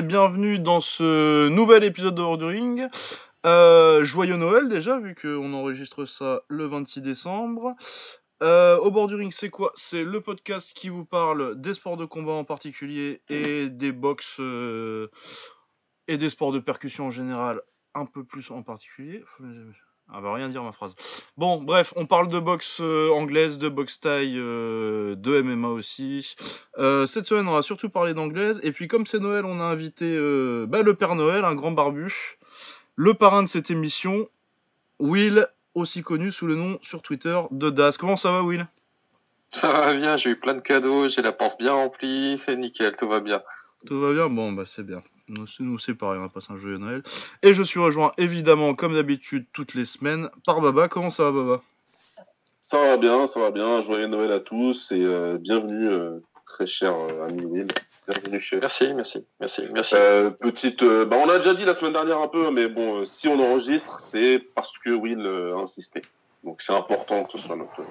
Bienvenue dans ce nouvel épisode de Hors. Euh, joyeux Noël déjà, vu qu'on enregistre ça le 26 décembre. Euh, au bord c'est quoi? C'est le podcast qui vous parle des sports de combat en particulier et des box euh, et des sports de percussion en général, un peu plus en particulier. Ah, va rien dire ma phrase. Bon, bref, on parle de boxe euh, anglaise, de boxe taille, euh, de MMA aussi. Euh, cette semaine, on va surtout parler d'anglaise. Et puis, comme c'est Noël, on a invité euh, bah, le Père Noël, un grand barbu, le parrain de cette émission, Will, aussi connu sous le nom sur Twitter de Das. Comment ça va, Will? Ça va bien, j'ai eu plein de cadeaux, j'ai la porte bien remplie, c'est nickel, tout va bien. Tout va bien? Bon, bah c'est bien. Nous, nous, c'est pareil, on a passé un joyeux Noël. Et je suis rejoint évidemment, comme d'habitude, toutes les semaines, par Baba. Comment ça va, Baba? Ça va bien, ça va bien. Joyeux Noël à tous et euh, bienvenue, euh, très cher euh, ami Will. Bienvenue chez. Merci, merci, merci, merci. Euh, petite, euh, bah on a déjà dit la semaine dernière un peu, mais bon, euh, si on enregistre, c'est parce que Will euh, a insisté. Donc c'est important que ce soit notre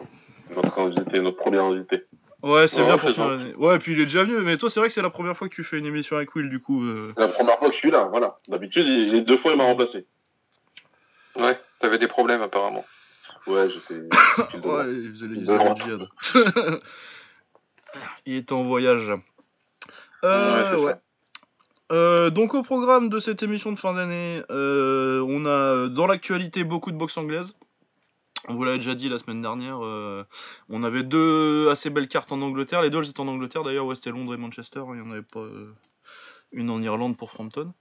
notre invité, notre premier invité. Ouais, c'est Ouais, bien pour gentil. l'année. Ouais, puis il est déjà venu. Mais toi, c'est vrai que c'est la première fois que tu fais une émission avec Will, du coup. euh. La première fois que je suis là, voilà. D'habitude, il, les deux fois, il m'a remplacé. Ouais, t'avais des problèmes apparemment. Ouais, j'étais. Ouais, il faisait les Il était en voyage. Euh, Ouais, c'est ouais. ça. Euh, donc au programme de cette émission de fin d'année, euh, on a dans l'actualité beaucoup de boxe anglaise. On vous l'avait déjà dit la semaine dernière, euh, on avait deux assez belles cartes en Angleterre. Les deux elles étaient en Angleterre d'ailleurs, ouais, c'était Londres et Manchester. Il n'y en avait pas euh, une en Irlande pour Frampton.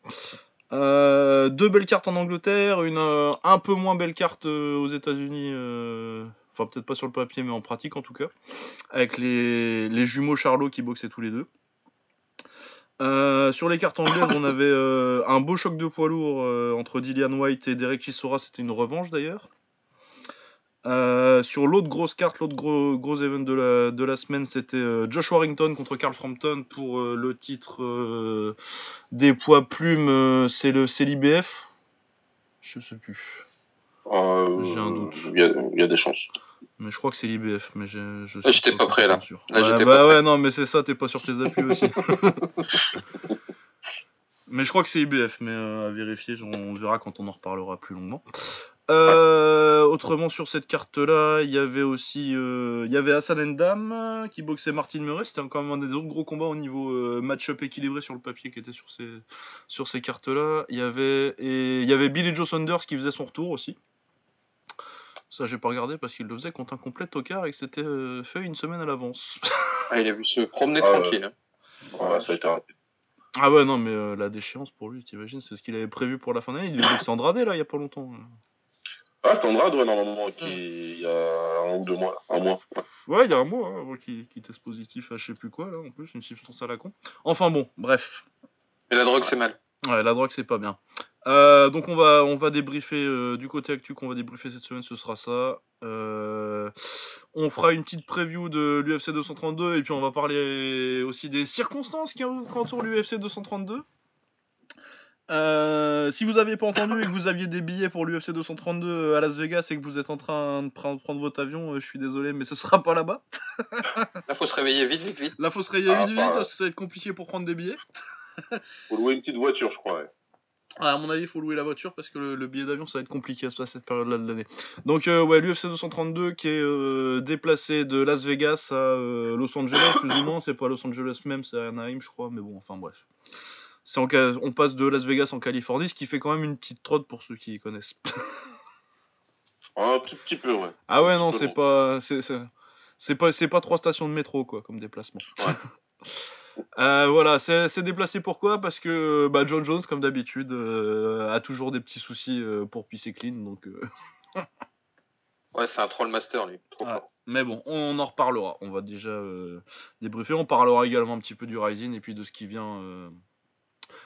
Euh, deux belles cartes en Angleterre, une un peu moins belle carte aux États-Unis. Enfin, peut-être pas sur le papier, mais en pratique en tout cas. Avec les, jumeaux Charlot qui boxaient tous les deux. Sur les cartes anglaises, on avait un beau choc de poids lourd entre Dillian White et Derek Chisora, c'était une revanche d'ailleurs. Euh, sur l'autre grosse carte, l'autre gros, gros event de la, de la semaine, c'était euh, Josh Warrington contre Carl Frampton pour euh, le titre des poids plumes, c'est le l'IBF Je sais plus, J'ai un doute. Il y, a, il y a des chances. mais je crois que c'est l'IBF, mais Ouais, j'étais pas prêt, là. complètement sûr. Là, ouais, j'étais bah pas ouais, non, mais c'est ça, t'es pas sur tes appuis aussi. Mais je crois que c'est IBF, mais euh, à vérifier, on verra quand on en reparlera plus longuement. Euh, autrement, sur cette carte-là, il y avait aussi euh, il y avait Hassan Endam euh, qui boxait Martin Murray. C'était quand même un des autres gros combats au niveau euh, match-up équilibré sur le papier qui était sur ces, sur ces cartes-là. Il y avait et il y avait Billy Joe Saunders qui faisait son retour aussi. Ça, j'ai pas regardé parce qu'il le faisait contre un complet tocard et que c'était euh, fait une semaine à l'avance. Ah, il a vu se promener Ah, tranquille. hein. Voilà, ça a été raté. Ah ouais, non, mais euh, la déchéance pour lui, t'imagines, c'est ce qu'il avait prévu pour la fin d'année. Il est boxé Andrade là, il y a pas longtemps. Ah, c'était Andrade, ouais, normalement, qui, il y a un ou deux mois, là. un mois. Ouais, il y a un mois hein, qu'il qu'il teste positif à je sais plus quoi, là, en plus, une substance à la con. Enfin bon, bref. Mais la drogue, c'est mal. Ouais, la drogue, c'est pas bien. Euh, donc on va, on va débriefer euh, du côté actu qu'on va débriefer cette semaine, ce sera ça. Euh, on fera une petite preview de l'UFC 232 et puis on va parler aussi des circonstances qui qui entourent l'UFC 232. Euh, si vous n'aviez pas entendu et que vous aviez des billets pour l'UFC 232 à Las Vegas et que vous êtes en train de prendre, prendre votre avion, euh, je suis désolé, mais ce sera pas là-bas. Là, faut se réveiller vite, vite, vite. Là, faut se réveiller Ah, vite, vite, ouais. parce que ça va être compliqué pour prendre des billets. Faut louer une petite voiture, je crois. Ouais. Ah, à mon avis, il faut louer la voiture parce que le, le billet d'avion, ça va être compliqué à cette période-là de l'année. Donc, euh, ouais, l'UFC 232 qui est euh, déplacé de Las Vegas à euh, Los Angeles, plus ou moins. C'est pas Los Angeles même, c'est à Anaheim, je crois. Mais bon, enfin, bref. C'est on passe de Las Vegas en Californie, ce qui fait quand même une petite trotte pour ceux qui connaissent. Un tout petit peu, ouais. ah ouais, non, c'est pas, c'est, pas, c'est pas trois stations de métro quoi, comme déplacement. Ouais. Euh, voilà, c'est, déplacé pourquoi? Parce que bah, John Jones, comme d'habitude, euh, a toujours des petits soucis euh, pour pisser clean, donc. Ouais, c'est un troll master, lui. Trop fort. Mais bon, on en reparlera. On va déjà débriefer. On parlera également un petit peu du Rising et puis de ce qui vient,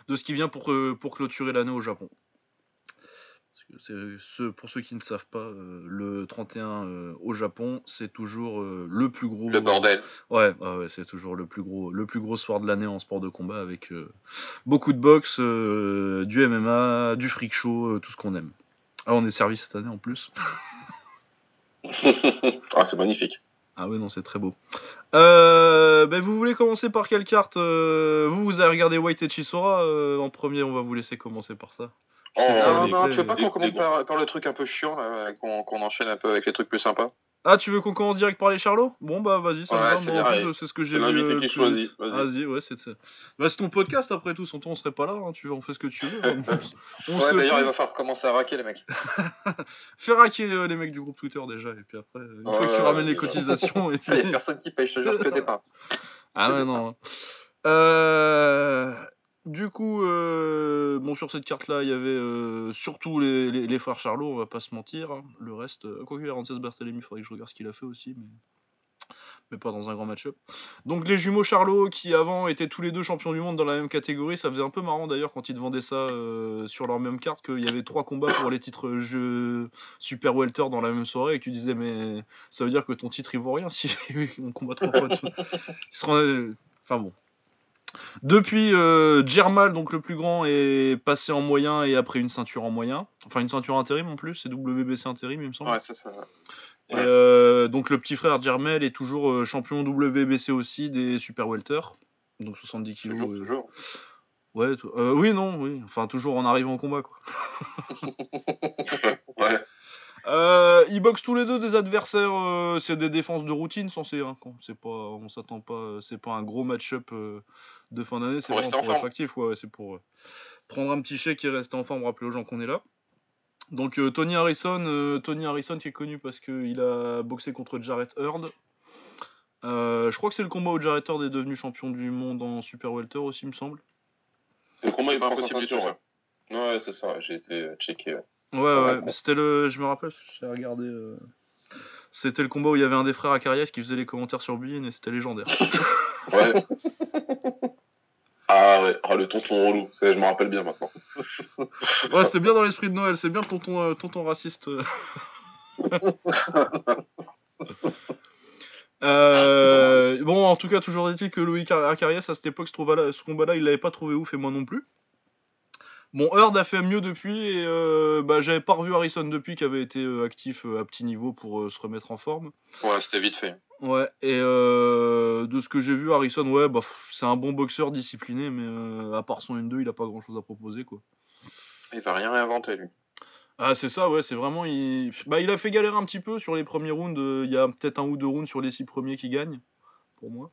de ce qui vient pour, euh, pour clôturer l'année au Japon. Parce que ce, pour ceux qui ne savent pas, euh, le 31 euh, au Japon, c'est toujours le plus gros. Le bordel. Ouais, ouais, ouais, c'est toujours le plus gros, le plus gros soir de l'année en sport de combat avec beaucoup de boxe, du MMA, du freak show, tout ce qu'on aime. Ah, on est servi cette année en plus. ah, c'est magnifique. Ah ouais, non, c'est très beau. Euh, ben, vous voulez commencer par quelle carte euh, Vous, vous avez regardé White et Chisora euh, en premier, on va vous laisser commencer par ça. Oh, ça, non, non, tu veux pas qu'on commence par, par le truc un peu chiant, qu'on enchaîne un peu avec les trucs plus sympas? Ah, tu veux qu'on commence direct par les Charlots? Bon, bah vas-y, ça me Ouais, va. c'est ce que j'ai vu. euh, qui choisit. Vas-y. Vas-y, ouais, c'est. Bah, c'est ton podcast après tout, sans toi on serait pas là, hein, tu on fait ce que tu veux. hein. On, Ouais, d'ailleurs, il va falloir commencer à raquer, les mecs. Fais raquer euh, les mecs du groupe Twitter déjà, et puis après, euh, une fois que tu ramènes les cotisations, et Il y a puis... personne qui paye, je te jure que des pas. Ah ouais, non. Euh, Du coup, euh, bon, sur cette carte-là, il y avait euh, surtout les, frères Charlot, on va pas se mentir. hein. Le reste, euh, quoique Ramsès Barthélemy, il faudrait que je regarde ce qu'il a fait aussi, mais... pas dans un grand match-up. Donc les jumeaux Charlot, qui avant étaient tous les deux champions du monde dans la même catégorie, ça faisait un peu marrant d'ailleurs quand ils te vendaient ça euh, sur leur même carte, qu'il y avait trois combats pour les titres jeux Super Welter dans la même soirée, et que tu disais, mais ça veut dire que ton titre il vaut rien si on combat trois fois. dessus. Il se Enfin bon. Depuis, euh, Germal, donc le plus grand, est passé en moyen et après une ceinture en moyen. Enfin, une ceinture intérim en plus, c'est WBC intérim, il me semble. Ouais, c'est ça. Et, euh, donc le petit frère Germel est toujours euh, champion WBC aussi des Super Welter. Donc 70 kilos. Toujours, euh, toujours. Ouais, euh, oui, non, oui. Enfin, toujours en arrivant au combat, quoi. Ouais. Euh, ils boxent tous les deux des adversaires, euh, c'est des défenses de routine censé. Hein, c'est pas, on s'attend pas, c'est pas un gros match-up euh, de fin d'année, c'est Pour vraiment être actif, ouais, c'est pour euh, prendre un petit chèque et rester en forme, rappeler aux gens qu'on est là. Donc euh, Tony Harrison, euh, Tony Harrison qui est connu parce qu'il a boxé contre Jarrett Hurd. Euh, je crois que c'est le combat où Jarrett Hurd est devenu champion du monde en Super Welter aussi, il me semble. Le combat est pas impossible du tout, ouais. Ouais, c'est ça, j'ai été checké. ouais. Ouais, Ouais, c'était le. Je me rappelle, j'ai regardé. euh, C'était le combat où il y avait un des frères Acarias qui faisait les commentaires sur Bein et c'était légendaire. Ouais. ah ouais, ah, le tonton relou, je me rappelle bien maintenant. Ouais, c'était bien dans l'esprit de Noël, c'est bien le tonton, euh, tonton raciste. euh. Bon, en tout cas, toujours est-il que Loïc Acarias à cette époque, ce combat-là, il l'avait pas trouvé ouf et moi non plus. Bon, Heard a fait mieux depuis et euh, bah, j'avais pas revu Harrison depuis qui avait été euh, actif euh, à petit niveau pour euh, se remettre en forme. Ouais, c'était vite fait. Ouais, et euh, de ce que j'ai vu, Harrison, ouais, bah, c'est un bon boxeur discipliné, mais à part son 1-2, il a pas grand chose à proposer, quoi. Il va rien réinventer, lui. Ah, c'est ça, ouais, c'est vraiment. Il... Bah, il a fait galérer un petit peu sur les premiers rounds. Il y a peut-être un ou deux rounds sur les six premiers qui gagnent, pour moi.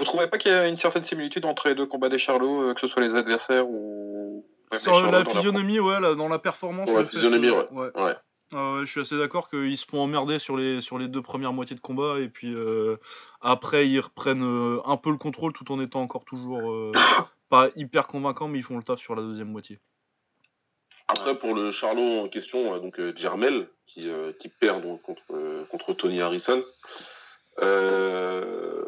Vous trouvez pas qu'il y a une certaine similitude entre les deux combats des Charlots, euh, que ce soit les adversaires ou. Sur la dans physionomie, ouais, là, dans la performance. La fait, physionomie, ouais. ouais. Ouais. Ah ouais, je suis assez d'accord qu'ils se font emmerder sur les, sur les deux premières moitiés de combat et puis euh, après ils reprennent euh, un peu le contrôle tout en étant encore toujours euh, pas hyper convaincants mais ils font le taf sur la deuxième moitié. Après, pour le Charlot en question, donc euh, Jermel, qui, euh, qui perd donc, contre, euh, contre Tony Harrison, euh,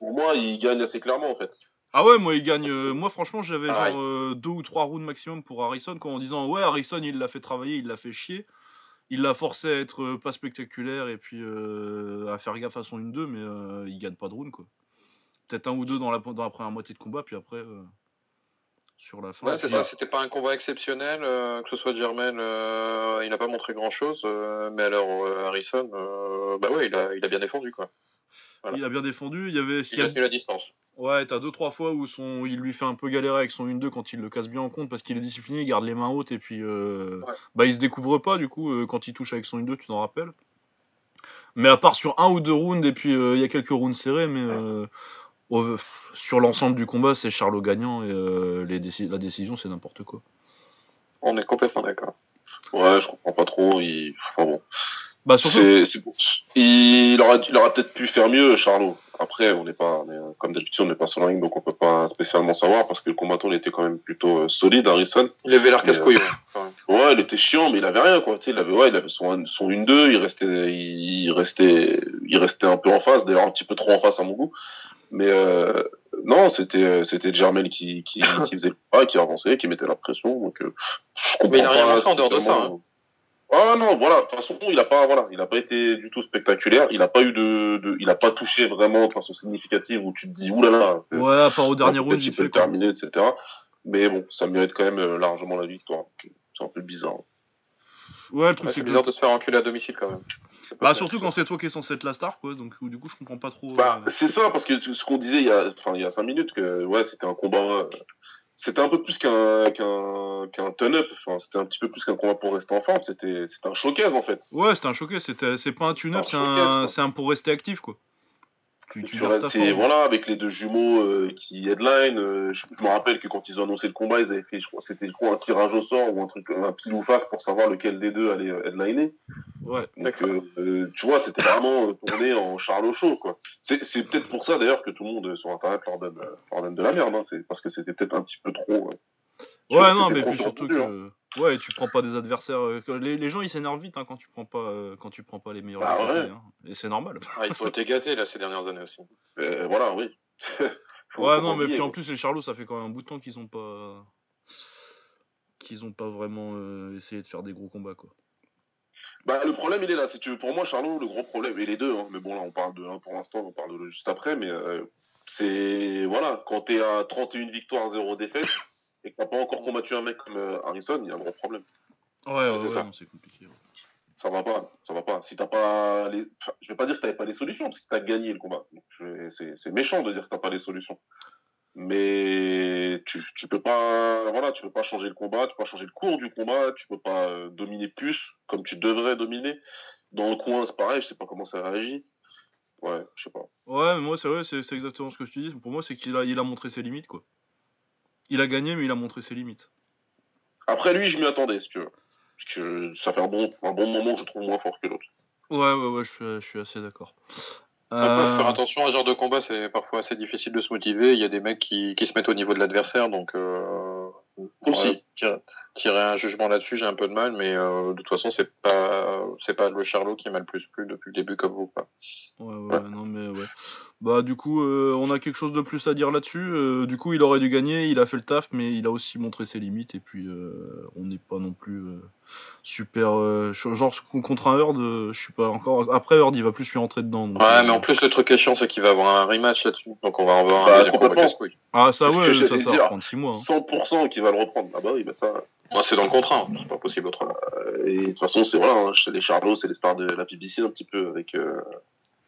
pour moi, il gagne assez clairement en fait. Ah ouais, moi il gagne. euh, moi franchement j'avais Pareil. genre euh, deux ou trois rounds maximum pour Harrison quoi, en disant ouais Harrison il l'a fait travailler, il l'a fait chier. Il l'a forcé à être euh, pas spectaculaire et puis à faire gaffe à son 1-2 mais il gagne pas de round quoi. Peut-être un ou deux dans la, dans la première moitié de combat puis après sur la fin. Ouais, c'est ça, c'était pas un combat exceptionnel, euh, que ce soit Germain, euh, il n'a pas montré grand chose, mais alors Harrison, bah ouais, il a, il a bien défendu quoi. Voilà. Il a bien défendu. Il y avait. Il a tenu la distance. Ouais, t'as deux trois fois où son, il lui fait un peu galérer avec son 1-2 quand il le casse bien en compte parce qu'il est discipliné, il garde les mains hautes et puis euh, Ouais. bah il se découvre pas du coup euh, quand il touche avec son 1-2, tu t'en rappelles. Mais à part sur un ou deux rounds et puis euh, il y a quelques rounds serrés, mais euh, sur l'ensemble du combat c'est Charlot gagnant et les déci- la décision c'est n'importe quoi. On est complètement d'accord. Ouais, je comprends pas trop. Il... Enfin bon. Bah surtout. C'est, c'est bon. Il aura, il aura peut-être pu faire mieux, Charlot. Après, on n'est pas, on est- comme d'habitude, on n'est pas sur le ring, donc on peut pas spécialement savoir parce que le combattant il était quand même plutôt euh, solide, Harrison. Il avait l'air casse-couille. ouais, il était chiant, mais il avait rien, quoi. Tu sais, il avait, ouais, il avait son, son 1-2, il restait, il restait, il restait un peu en face, d'ailleurs un petit peu trop en face à mon goût. Mais, euh, non, c'était, euh, c'était Jermel qui, qui, qui faisait le pas, qui avançait, qui mettait la pression, donc, euh, je comprends Mais il a rien montré en dehors de ça, spécialement. Ah non, voilà, de toute façon, il a pas, voilà, il a pas été du tout spectaculaire, il a pas eu de, de il a pas touché vraiment de façon significative où tu te dis, oulala, euh, Ouais, à part au dernier round, il peut le terminer, etc. Mais bon, ça mérite quand même euh, largement la victoire. C'est un peu bizarre. Ouais, le truc Ouais, c'est que bizarre de se faire enculer à domicile quand même. Bah surtout quand c'est toi qui es censé être la star quoi, donc du coup je comprends pas trop. Bah, euh, c'est ça, parce que ce qu'on disait il y a, enfin, il y a cinq minutes, que ouais, c'était un combat. euh, C'était un peu plus qu'un qu'un qu'un turn-up. Enfin, c'était un petit peu plus qu'un combat pour rester en forme. C'était c'était un showcase en fait. Ouais, c'était un showcase, c'était c'est pas un tune-up, C'est un c'est un pour rester actif quoi. Tu, c'est voilà avec les deux jumeaux euh, qui headline. euh, je, je me rappelle que quand ils ont annoncé le combat, ils avaient fait, je crois, c'était je crois, un tirage au sort ou un truc, un pile ou face pour savoir lequel des deux allait euh, headliner. Ouais. Donc, euh, euh, tu vois, c'était vraiment euh, tourné en Charlot Show, quoi. C'est c'est peut-être pour ça, d'ailleurs, que tout le monde sur Internet leur donne, leur donne de la merde. Hein. C'est parce que c'était peut-être un petit peu trop... euh, Ouais, non, mais puis surtout survendu, que. hein. Ouais, tu prends pas des adversaires. euh, Les, les gens ils s'énervent vite hein, quand tu prends pas euh, quand tu prends pas les meilleurs Bah ouais. hein. Et c'est normal. Ah, ils ont été gâtés là ces dernières années aussi. Euh, voilà, oui. Ouais, non, mais puis en plus les Charlots ça fait quand même un bout de temps qu'ils ont pas qu'ils ont pas vraiment euh, essayé de faire des gros combats quoi. Bah, le problème, il est là. Si tu veux, pour moi, Charlot, le gros problème, et les deux, hein, mais bon, là, on parle de pour l'instant, on parle de juste après, mais euh, c'est. Voilà, quand t'es à 31 victoires, 0 défaites, et que t'as pas encore combattu un mec comme euh, Harrison, il y a un gros problème. Ouais, ouais, ça. non, c'est compliqué. ouais. Ça va pas, ça va pas. Si t'as pas les. enfin, je vais pas dire que t'avais pas les solutions, parce que t'as gagné le combat. Donc, je vais- C'est c'est méchant de dire que t'as pas les solutions. Mais tu, tu peux pas. Voilà, tu peux pas changer le combat, tu peux pas changer le cours du combat, tu peux pas euh, dominer plus comme tu devrais dominer. Dans le coin, c'est pareil, je sais pas comment ça réagit. Ouais, je sais pas. Ouais, mais moi c'est vrai, c'est c'est exactement ce que tu dis. Pour moi c'est qu'il a il a montré ses limites quoi. Il a gagné mais il a montré ses limites. Après lui, je m'y attendais, si tu veux. Parce que ça fait un bon, un bon moment que je trouve moins fort que l'autre. Ouais, ouais, ouais, je suis, je suis assez d'accord. Après, Euh, faire attention à ce genre de combat, c'est parfois assez difficile de se motiver. Il y a des mecs qui, qui se mettent au niveau de l'adversaire, donc euh, Aussi. ouais, tirer, tirer un jugement là-dessus, j'ai un peu de mal, mais euh, de toute façon, c'est pas c'est pas le Charlot qui m'a le plus plu depuis le début comme vous. Quoi. Ouais, ouais, non, mais ouais. Bah, du coup, euh, on a quelque chose de plus à dire là-dessus. Euh, du coup, il aurait dû gagner, il a fait le taf, mais il a aussi montré ses limites. Et puis, euh, on n'est pas non plus euh, super. euh, genre, contre un Heard, euh, je suis pas encore. Après, Heard, il va plus lui rentrer dedans. donc, Ouais, mais en plus, le truc est chiant, c'est qu'il va avoir un rematch là-dessus, donc on va avoir Bah, un casse-couille. Ah, ça, c'est ce que ouais, ça, ça va dire. prendre 6 mois. hein. 100% qui va le reprendre. Ah bah oui, bah ça. Moi, c'est dans le contrat, hein, c'est pas possible autrement. Et de toute façon, c'est voilà, hein, les Charlots, c'est les stars de la BBC un petit peu avec, euh,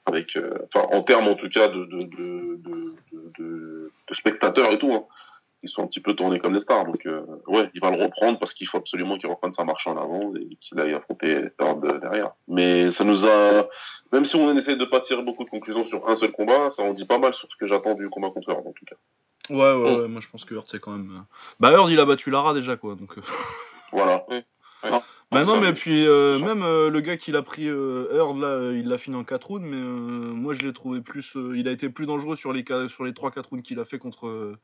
avec, euh, enfin, en termes en tout cas de de, de, de, de, de- de spectateurs et tout. Hein. Ils sont un petit peu tournés comme des stars, donc euh, ouais, il va le reprendre parce qu'il faut absolument qu'il reprenne sa marche en avant et qu'il aille affronter de- derrière. Mais ça nous a, même si on essaie de pas tirer beaucoup de conclusions sur un seul combat, ça en dit pas mal sur ce que j'attends du combat contre Heard en tout cas. Ouais, ouais, Oh. ouais, moi je pense que Heard, c'est quand même. euh, Bah, Heard, il a battu Lara déjà, quoi. Donc. euh, Voilà. Bah non, mais puis euh, même euh, le gars qui l'a pris euh, Heard là, euh, il l'a fini en 4 rounds, mais euh, moi je l'ai trouvé plus, euh, il a été plus dangereux sur les sur les 3-4 rounds qu'il a fait contre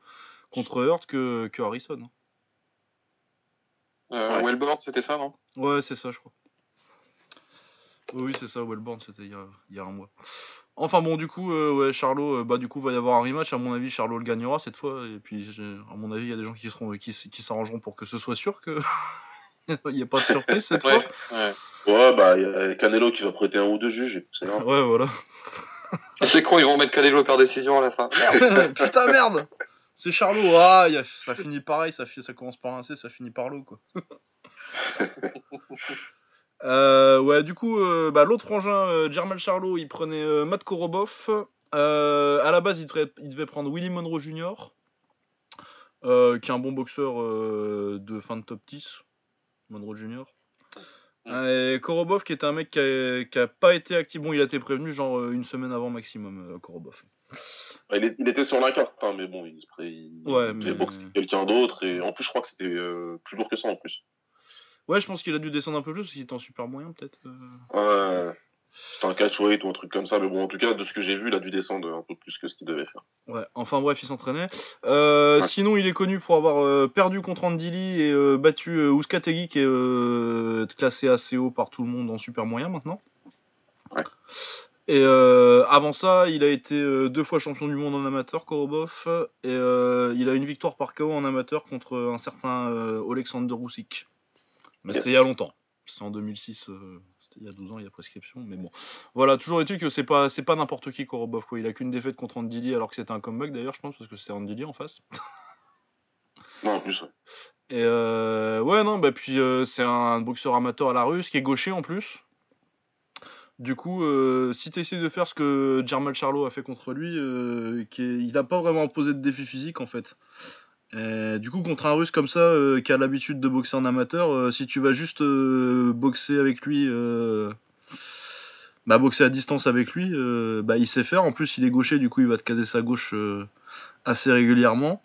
contre Heard que, que Harrison. hein. Euh, Ouais. Wellboard, c'était ça, non? Ouais, c'est ça, je crois. Oui, oui, c'est ça, Wellborn, c'était il y a, il y a un mois. Enfin bon, du coup, euh, ouais, Charlot, euh, bah du coup, va y avoir un rematch. À mon avis, Charlot le gagnera cette fois. Et puis, à mon avis, il y a des gens qui seront, qui, qui s'arrangeront pour que ce soit sûr que il n'y ait pas de surprise cette Ouais, fois. ouais. Ouais, bah il y a Canelo qui va prêter un ou deux juges. et C'est. Ouais, voilà. C'est con, ils vont mettre Canelo par décision à la fin. Merde. Putain merde C'est Charlot, ah, y a- ça finit pareil, ça, fi- ça commence par un C, ça finit par l'eau quoi. Euh, ouais, du coup, euh, bah, l'autre frangin, euh, Jermel Charlot, il prenait euh, Matt Korobov. Euh, à la base, il devait, il devait prendre Willy Monroe Jr., euh, qui est un bon boxeur euh, de fin de top 10. Monroe Jr. Euh, Et Korobov, qui était un mec qui a, qui a pas été actif. Bon, il a été prévenu genre euh, une semaine avant maximum, euh, Korobov. Il, est- il était sur la carte, hein, mais bon, il, il, Ouais, il mais- quelqu'un d'autre. Et en plus, je crois que c'était euh, plus lourd que ça en plus. Ouais, je pense qu'il a dû descendre un peu plus parce qu'il était en super moyen, peut-être. euh. Ouais. C'était un catchweight ou un truc comme ça, mais bon, en tout cas, de ce que j'ai vu, il a dû descendre un peu plus que ce qu'il devait faire. Ouais, enfin bref, il s'entraînait. Euh, Ouais. Sinon, il est connu pour avoir euh, perdu contre Andy Lee et euh, battu Ouskategui, qui est classé assez haut par tout le monde en super moyen maintenant. Ouais. Et avant ça, il a été deux fois champion du monde en amateur, Korobov, et il a une victoire par KO en amateur contre un certain Alexander Roussik. Mais Yes. c'était il y a longtemps. C'était en 2006, euh, c'était il y a 12 ans, il y a prescription, mais bon. Voilà, toujours est-il que c'est pas, c'est pas n'importe qui Korobov, quoi. Il a qu'une défaite contre Andy Lee, alors que c'était un comeback d'ailleurs, je pense, parce que c'était Andy Lee en face. Non, en plus, ouais. Et euh, ouais, non, bah puis euh, c'est un boxeur amateur à la russe qui est gaucher en plus. Du coup, euh, si tu essaies de faire ce que Jermal Charlo a fait contre lui, qui est- il n'a pas vraiment posé de défi physique en fait. Et du coup, contre un russe comme ça, euh, qui a l'habitude de boxer en amateur, euh, si tu vas juste euh, boxer avec lui, euh, bah, boxer à distance avec lui, euh, bah, il sait faire. En plus, il est gaucher, du coup, il va te caser sa gauche euh, assez régulièrement.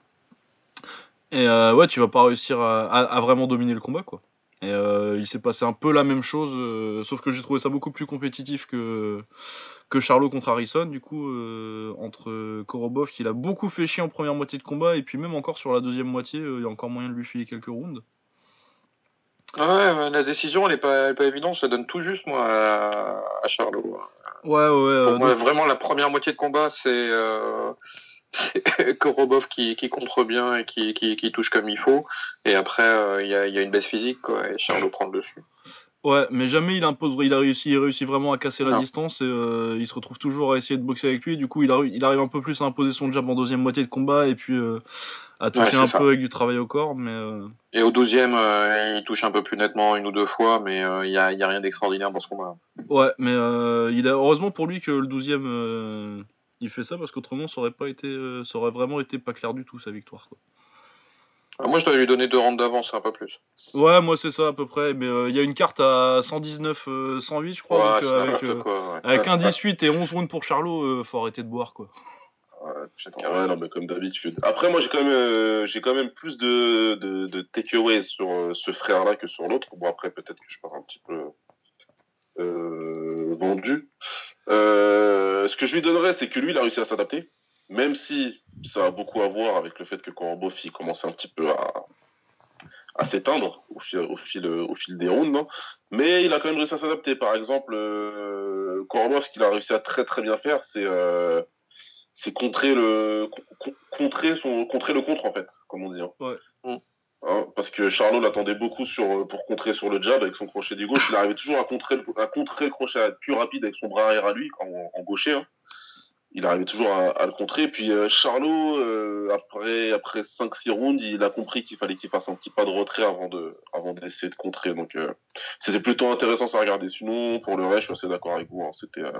Et euh, ouais, tu vas pas réussir à, à- à vraiment dominer le combat, quoi. Et euh, il s'est passé un peu la même chose, euh, sauf que j'ai trouvé ça beaucoup plus compétitif que, que Charlot contre Harrison, du coup, euh, entre Korobov, qui l'a beaucoup fait chier en première moitié de combat, et puis même encore sur la deuxième moitié, il y a encore moyen de lui filer quelques rounds. Ouais, ouais, la décision, elle est pas, pas évidente. Ça donne tout juste, moi, à, à Charlot. Ouais, ouais, euh, Pour moi, donc- vraiment, la première moitié de combat, c'est Korobov qui, qui contre bien et qui, qui, qui touche comme il faut. Et après, euh, il y, a, il y a une baisse physique, quoi, et Charlot prend le dessus. Ouais, mais jamais il impose, il a réussi, il réussit vraiment à casser la Non. distance et euh, il se retrouve toujours à essayer de boxer avec lui. Du coup, il, arri- il arrive un peu plus à imposer son jab en deuxième moitié de combat et puis euh, à toucher un ça. peu avec du travail au corps. Mais euh, Et au douzième, il touche un peu plus nettement une ou deux fois, mais il y, a, il y a rien d'extraordinaire dans ce combat. ouais, mais il a heureusement pour lui que le douzième il fait ça parce qu'autrement ça aurait pas été, euh, ça aurait vraiment été pas clair du tout sa victoire. Quoi. Alors moi, je dois lui donner deux rounds d'avance, un peu plus. Ouais, moi c'est ça à peu près. Mais euh, il y a une carte à 119, euh, 108 je crois. Ouais, donc, c'est euh, avec, euh, quoi, ouais. avec un Ouais. 18 et 11 rounds pour Charlot, euh, faut arrêter de boire quoi. Ouais, non, mais comme d'habitude. Après, moi, j'ai quand même, euh, j'ai quand même plus de, de, de takeaways sur euh, ce frère-là que sur l'autre. Bon, après, peut-être que je pars un petit peu euh, vendu. Euh, ce que je lui donnerais, c'est que lui, il a réussi à s'adapter. Même si ça a beaucoup à voir avec le fait que Korobov, il commençait un petit peu à, à s'éteindre au fil, au, fil, au fil des rounds. non? Mais il a quand même réussi à s'adapter. Par exemple, euh, Korobov, ce qu'il a réussi à très très bien faire, c'est euh, c'est contrer le con- contrer son contrer le contre en fait comme on dit hein. Ouais. Mm. Hein, parce que Charlot l'attendait beaucoup sur pour contrer sur le jab avec son crochet du gauche il arrivait toujours à contrer le, à crochet plus rapide avec son bras arrière à lui en, gaucher hein. il arrivait toujours à, le contrer puis euh, Charlot euh, après après 5 6 rounds il a compris qu'il fallait qu'il fasse un petit pas de retrait avant de avant d'essayer de contrer donc euh, c'était plutôt intéressant ça à regarder sinon pour le reste je suis assez d'accord avec vous hein. euh,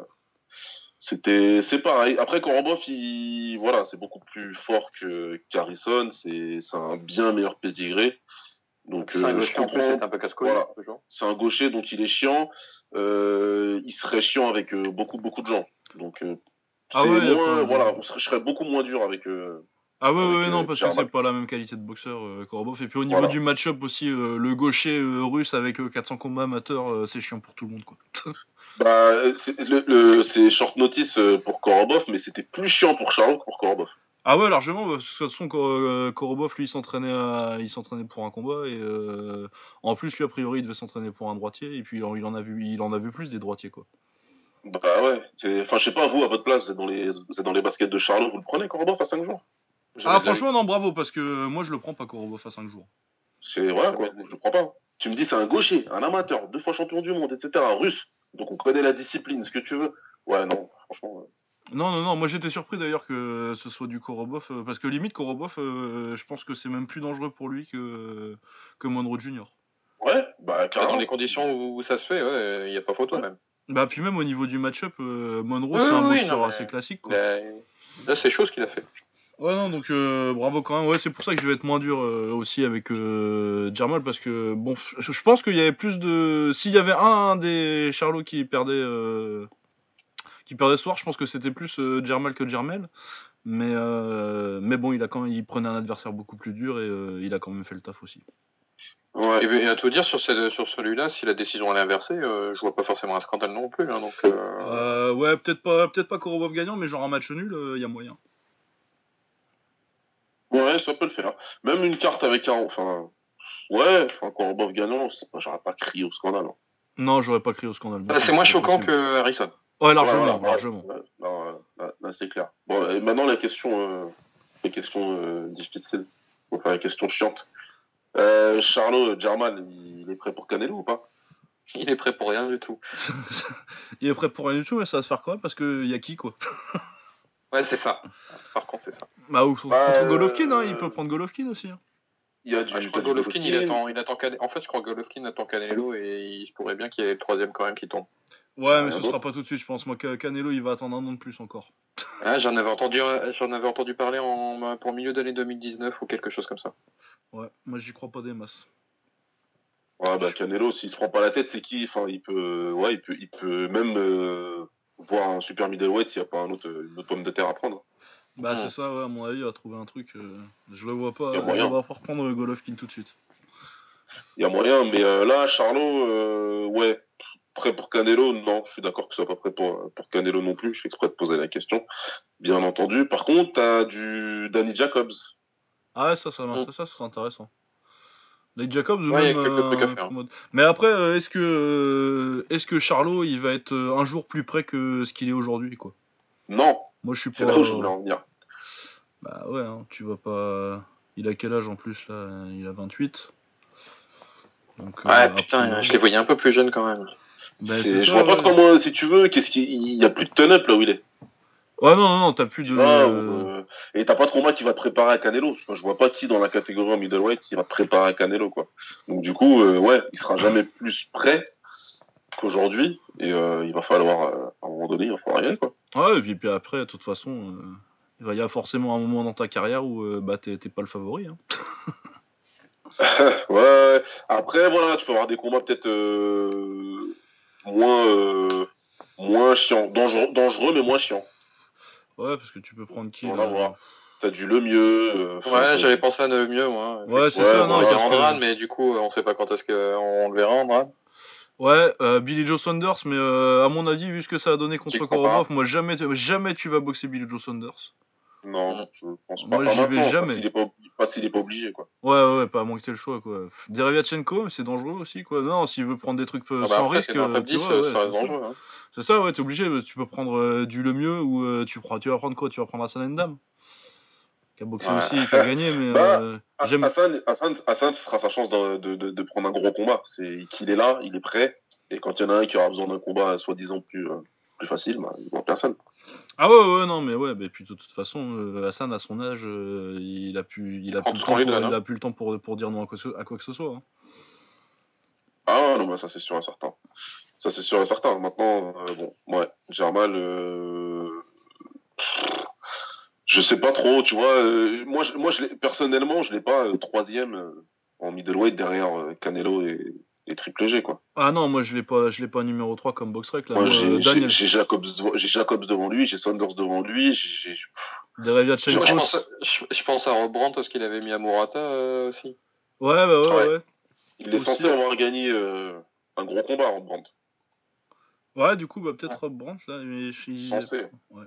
c'était c'est pareil. Après Korobov, il voilà, c'est beaucoup plus fort que qu'Harrison, c'est c'est un bien meilleur pédigré. Donc C'est un euh, je comprends, c'est un peu Voilà. c'est un gaucher donc il est chiant. Euh, il serait chiant avec euh, beaucoup beaucoup de gens. Donc euh, Ah ouais, moins- voilà, on serait, je serais beaucoup moins dur avec euh, Ah ouais, Avec, ouais, non, parce que c'est pas la même qualité de boxeur, euh, Korobov. Et puis au niveau Voilà. du match-up aussi, euh, le gaucher euh, russe avec euh, 400 combats amateurs, euh, c'est chiant pour tout le monde, quoi. bah c'est le, short notice euh, pour Korobov, mais c'était plus chiant pour Charlot que pour Korobov. ah ouais, largement, parce que de toute façon, euh, Korobov, lui, il s'entraînait à- il s'entraînait pour un combat, et euh, en plus, lui, a priori, il devait s'entraîner pour un droitier, et puis il en a vu, il en a vu plus des droitiers, quoi. Bah ouais, c'est- enfin je sais pas vous à votre place, vous êtes dans les vous êtes dans les baskets de Charlot, vous le prenez Korobov à 5 jours? J'avais Ah, franchement, non, bravo, parce que euh, moi, je le prends pas, Korobov, à 5 jours. C'est vrai, quoi, je le prends pas. Tu me dis, c'est un gaucher, un amateur, deux fois champion du monde, etc., un russe. Donc on connaît la discipline, ce que tu veux. Ouais, non, franchement. euh, Non, non, non, moi j'étais surpris d'ailleurs que ce soit du Korobov, euh, parce que limite Korobov, euh, je pense que c'est même plus dangereux pour lui que, que Monroe Jr. Ouais, bah Ah, carrément. Dans les conditions où ça se fait, ouais, il n'y a pas photo même. Bah, puis même au niveau du match-up, euh, Monroe Oui, c'est un oui, boxeur non, mais- assez classique, quoi. Là, là, c'est chose qu'il a fait. Ouais, non, donc euh, bravo quand même. Ouais, c'est pour ça que je vais être moins dur euh, aussi avec euh, Jermal, parce que bon, je je pense qu'il y avait plus de. S'il y avait un, des Charlots qui perdait, euh, qui perdait ce soir, je pense que c'était plus euh, Jermal que Jermel. Mais, euh, mais bon, il, a quand même, il prenait un adversaire beaucoup plus dur et euh, il a quand même fait le taf aussi. Ouais. Et, et à tout dire, sur, cette- sur celui-là, si la décision elle est inversée, euh, je vois pas forcément un scandale non plus. hein, donc, euh, Euh, ouais, peut-être pas, peut-être pas Korobov gagnant, mais genre un match nul, il y a moyen. Ouais, ça peut le faire. Même une carte avec un. Enfin. Ouais, enfin, Korobov gagnant, j'aurais pas crié au scandale. hein. Non, j'aurais pas crié au scandale. ah, c'est moins choquant possible. que Harrison. Ouais, largement, voilà, largement. là, là, c'est clair. Bon, et maintenant, la question, euh, les questions euh, difficiles. Enfin, les questions chiantes. Euh, Charlot, German, il est prêt pour Canelo ou pas? Il est prêt pour rien du tout. il est prêt pour rien du tout, mais ça va se faire quoi? Parce qu'il y a qui, quoi? Ouais, c'est ça. Par contre, c'est ça. Bah, ou, Bah, contre Golovkin, hein, euh, il peut prendre Golovkin aussi. hein. Il y a du. Ah, je crois t'as que du Golovkin, il attend, il attend En fait, je crois que Golovkin attend Canelo et il se pourrait bien qu'il y ait le troisième quand même qui tombe. Ouais, mais Rien ce sera pas tout de suite, je pense. Moi, Ca- Canelo, il va attendre un an de plus encore. Ah, j'en avais entendu, j'en avais entendu parler en, pour milieu d'année 2019 ou quelque chose comme ça. Ouais, moi, j'y crois pas des masses. Ouais, bah Canelo, s'il se prend pas la tête, c'est qui Enfin, il peut, ouais, il peut, il peut même euh, voir un super middleweight s'il n'y a pas un autre, une autre pomme de terre à prendre. Bah, Ouais. c'est ça, ouais, à mon avis, il va trouver un truc. euh, je le vois pas. Y a Je moyen. le vois pas reprendre Golovkin tout de suite. Il y a moyen, mais euh, là, Charlot, euh, ouais, prêt pour Canelo, non, je suis d'accord que ce soit pas prêt pour, pour Canelo non plus. Je fais exprès de poser la question, bien entendu. Par contre, t'as du Danny Jacobs. Ah ouais, ça, ça, marche, Mm. ça, ça serait intéressant. Nate Jacobs ou Ouais, même faire. commode. Mais après, euh, est-ce que euh, est-ce que Charlot, il va être euh, un jour plus près que ce qu'il est aujourd'hui, quoi? Non, Moi, je suis c'est pas. là où je voulais en venir. Bah ouais, hein, tu vas pas. Il a quel âge en plus là? Il a 28. Donc, euh, Ouais, après, putain, je les voyais un peu plus jeunes quand même. bah, C'est- je vois pas comment, si tu veux, qu'est-ce qu'il il y a plus de turn-up là où il est. Ouais, non, non, non, t'as plus de. vois, ou, euh, et t'as pas de combat qui va te préparer à Canelo. Enfin, je vois pas qui dans la catégorie en middleweight qui va te préparer à Canelo, quoi. Donc du coup, euh, ouais, il sera jamais plus prêt qu'aujourd'hui. Et euh, il va falloir, euh, à un moment donné, il va falloir y aller, quoi. Ouais, et puis, puis après, de toute façon, euh, il va y avoir forcément un moment dans ta carrière où euh, bah, t'es pas le favori. Hein. ouais. Après, voilà, tu peux avoir des combats peut-être euh, moins, euh, moins chiants, dangereux, dangereux mais moins chiants. Ouais, parce que tu peux prendre qui On va voir. T'as du le mieux. euh, Ouais, j'avais pensé à ne mieux, moi. Ouais, c'est Ouais, ça, non, Andrade, mais du coup, on sait pas quand est-ce qu'on le verra, Andrade. Ouais, euh, Billy Joe Saunders, mais euh, à mon avis, vu ce que ça a donné contre Korobov, moi jamais, jamais tu vas boxer Billy Joe Saunders. Non, je pense pas. Moi, j'y vais jamais. Pas s'il est pas, obligé, quoi. Ouais, ouais, pas à moins que t'aies le choix, quoi. Derevyachenko, c'est dangereux aussi, quoi. Non, s'il veut prendre des trucs euh, Ah bah sans après, risque, c'est le euh, top tu 10, vois, euh, ouais, dangereux. Hein. C'est ça, ouais, t'es obligé. Tu peux prendre du Lemieux ou euh, tu, prends, tu vas prendre quoi? Tu vas prendre Hassan Endam Qui a boxé Ouais. aussi et qui a gagné, mais Bah, euh, j'aime. Hassan, Hassan, Hassan, ce sera sa chance de, de, de, de prendre un gros combat. C'est qu'il est là, il est prêt. Et quand il y en a un qui aura besoin d'un combat soi-disant plus, euh, plus facile, bah, il voit personne. Ah ouais, ouais, non, mais ouais, mais puis de toute façon, euh, Hassan, à son âge, euh, il a pu, il a prend plus le temps, pour, il a plus le temps pour, pour dire non à quoi, que- à quoi que ce soit. hein. Ah non, bah, ça c'est sûr et certain. Ça c'est sûr et certain. Maintenant, euh, bon, ouais, Germal, euh... je sais pas trop, tu vois. euh, moi, je, moi je personnellement, je l'ai pas troisième en middleweight derrière Canelo et, et Triple G, quoi. Ah non, moi je l'ai pas, je l'ai pas numéro 3 comme Boxrec là. Moi, j'ai euh, j'ai- Daniel j'ai Jacobs, devant- j'ai Jacobs devant lui, j'ai Saunders devant lui, j'ai je pense, à- je, je pense à Rob Brandt, ce qu'il avait mis à Murata euh, aussi. Ouais, bah ouais, ouais. Il est Aussi. censé avoir gagné euh, un gros combat en Brandt. Ouais, du coup, bah peut-être Rob Brandt là, mais je suis. Censé. Ouais.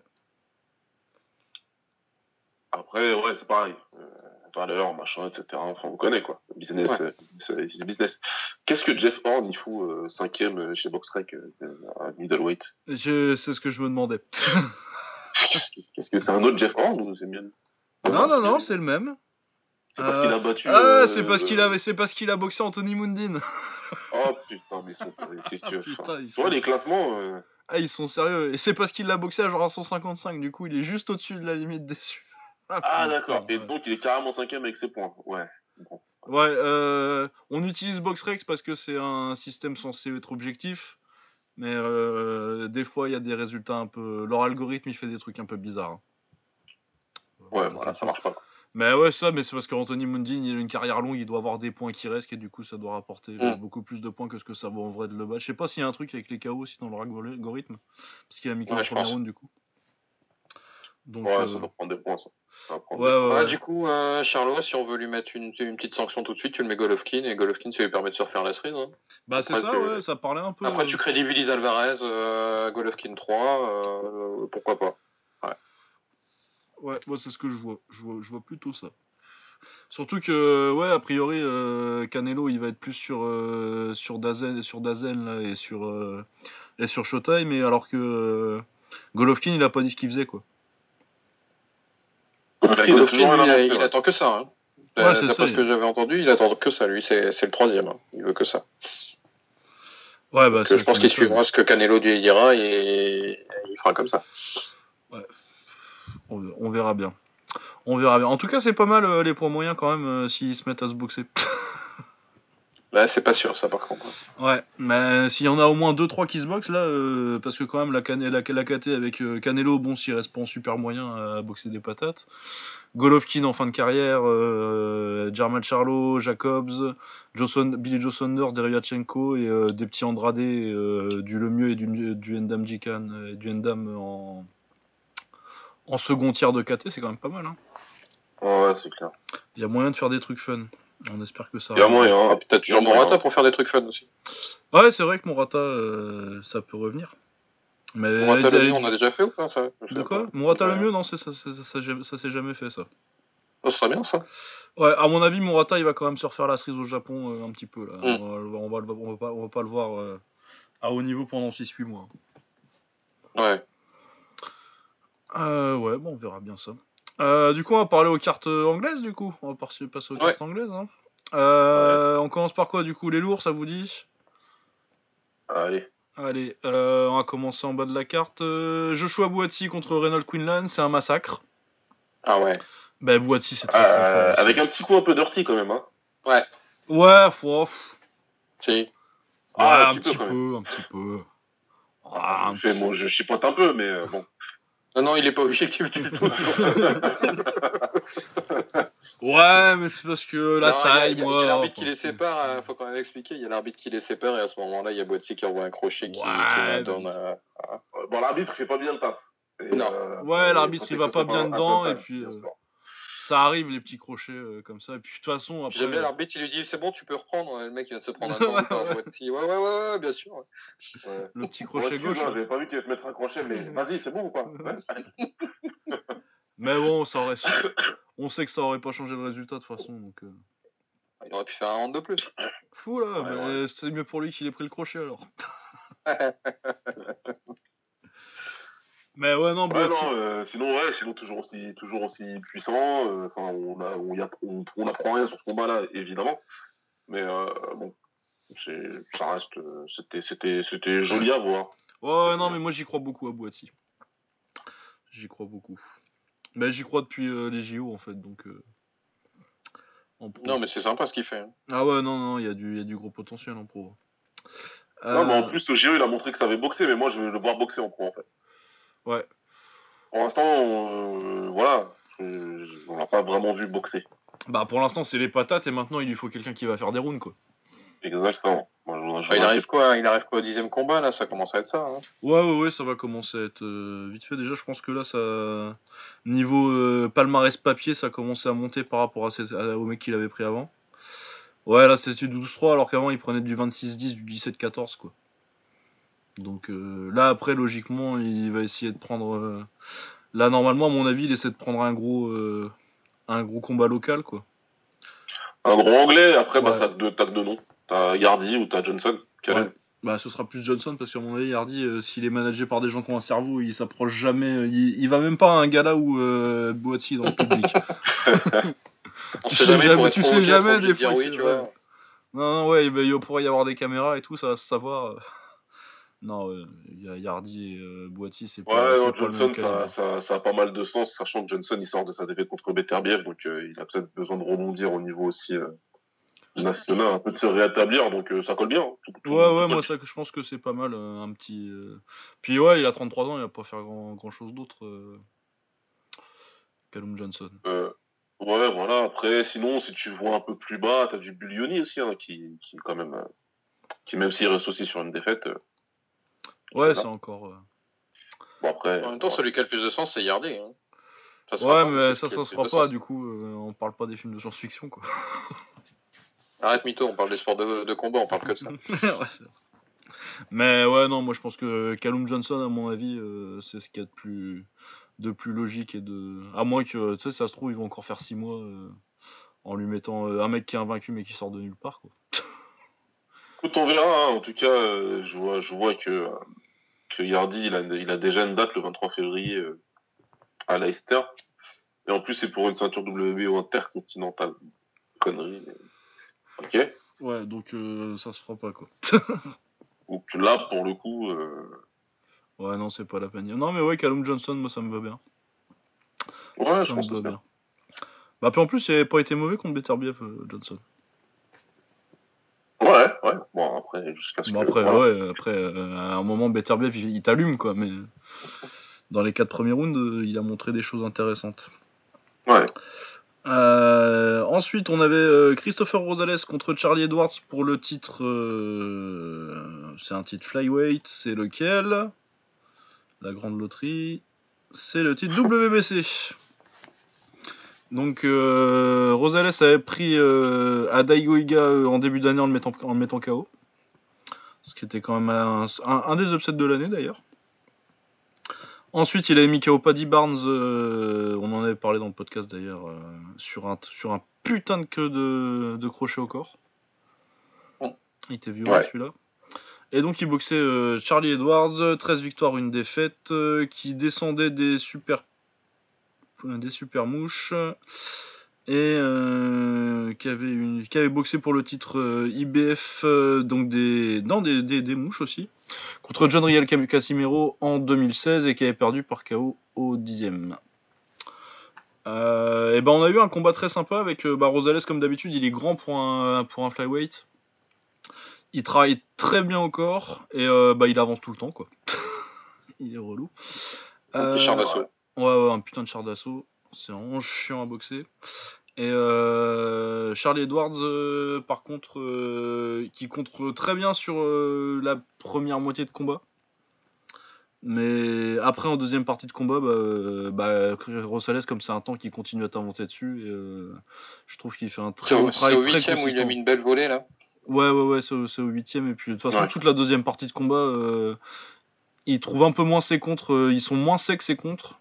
Après, ouais, c'est pareil. Euh, valeur, machin, etc. Enfin, on connaît quoi. Business, Ouais. euh, business. Qu'est-ce que Jeff Horn il fout euh, cinquième euh, chez Boxrec euh, à middleweight? Je- C'est ce que je me demandais. Qu'est-ce que c'est un autre Jeff Horn ou c'est bien? Non, non, non, c'est le même. C'est parce qu'il a battu. Ah, c'est parce qu'il a, c'est parce qu'il a boxé Anthony Mundine. Oh putain, mais ils sont. c'est Ah, que- putain, ils les classements. Ah, ils sont sérieux. Et c'est parce qu'il l'a boxé à genre à 155. Du coup, il est juste au-dessus de la limite déçue. Ah putain, d'accord. Et donc il est carrément cinquième avec ses points. Ouais. Bon. Ouais, euh, on utilise Boxrex parce que c'est un système censé être objectif, mais euh, des fois il y a des résultats un peu. Leur algorithme il fait des trucs un peu bizarres. hein. Ouais, voilà, ça marche pas. Mais ouais, ça, mais c'est parce qu'Anthony Mundine il a une carrière longue, il doit avoir des points qui restent et du coup ça doit rapporter euh, Mm. beaucoup plus de points que ce que ça vaut en vrai de le battre. Je sais pas s'il y a un truc avec les KO aussi dans leur algorithme, parce qu'il a mis KO Ouais, je premier pense. round du coup. Donc, Ouais, euh, ça doit prendre des points ça. Prendre ouais, ouais, Ouais, ouais. du coup, euh, Charlot, si on veut lui mettre une, une petite sanction tout de suite, tu le mets Golovkin, et Golovkin, ça lui permet de se refaire la cerise. hein. Bah c'est ça, ouais, ça parlait un peu. Après, euh, tu crédibilises Alvarez, euh, Golovkin 3, euh, pourquoi pas. Ouais, moi c'est ce que je vois. Je vois, je vois plutôt ça. Surtout que, ouais, a priori, euh, Canelo il va être plus sur, euh, sur, Dazen, sur Dazen là, et, sur, euh, et sur Showtime, mais alors que Golovkin il a pas dit ce qu'il faisait quoi. Il a Golovkin, toujours rien lui, il, inventé, il ouais. attend que ça. Hein. Ouais, Euh, c'est ça, D'après ce il- que j'avais entendu, il attend que ça, lui, c'est le troisième. hein. Il veut que ça. Ouais, bah ça, je pense qu'il suivra ce que Canelo lui dira et il fera comme ça. On, on verra bien. On verra bien. En tout cas, c'est pas mal euh, les points moyens quand même euh, s'ils se mettent à se boxer. Bah, c'est pas sûr, ça, par contre. Ouais, mais s'il y en a au moins 2-3 qui se boxent là, euh, parce que quand même la, Cane- la, la KT avec euh, Canelo, bon, s'il reste pas en super moyen à boxer des patates. Golovkin en fin de carrière, euh, Jermel Charlo, Jacobs, Johnson, Billy Joe Saunders, Deryachenko et euh, des petits Andrade, du Lemieux et du, du Endam Jikan, et du Endam en, en second tiers de KT, c'est quand même pas mal. Hein. Ouais, c'est clair. Il y a moyen de faire des trucs fun. On espère que ça. Il y a moyen. Hein. Peut-être moyen. Morata pour faire des trucs fun aussi. Ouais, c'est vrai que Morata, euh, ça peut revenir. Mais Morata, le mieux, on a déjà fait ou pas ça? De quoi? Morata le mieux? Non, ça, ça, ça, ça, ça s'est jamais fait ça. Oh, ce serait bien ça. Ouais, à mon avis, Morata il va quand même se refaire la cerise au Japon euh, un petit peu là. Mm. On, va, le voir- on, va, le- on va pas, on va pas le voir euh, à haut niveau pendant 6-8 mois. Ouais. Euh, ouais, bon, on verra bien ça. Euh, du coup, on va parler aux cartes anglaises du coup. On va passer aux Ouais. cartes anglaises. hein. Euh, On commence par quoi du coup? Les lourds, ça vous dit? Allez. Allez, euh, on va commencer en bas de la carte. Joshua Boati contre Reynald Quinlan, c'est un massacre. Ah ouais. Bah, Boati, c'est très très fort. aussi. avec un petit coup un peu dirty quand même. Hein. Ouais. Ouais, faut... pff, Si. Ouais, Ah, un, un petit petit peu, un petit peu. Ah, je, fais, moi, je chipote un peu, mais bon. Non, non, il est pas objectif du tout. ouais, mais c'est parce que la Non, taille, il y a- il moi. Il y a l'arbitre qui les sépare, euh, faut quand même expliquer. Il y a l'arbitre qui les sépare et à ce moment-là, il y a Boitier qui envoie un crochet qui, Ouais, qui mais- donne. euh, Euh, Bon, l'arbitre fait pas bien le taf. Et, Non. Ouais, l'arbitre, il va pas bien dedans, et puis, c'est un euh, sport. Ça arrive, les petits crochets euh, comme ça. Et puis, de toute façon, après. J'aime bien l'arbitre, il lui dit c'est bon, tu peux reprendre. Le mec, il vient de se prendre un temps. Ouais, ouais, ouais, ouais, bien sûr. Ouais. Le petit crochet gauche. J'avais pas vu qu'il allait te mettre un crochet, mais vas-y, c'est bon ou pas. Mais bon, ça aurait... on sait que ça aurait pas changé le résultat de toute façon. Donc, euh, Il aurait pu faire un round de plus. Fou là, mais c'est mieux pour lui qu'il ait pris le crochet alors. Mais ouais, non, Ouais, Boati. non, euh, sinon, ouais, sinon toujours aussi, toujours aussi puissant. euh, Enfin, on a, on, y a, on, on apprend rien sur ce combat-là, évidemment. Mais euh, bon, ça reste, c'était, c'était, c'était joli à voir. Ouais, ouais, non, mais moi j'y crois beaucoup à Boati. J'y crois beaucoup. Mais j'y crois depuis les JO en fait, donc. en pro. Non, mais c'est sympa ce qu'il fait. hein. Ah ouais, non, non, il y, a du- y a du gros potentiel en pro. Non, mais en plus, au JO, il a montré que ça avait boxé, mais moi, je veux le voir boxer en pro, en fait. Ouais. Pour l'instant, euh, voilà, on l'a pas vraiment vu boxer. Bah pour l'instant c'est les patates et maintenant il lui faut quelqu'un qui va faire des rounds quoi. Exactement. Moi, je- je- Enfin, il arrive quoi Il arrive quoi au dixième combat là Ça commence à être ça. Hein. Ouais, ouais, ouais, ça va commencer à être euh, vite fait. Déjà, je pense que là, ça. Niveau euh, palmarès papier, ça a commencé à monter par rapport à- au mec qu'il avait pris avant. Ouais, là, c'était du 12-3, alors qu'avant, il prenait du 26-10, du 17-14, quoi. Donc euh, là, après, logiquement, il va essayer de prendre. euh, Là, normalement, à mon avis, il essaie de prendre un gros. euh, Un gros combat local, quoi. Un gros anglais, après, bah, ça, deux, t'as que deux noms. T'as Yardy ou t'as Johnson. Ouais. Bah, ce sera plus Johnson parce qu'à mon avis, Hardy, euh, s'il est managé par des gens qui ont un cerveau, il s'approche jamais. Il, il va même pas à un gala euh, Boati dans le public. Tu sais jamais, tu sais jamais, des fois, oui, que- tu ouais. vois. non, non, ouais, bah, il pourrait y avoir des caméras et tout, ça va se savoir. Non, euh, il y a Yardi et euh, Boati, c'est pas, Ouais, non, pas Johnson, ça, ça, ça a pas mal de sens, sachant que Johnson, il sort de sa défaite contre Beterbiev, donc euh, il a peut-être besoin de rebondir au niveau aussi national, un peu de se rétablir, donc euh, ça colle bien. hein. Tout- tout- Ouais, tout ouais, moi, ça, je pense que c'est pas mal, euh, un petit. euh. Puis, ouais, il a 33 ans, il va pas faire grand, grand chose d'autre. Callum Johnson. Ouais, voilà. Après, sinon, si tu vois un peu plus bas, t'as du Bullioni aussi, hein, qui, qui quand même, qui même s'il reste aussi sur une défaite. Ouais, c'est encore. euh, bon après. En même temps, celui qui a le plus de sens, c'est Yardi. Hein. Ça Ouais, pas, mais ça, ça se fera pas, du coup, euh, on parle pas des films de science-fiction, quoi. Arrête mytho, on parle des sports de, de combat, on parle que de ça. Ouais. Mais ouais, non, moi je pense que Callum Johnson, à mon avis, euh, c'est ce qu'il y a de plus, de plus logique et de. À moins que, tu sais, ça se trouve, ils vont encore faire 6 mois euh, en lui mettant euh, un mec qui est invaincu mais qui sort de nulle part, quoi. Écoute, on verra. hein. En tout cas, euh, je vois, je vois que, euh, que Yardi, il a, il a déjà une date le 23 février euh, à Leicester. Et en plus, c'est pour une ceinture WBO intercontinentale. Connerie. mais- Ok. Ouais, donc euh, ça se fera pas, quoi. Donc là, pour le coup, Ouais, non, c'est pas la peine. Non, mais ouais, Callum Johnson, moi ça me va bien. ouais, ça je me pense va bien. Bah, puis en plus, il avait pas été mauvais contre Beterbiev, Johnson. Ouais. Bon, après, jusqu'à ce Bon, que. après, voilà. ouais, après, euh, à un moment, Beterbiev, il, il t'allume, quoi, mais dans les quatre premiers rounds, euh, il a montré des choses intéressantes. Ouais. Euh, ensuite, on avait euh, Christopher Rosales contre Charlie Edwards pour le titre. euh, c'est un titre flyweight. C'est lequel? La grande loterie. C'est le titre WBC. Donc, euh, Rosales avait pris euh, à Daigo Iga euh, en début d'année en le mettant, en le mettant KO. Ce qui était quand même un, un- un des upsets de l'année d'ailleurs. Ensuite, il a mis KO Paddy Barnes, euh, on en avait parlé dans le podcast d'ailleurs, sur, un, sur un putain de queue de, de crochet au corps. Il était Ouais. celui-là. Et donc il boxait euh, Charlie Edwards, 13 victoires, une défaite, euh, qui descendait des super, des super mouches et euh, qui, avait une, qui avait boxé pour le titre euh, IBF, euh, donc des, non, des, mouches aussi, contre John Riel Casimiro en 2016 et qui avait perdu par KO au dixième. Et ben on a eu un combat très sympa avec bah, Rosales comme d'habitude, il est grand pour un, pour un flyweight. Il travaille très bien au corps et bah, il avance tout le temps quoi. il est relou. Ouais, ouais, un putain de char d'assaut. C'est vraiment chiant à boxer. Et euh, Charlie Edwards, euh, par contre, euh, qui contre très bien sur euh, la première moitié de combat. Mais après, en deuxième partie de combat, bah, bah, Rosales, comme c'est un temps qui continue à t'avancer dessus, et, je trouve qu'il fait un très bon au, c'est travail, au huitième où il a mis une belle volée là. Ouais, ouais, ouais, c'est au, huitième. Et puis, de toute façon, Ouais. toute la deuxième partie de combat, il trouve un peu moins ses contres. ils sont moins secs ses contres.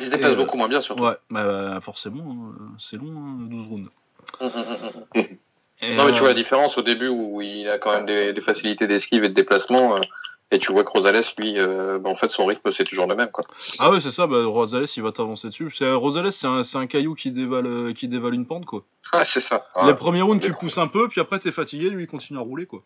Il se déplace euh, beaucoup moins bien surtout. Ouais, bah, forcément, euh, c'est long, hein, 12 rounds. Hum, hum, hum, hum. Et, Non mais tu euh, vois la différence au début où il a quand même des, des facilités d'esquive et de déplacement. euh, et tu vois que Rosales, lui, euh, bah, en fait, son rythme, c'est toujours le même. Quoi. Ah ouais, c'est ça, bah, Rosales, il va t'avancer dessus. C'est, Rosales, c'est un, c'est un caillou qui dévale, euh, qui dévale une pente, quoi. Ah, c'est ça. Ah, Les premiers rounds, tu pousses un peu, puis après, t'es fatigué, lui, il continue à rouler, quoi.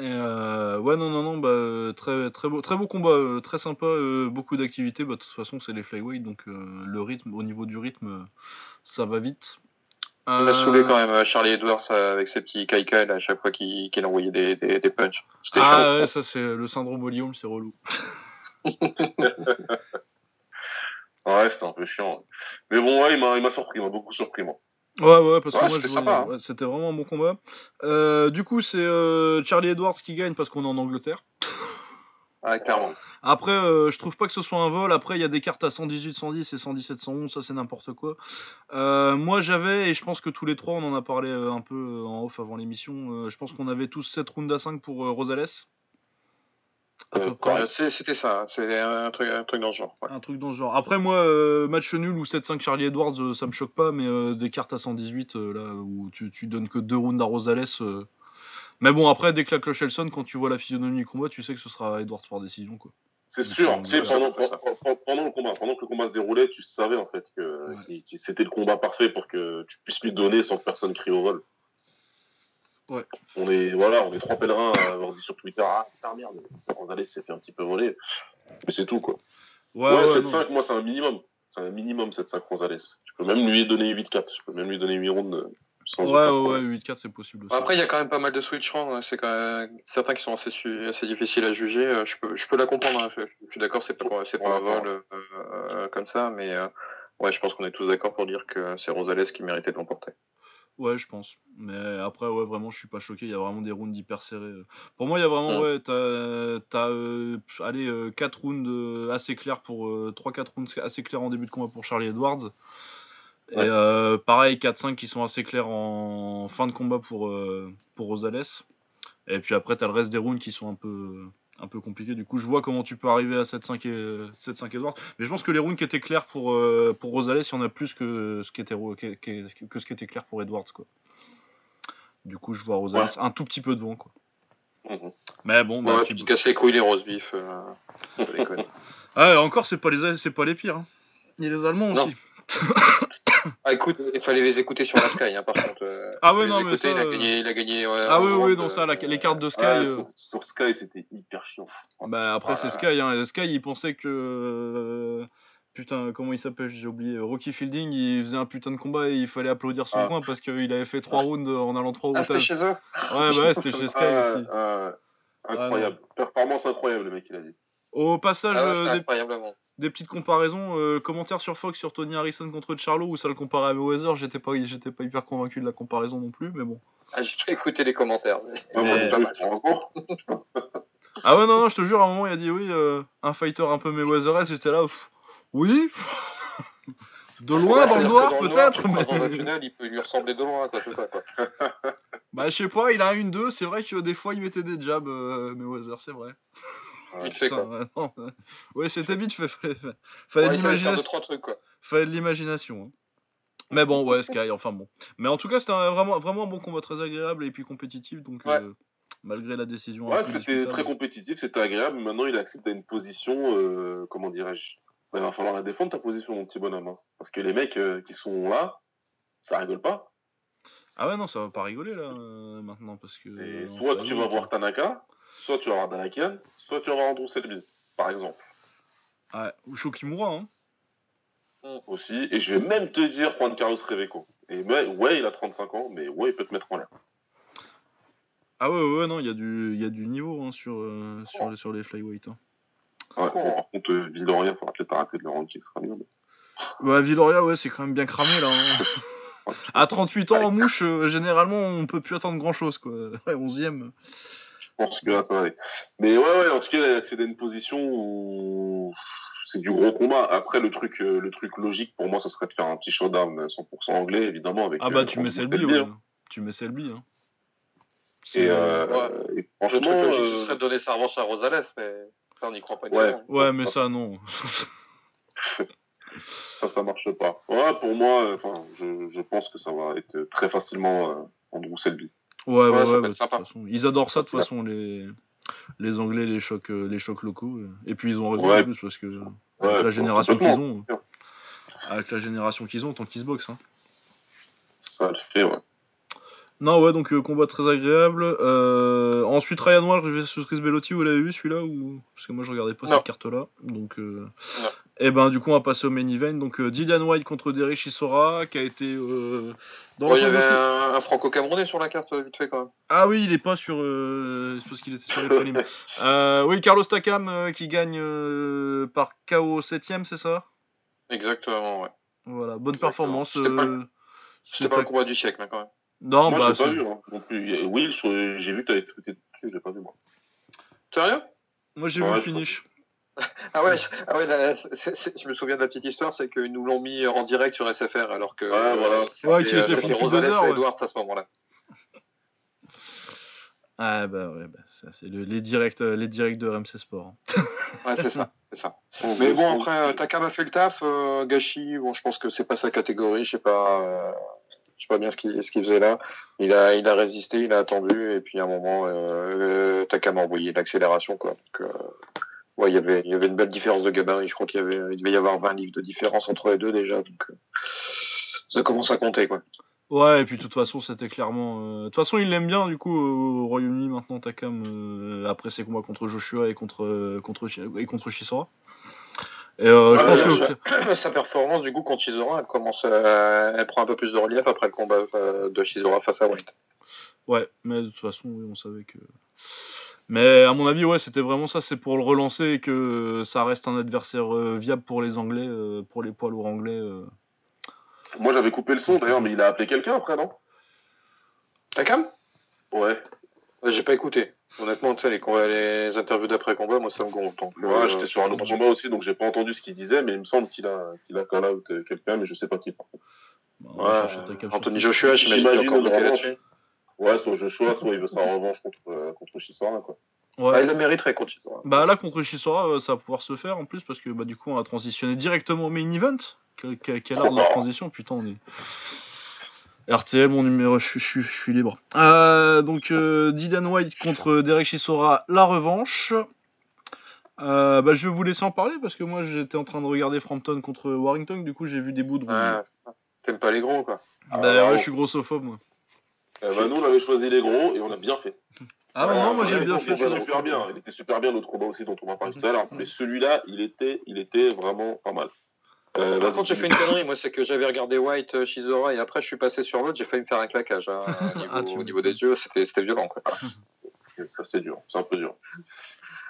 Euh, ouais, non, non, non, bah, très, très, beau, très beau combat, euh, très sympa, euh, beaucoup d'activités. Bah, de toute façon, c'est les flyweight, donc euh, le rythme, au niveau du rythme, euh, ça va vite. Il a Euh, saoulé quand même euh, Charlie Edwards euh, avec ses petits là, à chaque fois qu'il envoyait des, des, des. C'était Ah chaud. ouais, ça c'est le syndrome Olium, c'est relou. Ouais, c'était un peu chiant. Mais bon, ouais, il m'a il m'a surpris, il m'a beaucoup surpris, moi. Ouais, ouais, parce que Ouais, moi, c'était hein. ouais, c'était vraiment un bon combat. Euh, du coup, c'est euh, Charlie Edwards qui gagne parce qu'on est en Angleterre. Clairement. Après, euh, je trouve pas que ce soit un vol. Après, il y a des cartes à 118, 110 et 117, 111. Ça, c'est n'importe quoi. Moi, j'avais, et je pense que tous les trois, on en a parlé un peu en off avant l'émission. je pense qu'on avait tous 7 rounds à 5 pour Rosales. À Euh, peu près. Ouais, c'est- C'était ça. C'était un truc, un truc dans ce genre. ouais. Un truc dans ce genre. Après, moi, euh, match nul ou 7-5 Charlie Edwards, euh, ça me choque pas, mais euh, des cartes à 118, euh, là, où tu, tu donnes que 2 rounds à Rosales. euh. Mais bon, après, dès que la cloche elle sonne, quand tu vois la physionomie du combat, tu sais que ce sera Edwards par décision, quoi. C'est sûr, euh, tu sais, ouais, pendant, c'est ça. pendant, pendant le combat, pendant que le combat se déroulait, tu savais en fait que, Ouais. c'était le combat parfait pour que tu puisses lui donner sans que personne crie au vol. Ouais. On est, voilà, on est trois pèlerins à avoir dit sur Twitter, ah putain merde, Gonzalez s'est fait un petit peu voler. Mais c'est tout quoi. Ouais, Ouais, ouais, 7-5, moi c'est un minimum. C'est un minimum 7-5 Gonzalez. Je peux même lui donner 8-4. Je peux même lui donner 8 rounds. euh, sans Ouais, ouais, problème. ouais, 8-4, c'est possible aussi. Après, il y a quand même pas mal de switch rounds. hein. C'est quand même certains qui sont assez, su- assez difficiles à juger. Euh, Je peux, je peux la comprendre. hein. Je, je suis d'accord, c'est pas, c'est pas un vol euh, euh, comme ça, mais euh, ouais, je pense qu'on est tous d'accord pour dire que c'est Rosales qui méritait de l'emporter. Ouais, je pense. Mais après, ouais, vraiment, je suis pas choqué. Il y a vraiment des rounds hyper serrés. Pour moi, il y a vraiment, Ouais. t'as, t'as euh, allez, euh, 4 rounds euh, assez clairs pour. euh, 3-4 rounds assez clairs en début de combat pour Charlie Edwards. Et Ouais. euh, pareil, 4-5 qui sont assez clairs en fin de combat pour, euh, pour Rosales. Et puis après, t'as le reste des rounds qui sont un peu, un peu compliqués. Du coup, je vois comment tu peux arriver à 7-5 et 7-5 Edwards. Mais je pense que les rounds qui étaient clairs pour, euh, pour Rosales, il y en a plus que ce qui était, ro- que, que- que ce qui était clair pour Edwards. Quoi. Du coup, je vois Rosales un tout petit peu devant. Quoi. Mhm. Mais bon, bah, Ouais, tu- casses les couilles les roses vifs. Euh. Ah, encore, c'est pas les, c'est pas les pires. hein. Il y a les Allemands Non. aussi. ah, écoute, il fallait les écouter sur la Sky, hein, par contre. euh, Ah ouais, non, mais écouter, ça, il a gagné, il a gagné. ouais, Ah oui, oui, non, ça, la- euh, les cartes de Sky. Euh, sur, sur Sky, c'était hyper chiant. Bah après c'est Sky, hein. Sky il pensait que putain, comment il s'appelle J'ai oublié. Rocky Fielding, il faisait un putain de combat et il fallait applaudir son Ah. coin parce qu'il avait fait trois rounds en allant trois Ah, c'était rounds. chez eux? Ouais, bah ouais, c'était chez Sky Ah, aussi. ah, incroyable. Performance incroyable, le mec, il a dit. Au passage, Ah ouais, des. Des petites comparaisons, euh, commentaires sur Fox sur Tony Harrison contre Charlo où ça le comparait à Mayweather, j'étais pas, j'étais pas hyper convaincu de la comparaison non plus, mais bon. Ah, j'ai écouté les commentaires. mais- Ah, Mais- heureusement. Ah ouais, non, non, je te jure, à un moment, il a dit oui, euh, un fighter un peu Mayweather, j'étais là, pff, oui, de loin Ouais, dans le noir que dans le peut-être, noir, Dans la mais. finale, il peut lui ressembler de loin, quoi, c'est ça, quoi. Bah, je sais pas, il a une 2 c'est vrai que des fois il mettait des jabs, euh, Mayweather, c'est vrai. Vite fait, quoi. ouais, c'était vite fait, fallait, fallait Ouais, l'imagination. Fallait de l'imagination. hein. Mais bon, ouais, Sky, enfin bon. Mais en tout cas, c'était un- vraiment, vraiment un bon combat très agréable et puis compétitif, donc Ouais. euh, malgré la décision. Ouais, c'était très compétitif, c'était agréable. mais Maintenant, il accepte à une position, euh, comment dirais-je? Bah, Il va falloir la défendre, ta position, mon petit bonhomme. hein. Parce que les mecs euh, qui sont là, ça rigole pas. Ah ouais, non, ça va pas rigoler là maintenant parce que. Et soit tu vas voir Tanaka, soit tu vas voir Danakian, soit tu vas voir Andrew Selby, par exemple. Ouais, ou Shokimura, hein. Aussi. Et je vais même te dire Juan Carlos Reveco. Et mais, ouais, il a 35 ans, mais ouais, il peut te mettre en l'air. Ah ouais, ouais, non, il y, a du- y a du niveau hein, sur, euh, sur, les, sur les flyweight. Hein. Ouais, bon, par contre, euh, Villoria, il faudra peut-être arrêter de le rendre qui sera bien. Bah, Villoria, ouais, c'est quand même bien cramé là. hein. à 38 ans en mouche, euh, généralement, on peut plus attendre grand chose quoi. Ouais, 11ème. Je pense que là, ça va aller. Mais ouais, ouais, en tout cas, il a accédé à une position où c'est du gros combat. Après, le truc, euh, le truc logique pour moi, ça serait de faire un petit showdown 100% anglais, évidemment. Avec, Ah bah, euh, tu mets Selby, ouais. hein. Tu mets Selby, hein. Et, euh, Ouais. et Le truc franchement, logique, ce euh, serait de donner sa revanche à Rosales, mais ça, on n'y croit pas Ouais. seconde. Ouais, mais ça, non. ça, ça marche pas. Ouais, pour moi, euh, enfin, je, je pense que ça va être très facilement euh, Andrew Selby. Ouais, ouais, Ouais, bah, sympa. façon. Ils adorent ça, de toute façon, les... les Anglais, les chocs, euh, les chocs locaux. euh. Et puis, ils ont raison en plus, parce que Ouais, avec la génération qu'ils ont, avec la génération qu'ils ont, tant qu'ils se boxent. Hein. Ça le fait, ouais. Non, ouais, donc euh, combat très agréable. Euh, ensuite, Ryan Wall versus Chris Bellotti, vous l'avez vu celui-là ou? Parce que moi, je regardais pas Non. cette carte-là. Donc, euh... Non. et ben, du coup, on va passer au main event. Donc, euh, Dillian White contre Derek Chisora, qui a été euh, dans Bon, il y avait un, un franco-camerounais sur la carte, vite fait, quand même. Ah oui, il est pas sur. Euh... C'est parce qu'il était sur les prélims. Euh, oui, Carlos Takam euh, qui gagne euh, par KO 7ème, c'est ça? Exactement, ouais. Voilà, bonne Exactement. performance. C'était pas- euh, pas le combat du siècle, hein, quand même. Non, moi, bah. je l'ai pas vu, hein, non plus. Will, je- j'ai vu que t'avais tweeté dessus, je l'ai pas vu, moi. Sérieux Moi, j'ai Ouais, vu le finish. Ah ouais, je- ah ouais là, je me souviens de la petite histoire, c'est qu'ils nous l'ont mis en direct sur SFR, alors que Ouais, voilà. c'était, Ouais, qu'il euh, était fini Rosales deux heures, et ouais. Edwards à ce moment-là. Ah bah ouais, bah, ça c'est le- les directs, euh, les directs de RMC Sport. hein. Ouais, c'est ça, c'est ça. Mais bon, après, euh, Takam a fait le taf, euh, Gachi, bon, je pense que c'est pas sa catégorie, je sais pas, euh, je sais pas bien ce qu'il faisait là. Il a, résisté, il a attendu, et puis à un moment, Takam a envoyé l'accélération, quoi. Donc, euh, il y avait, une belle différence de gabarit. Je crois qu'il devait y avoir 20 livres de différence entre les deux déjà, donc euh, ça commence à compter, quoi. Ouais, et puis de toute façon, c'était clairement. euh, De toute façon, il l'aime bien du coup au Royaume-Uni maintenant, Takam, après ses combats contre Joshua et contre, contre, et contre Chisora. Et euh, je Ouais, pense que. Sa performance, du coup, contre Chisora, elle commence, à- elle prend un peu plus de relief après le combat euh, de Chisora face à White. Ouais, mais de toute façon, oui, on savait que. Mais à mon avis, ouais, c'était vraiment ça, c'est pour le relancer et que ça reste un adversaire euh, viable pour les Anglais, euh, pour les poids lourds anglais. euh. Moi, j'avais coupé le son, d'ailleurs, mais il a appelé quelqu'un après, non? Takam? Ouais. Euh, J'ai pas écouté. Honnêtement, tu sais, les, interviews d'après-combat, moi, ça me gonfle. Donc, Ouais, euh, j'étais sur un autre combat aussi, donc j'ai pas entendu ce qu'il disait, mais il me semble qu'il a, qu'il a call out euh, quelqu'un, mais je sais pas qui. par contre. Bah, Ouais, Anthony Joshua, j'imagine qu'il là-dessus. Ouais, soit Joshua, soit il veut sa revanche contre, euh, contre Chisora, quoi. Ouais. Ah, il le mériterait contre Chisora. Bah là contre Chisora euh, ça va pouvoir se faire en plus parce que bah du coup on a transitionné directement au main event. Quel, quel, quel art de la transition putain on est. RTL mon numéro je, suis- je, suis- je suis libre. Euh, donc euh, Dylan White contre Derek Chisora la revanche. Euh, bah, je vais vous laisser en parler parce que moi j'étais en train de regarder Frampton contre Warrington du coup j'ai vu des bouts de ça. T'aimes pas les gros, quoi. Bah Ah, ouais bravo. je suis grossophobe moi. Bah, nous, on avait choisi les gros et on a bien fait. Ah Ouais, non, moi j'ai bien fait. super bien. Il était super bien, l'autre combat aussi dont on va parler tout à l'heure. Mais celui-là, il était, il était vraiment pas mal. Euh, Par contre, j'ai fait une connerie, moi, c'est que j'avais regardé White euh, Shizora et après je suis passé sur l'autre, j'ai failli me faire un claquage. hein, au, niveau, Ah, tu au niveau des yeux, c'était violent. Quoi. Ça, c'est dur. C'est un peu dur.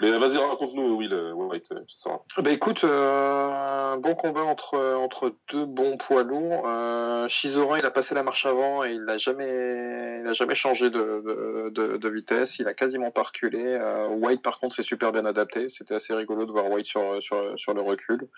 Mais vas-y, raconte-nous, Will, euh, White, euh, sauras. Bah écoute, euh, un bon combat entre, entre deux bons poids lourds. Euh, Shizora, il a passé la marche avant et il n'a jamais, il a jamais changé de, de, de, de vitesse. Il a quasiment pas reculé. Euh, White, par contre, s'est super bien adapté. C'était assez rigolo de voir White sur, sur, sur le recul.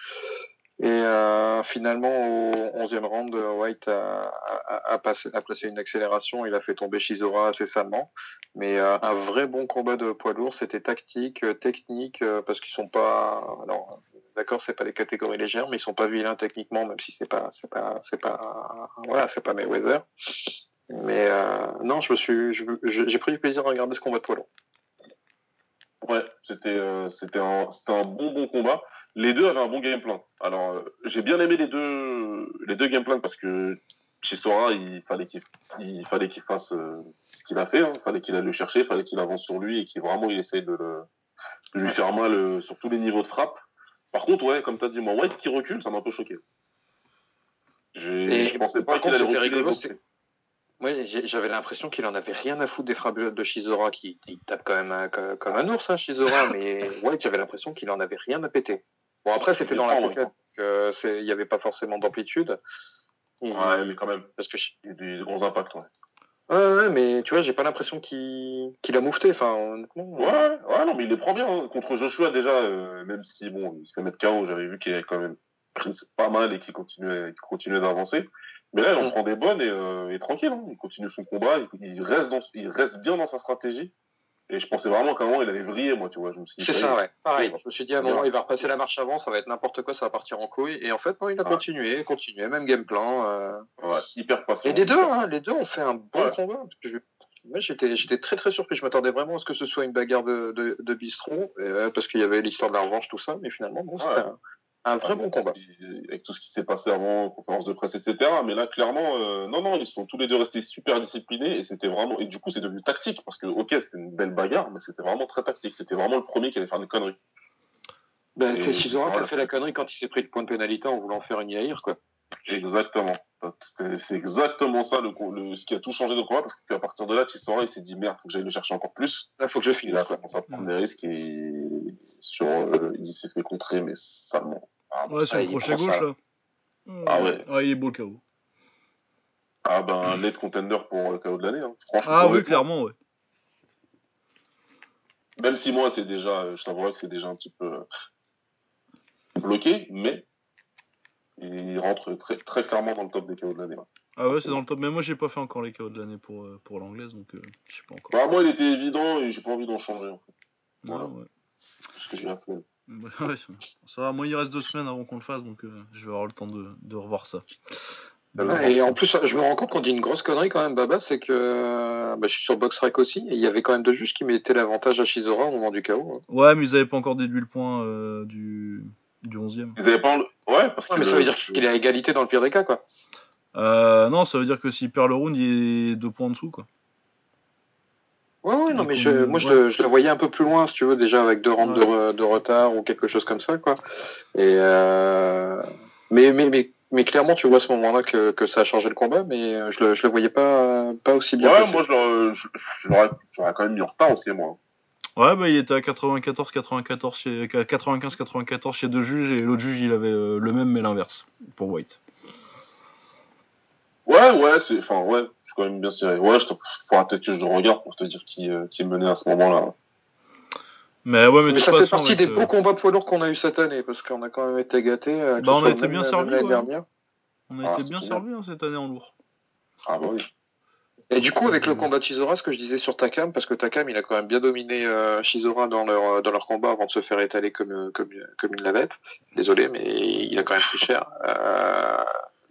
Et euh, finalement, au 11e round, White a, a, a, passé, a placé une accélération. Il a fait tomber Shizora assez salement. Mais euh, un vrai bon combat de poids lourd, c'était tactique, euh, technique, euh, parce qu'ils sont pas. Alors, d'accord, c'est pas les catégories légères, mais ils sont pas vilains techniquement, même si c'est pas, c'est pas, c'est pas, voilà, c'est pas Mayweather. Mais euh, non, je me suis, j'ai pris du plaisir à regarder ce combat de poids lourd. Ouais, c'était euh, c'était un, c'était un bon bon combat. Les deux avaient un bon game plan. Alors, euh, j'ai bien aimé les deux les deux game plans parce que chez Sora, il fallait qu'il il fallait qu'il fasse euh, ce qu'il a fait. hein. Il fallait qu'il aille le chercher, il fallait qu'il avance sur lui et qu'il vraiment il essaye de, le, de lui faire mal euh, sur tous les niveaux de frappe. Par contre, ouais, comme tu as dit, moi, White qui recule, ça m'a un peu choqué. Je pensais pas qu'il allait reculer. J'ai- j'avais l'impression qu'il en avait rien à foutre des frappes de Shizora, qui il tape quand même un- comme un ours, hein, Shizora, mais ouais, j'avais l'impression qu'il en avait rien à péter. Bon, après, c'était dans la pocket, donc c'est- il n'y avait pas forcément d'amplitude. Et- Ouais, mais quand même, Parce que je- il y a des gros impacts, ouais. Ouais, ouais, mais tu vois, j'ai pas l'impression qu'il a moufté. Enfin, honnêtement. Ouais, ouais, non, mais il les prend bien. hein. Contre Joshua, déjà, euh, même si, bon, il se fait mettre KO, j'avais vu qu'il avait quand même pris pas mal et qu'il continuait, qu'il continuait d'avancer. Mais là, il en prend des bonnes et, euh, et tranquille. hein. Il continue son combat, il, il reste dans, il reste bien dans sa stratégie. Et je pensais vraiment qu'à un moment, il allait vriller, moi, tu vois. Je me suis dit, C'est ça, ouais. Pareil. Je me suis dit à un moment, il va repasser la marche avant, ça va être n'importe quoi, ça va partir en couille. Et en fait, non, il a Ouais. continué, continué, même game plan. euh. Ouais, hyper patient. Et les deux, hein, les deux ont fait un bon Ouais. combat. Je- Moi, j'étais, j'étais très très surpris. Je m'attendais vraiment à ce que ce soit une bagarre de, de, de bistrot, euh, parce qu'il y avait l'histoire de la revanche, tout ça. Mais finalement, bon, c'était un, un vrai bon combat. Avec tout ce qui s'est passé avant, conférence de presse, etc. Mais là, clairement, euh, non, non, ils sont tous les deux restés super disciplinés et c'était vraiment, et du coup, c'est devenu tactique parce que, ok, c'était une belle bagarre, mais c'était vraiment très tactique. C'était vraiment le premier qui allait faire des conneries. Ben, c'est Shizora qui a fait la connerie quand il s'est pris le point de pénalité en voulant faire une Yair, quoi. Exactement. C'est exactement ça le, le, ce qui a tout changé dans le combat parce qu'à partir de là, Chisora, il s'est dit merde, faut que j'aille le chercher encore plus. Là, faut que je Il finisse, a quoi. commencé à prendre des risques et sur, euh, il s'est fait contrer, mais salement. Ah, Ouais, sur Ah, le crochet gauche, ça. là. Ah ouais. Ouais, il est beau le KO. ah ben, un late contender pour le KO de l'année. Hein. Franchement, Ah oui, clairement, ouais. Même si moi, c'est déjà, euh, je t'avouerais que c'est déjà un petit peu euh, bloqué, mais il rentre très, très clairement dans le top des KO de l'année. ouais. Ah ouais, c'est dans le top. Mais moi, j'ai pas fait encore les KO de l'année pour, euh, pour l'anglaise, donc euh, je sais pas encore. Bah, moi, il était évident et j'ai pas envie d'en changer, en fait, voilà. Ah, ouais. Parce que j'ai la flemme. Ouais, ouais, ça- va, moi il reste deux semaines avant qu'on le fasse, donc euh, je vais avoir le temps de, de revoir ça. Ouais, et en plus, je me rends compte qu'on dit une grosse connerie quand même, Baba, c'est que bah, je suis sur BoxRec aussi, et il y avait quand même deux juges qui mettaient l'avantage à Shizora au moment du KO. hein. Ouais, mais ils avaient pas encore déduit le point euh, du, du 11ème. Ils avaient pas Ouais, parce Ouais, que. mais ça veut dire qu'il est à égalité dans le pire des cas, quoi. Euh, non, ça veut dire que s'il perd le round, il est deux points en dessous, quoi. Ouais, ouais, non, mais je, moi, je, ouais. le, je le voyais un peu plus loin, si tu veux, déjà avec deux rounds de, re- de retard ou quelque chose comme ça, quoi. Et euh... mais, mais, mais, mais clairement, tu vois à ce moment-là que, que ça a changé le combat, mais euh, je le, je le voyais pas, pas aussi bien. Ouais, passé. moi, j'aurais quand même mis en retard aussi, moi. Ouais, bah il était à 94-94 chez 95-94 chez deux juges et l'autre juge il avait euh, le même mais l'inverse pour White. Ouais, ouais, c'est. Enfin, ouais, c'est quand même bien serré. Ouais, je te... faudra peut-être que je le regarde pour te dire qui, euh, qui menait à ce moment-là. Mais ouais, mais, Mais de ça toute fait façon, partie des euh, beaux combats poids lourds qu'on a eu cette année, parce qu'on a quand même été gâtés. euh, Bah, on a été bien servis, l'année ouais. dernière. on a Ah, été c'est bien bien. servi hein, cette année en lourd. Ah, bah oui. Et du coup, avec le combat de Shizora, ce que je disais sur Takam, parce que Takam, il a quand même bien dominé euh, Shizora dans leur, dans leur combat avant de se faire étaler comme, comme, comme une lavette. Désolé, mais il a quand même pris cher. Euh,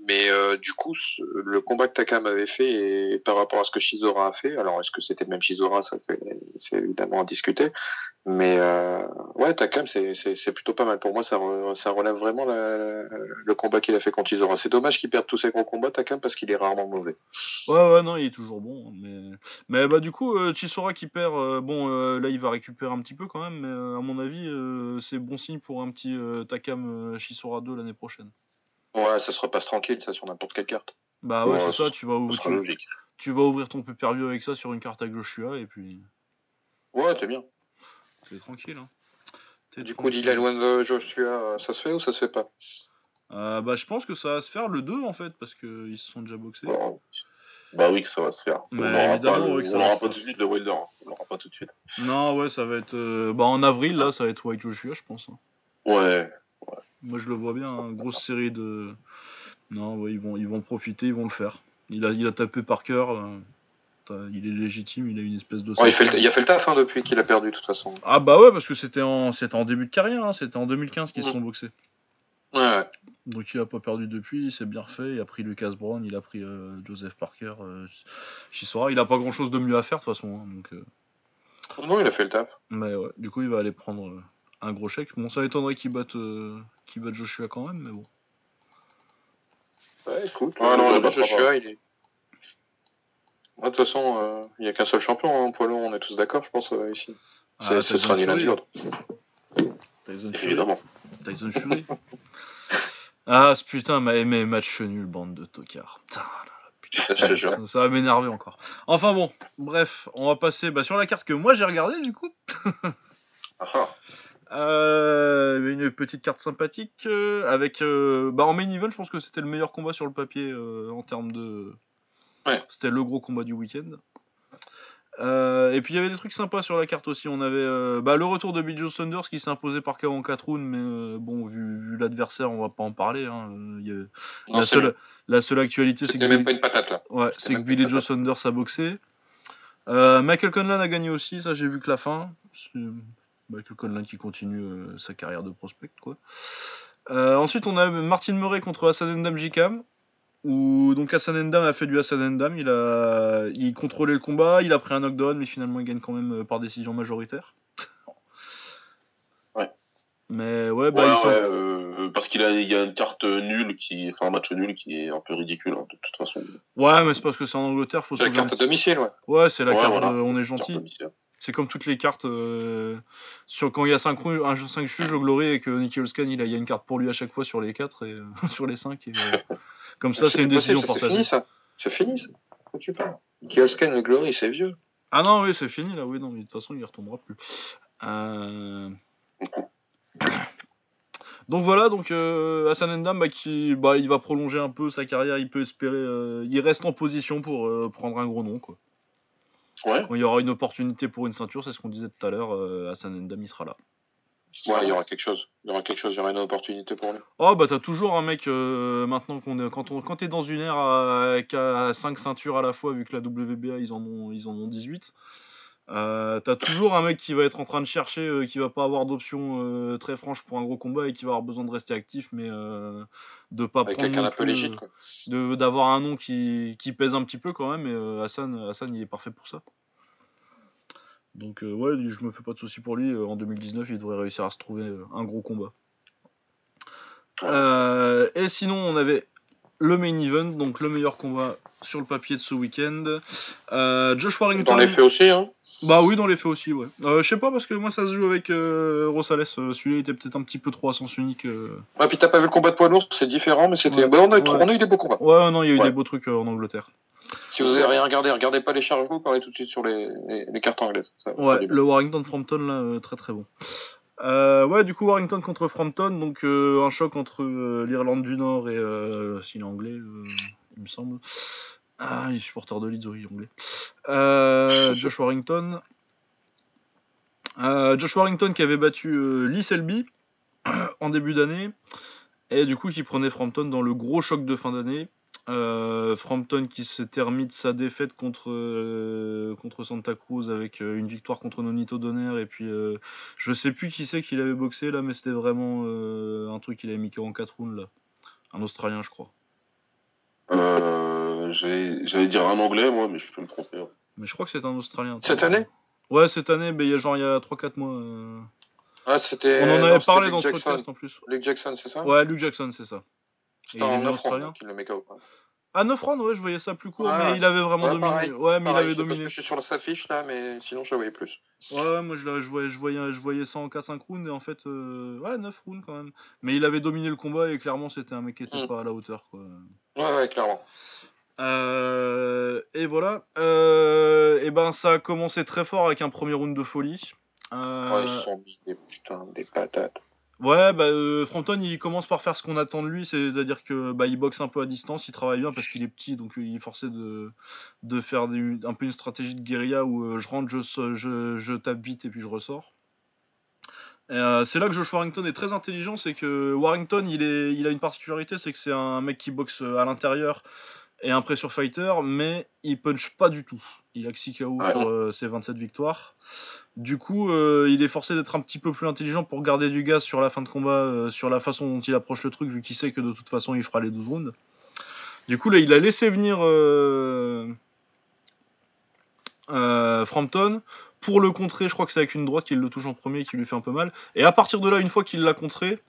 mais euh, du coup, le combat que Takam avait fait et par rapport à ce que Shizora a fait, alors est-ce que c'était le même Shizora Ça, c'est évidemment à discuter. Mais euh, ouais, Takam, c'est plutôt pas mal. Pour moi, ça, re- ça relève vraiment le combat qu'il a fait contre Shizora. C'est dommage qu'il perde tous ses gros combats, Takam, parce qu'il est rarement mauvais. Ouais, ouais, non, il est toujours bon. hein, Mais, mais bah, du coup, euh, qui perd, euh, bon, là, il va récupérer un petit peu quand même. Mais à mon avis, c'est bon signe pour un petit Takam Chisora 2 l'année prochaine. Ouais, ça se repasse tranquille, ça, sur n'importe quelle carte. Bah ouais, Ouais, c'est ça, ça- tu vas, ouvrir, sera tu, logique. tu vas ouvrir ton pay-per-view avec ça sur une carte avec Joshua et puis Ouais, t'es bien. t'es tranquille. Hein. Du coup, tranquille. Dylan Wonder Joshua, euh, ça se fait ou ça se fait pas? Euh, bah je pense que ça va se faire le 2 en fait, parce qu'ils se sont déjà boxés. Bon. Bah oui, que ça va se faire. Mais on n'aura évidemment, pas, pas tout de suite le Wilder. hein. On l'aura pas tout de suite. Non, ouais, ça va être. euh, Bah en avril, là, ça va être White Joshua, je pense. hein. Ouais. Moi je le vois bien, hein, grosse série de. Non, ouais, ils vont, ils vont profiter, ils vont le faire. Il a, il a tapé par cœur. euh, Il est légitime, il a une espèce de. Il, fait le, il a fait le taf hein, depuis qu'il a perdu, de toute façon. Ah bah ouais, parce que c'était en, c'était en début de carrière, hein, c'était en 2015 qu'ils se Mhm. sont boxés. Ouais, ouais. Donc il a pas perdu depuis, il s'est bien refait, il a pris Lucas Brown, il a pris euh, Joseph Parker, euh, Chisora, il a pas grand chose de mieux à faire de toute façon. hein, donc, euh, Non, il a fait le taf. Mais ouais, du coup il va aller prendre un gros chèque. Bon ça étonnerait qu'il batte, euh, qu'il batte Joshua quand même, mais bon. Ouais, écoute, Ouais, non, pas Joshua, il est. Ouais, De toute façon, euh, il n'y a qu'un seul champion en poids lourd, on est tous d'accord, je pense, euh, ici. Ah, C'est- ce sera ni l'un ni Fury. l'autre. Tyson Fury. Évidemment. Tyson Fury. ah ce putain m'a aimé match nul, bande de tocards. Putain, jure. ça, ça va m'énerver encore. Enfin bon, bref, on va passer bah, sur la carte que moi j'ai regardée du coup. Euh, une petite carte sympathique euh, avec euh, bah en main event je pense que c'était le meilleur combat sur le papier euh, en termes de Ouais. c'était le gros combat du week-end et puis il y avait des trucs sympas sur la carte aussi on avait bah, le retour de Bill Saunders qui s'est imposé par KO en 4 rounds mais bon vu, vu l'adversaire on va pas en parler hein. Y Non, la, seule, la seule actualité c'est que même Billy- pas une patate, là. Ouais, C'était c'est que Billy Joe Saunders a boxé. Michael Conlan a gagné aussi, ça j'ai vu que la fin. Michael Conlan qui continue euh, sa carrière de prospect, quoi. Euh, ensuite, on a Martin Murray contre Hassan Ndam Jikam. Où donc Hassan Ndam a fait du Hassan Ndam, il a, il contrôlait le combat, il a pris un knockdown, mais finalement il gagne quand même euh, par décision majoritaire. Ouais. Mais ouais, bah Ouais, ouais, euh, parce qu'il a, il a une carte nulle qui, enfin un match nul qui est un peu ridicule hein, de toute façon. ouais, mais c'est parce que c'est en Angleterre, faut C'est la carte domicile, ouais. Ouais, c'est la Ouais, carte, voilà. on est Carte gentil. C'est comme toutes les cartes. euh, sur, quand il y a 5 cinq, juges au Glory et que Nicky Holskan il, a- il y a une carte pour lui à chaque fois sur les 4 et euh, sur les 5. comme ça, c'est une décision ça, C'est partagée. fini, ça. C'est fini, ça. Quoi tu parles Kiosken, le Glory, c'est vieux. Ah non, oui, c'est fini là. Oui, non, mais de toute façon, il y retombera plus. Euh, Donc voilà, donc euh, Hassan Ndam, bah, qui, bah, il va prolonger un peu sa carrière. Il peut espérer. euh, il reste en position pour euh, prendre un gros nom. Quoi. Ouais. Quand il y aura une opportunité pour une ceinture, c'est ce qu'on disait tout à l'heure. euh, Hassan Ndam, il sera là. Ouais, il y aura quelque chose. Il y aura quelque chose, il y aura une opportunité pour lui. Oh bah t'as toujours un mec euh, maintenant qu'on est quand on quand t'es dans une ère à, qui a 5 ceintures à la fois vu que la WBA ils en ont ils en ont 18 euh, t'as toujours un mec qui va être en train de chercher euh, qui va pas avoir d'option euh, très franche pour un gros combat et qui va avoir besoin de rester actif mais de pas Avec prendre quelqu'un non d'un peu légitime, quoi. de d'avoir un nom qui, qui pèse un petit peu quand même et Hassan Hassan il est parfait pour ça donc ouais je me fais pas de soucis pour lui en 2019 il devrait réussir à se trouver un gros combat et sinon, on avait le main event, donc le meilleur combat sur le papier de ce week-end. Euh, Josh Warrington. Dans les faits aussi, hein. Bah oui, dans les faits aussi, ouais. Euh, je sais pas, parce que moi ça se joue avec euh, Rosales. Euh, Celui-là était peut-être un petit peu trop à sens unique. euh. Ouais, puis t'as pas vu le combat de poids lourd, c'est différent, mais c'était. Ouais. Bah, on, a eu, Ouais. on a eu des beaux combats. Ouais, non, il y a eu Ouais. des beaux trucs euh, en Angleterre. Si vous avez rien regardé, regardez pas les charges, vous parlez tout de suite sur les, les, les cartes anglaises. Ça, Ouais, le Warrington Frampton là, très très bon. Euh, ouais, du coup Warrington contre Frampton, donc euh, un choc entre euh, l'Irlande du Nord et s'il est anglais, il me semble. Ah, il est supporter de Leeds, oui, anglais. Euh, Josh Warrington. Euh, Josh Warrington qui avait battu euh, Lee Selby en début d'année et du coup qui prenait Frampton dans le gros choc de fin d'année. Euh, Frampton qui s'était remis de sa défaite contre, euh, contre Santa Cruz avec euh, une victoire contre Nonito Donner et puis euh, je sais plus qui c'est qu'il avait boxé là mais c'était vraiment euh, un truc qu'il avait mis en 4 rounds là. Un Australien je crois. J'allais dire un anglais, moi, mais je peux me tromper. hein. Mais je crois que c'est un Australien. Cette année? Ouais cette année, mais il y a genre il y a 3-4 mois. euh. Ah, c'était. On en non, avait c'était parlé dans ce podcast en plus. Luke Jackson, c'est ça? Ouais Luke Jackson c'est ça. C'était en né 9 australien qu'il le met KO. À 9 rounds, ouais, je voyais ça plus court, mais il avait vraiment dominé. ouais, mais il avait dominé. Je suis sur sa fiche là, mais sinon je voyais plus. Ouais, moi je, je, voyais, je, voyais, je voyais ça en 4-5 rounds, et en fait, euh, ouais, 9 rounds quand même. Mais il avait dominé le combat, et clairement, c'était un mec qui était mm. pas à la hauteur, quoi. Ouais, ouais, clairement. Euh, et voilà. Euh, et ben, ça a commencé très fort avec un premier round de folie. Ouais, ils sont mis des, putain, des patates. Ouais, bah, euh, Frampton, il commence par faire ce qu'on attend de lui, c'est-à-dire que bah, il boxe un peu à distance, il travaille bien parce qu'il est petit, donc il est forcé de, de faire un peu une stratégie de guérilla où euh, je rentre, je, je, je, tape vite et puis je ressors. Euh, c'est là que Josh Warrington est très intelligent, c'est que Warrington, il, est, il a une particularité, c'est que c'est un mec qui boxe à l'intérieur et un pressure fighter, mais il punch pas du tout. Il a que 6 KO sur ses 27 victoires. Du coup, euh, il est forcé d'être un petit peu plus intelligent pour garder du gaz sur la fin de combat, euh, sur la façon dont il approche le truc, vu qu'il sait que de toute façon il fera les 12 rounds. Du coup, là, il a laissé venir euh, Frampton. Pour le contrer, je crois que c'est avec une droite qu'il le touche en premier et qui lui fait un peu mal. Et à partir de là, une fois qu'il l'a contré,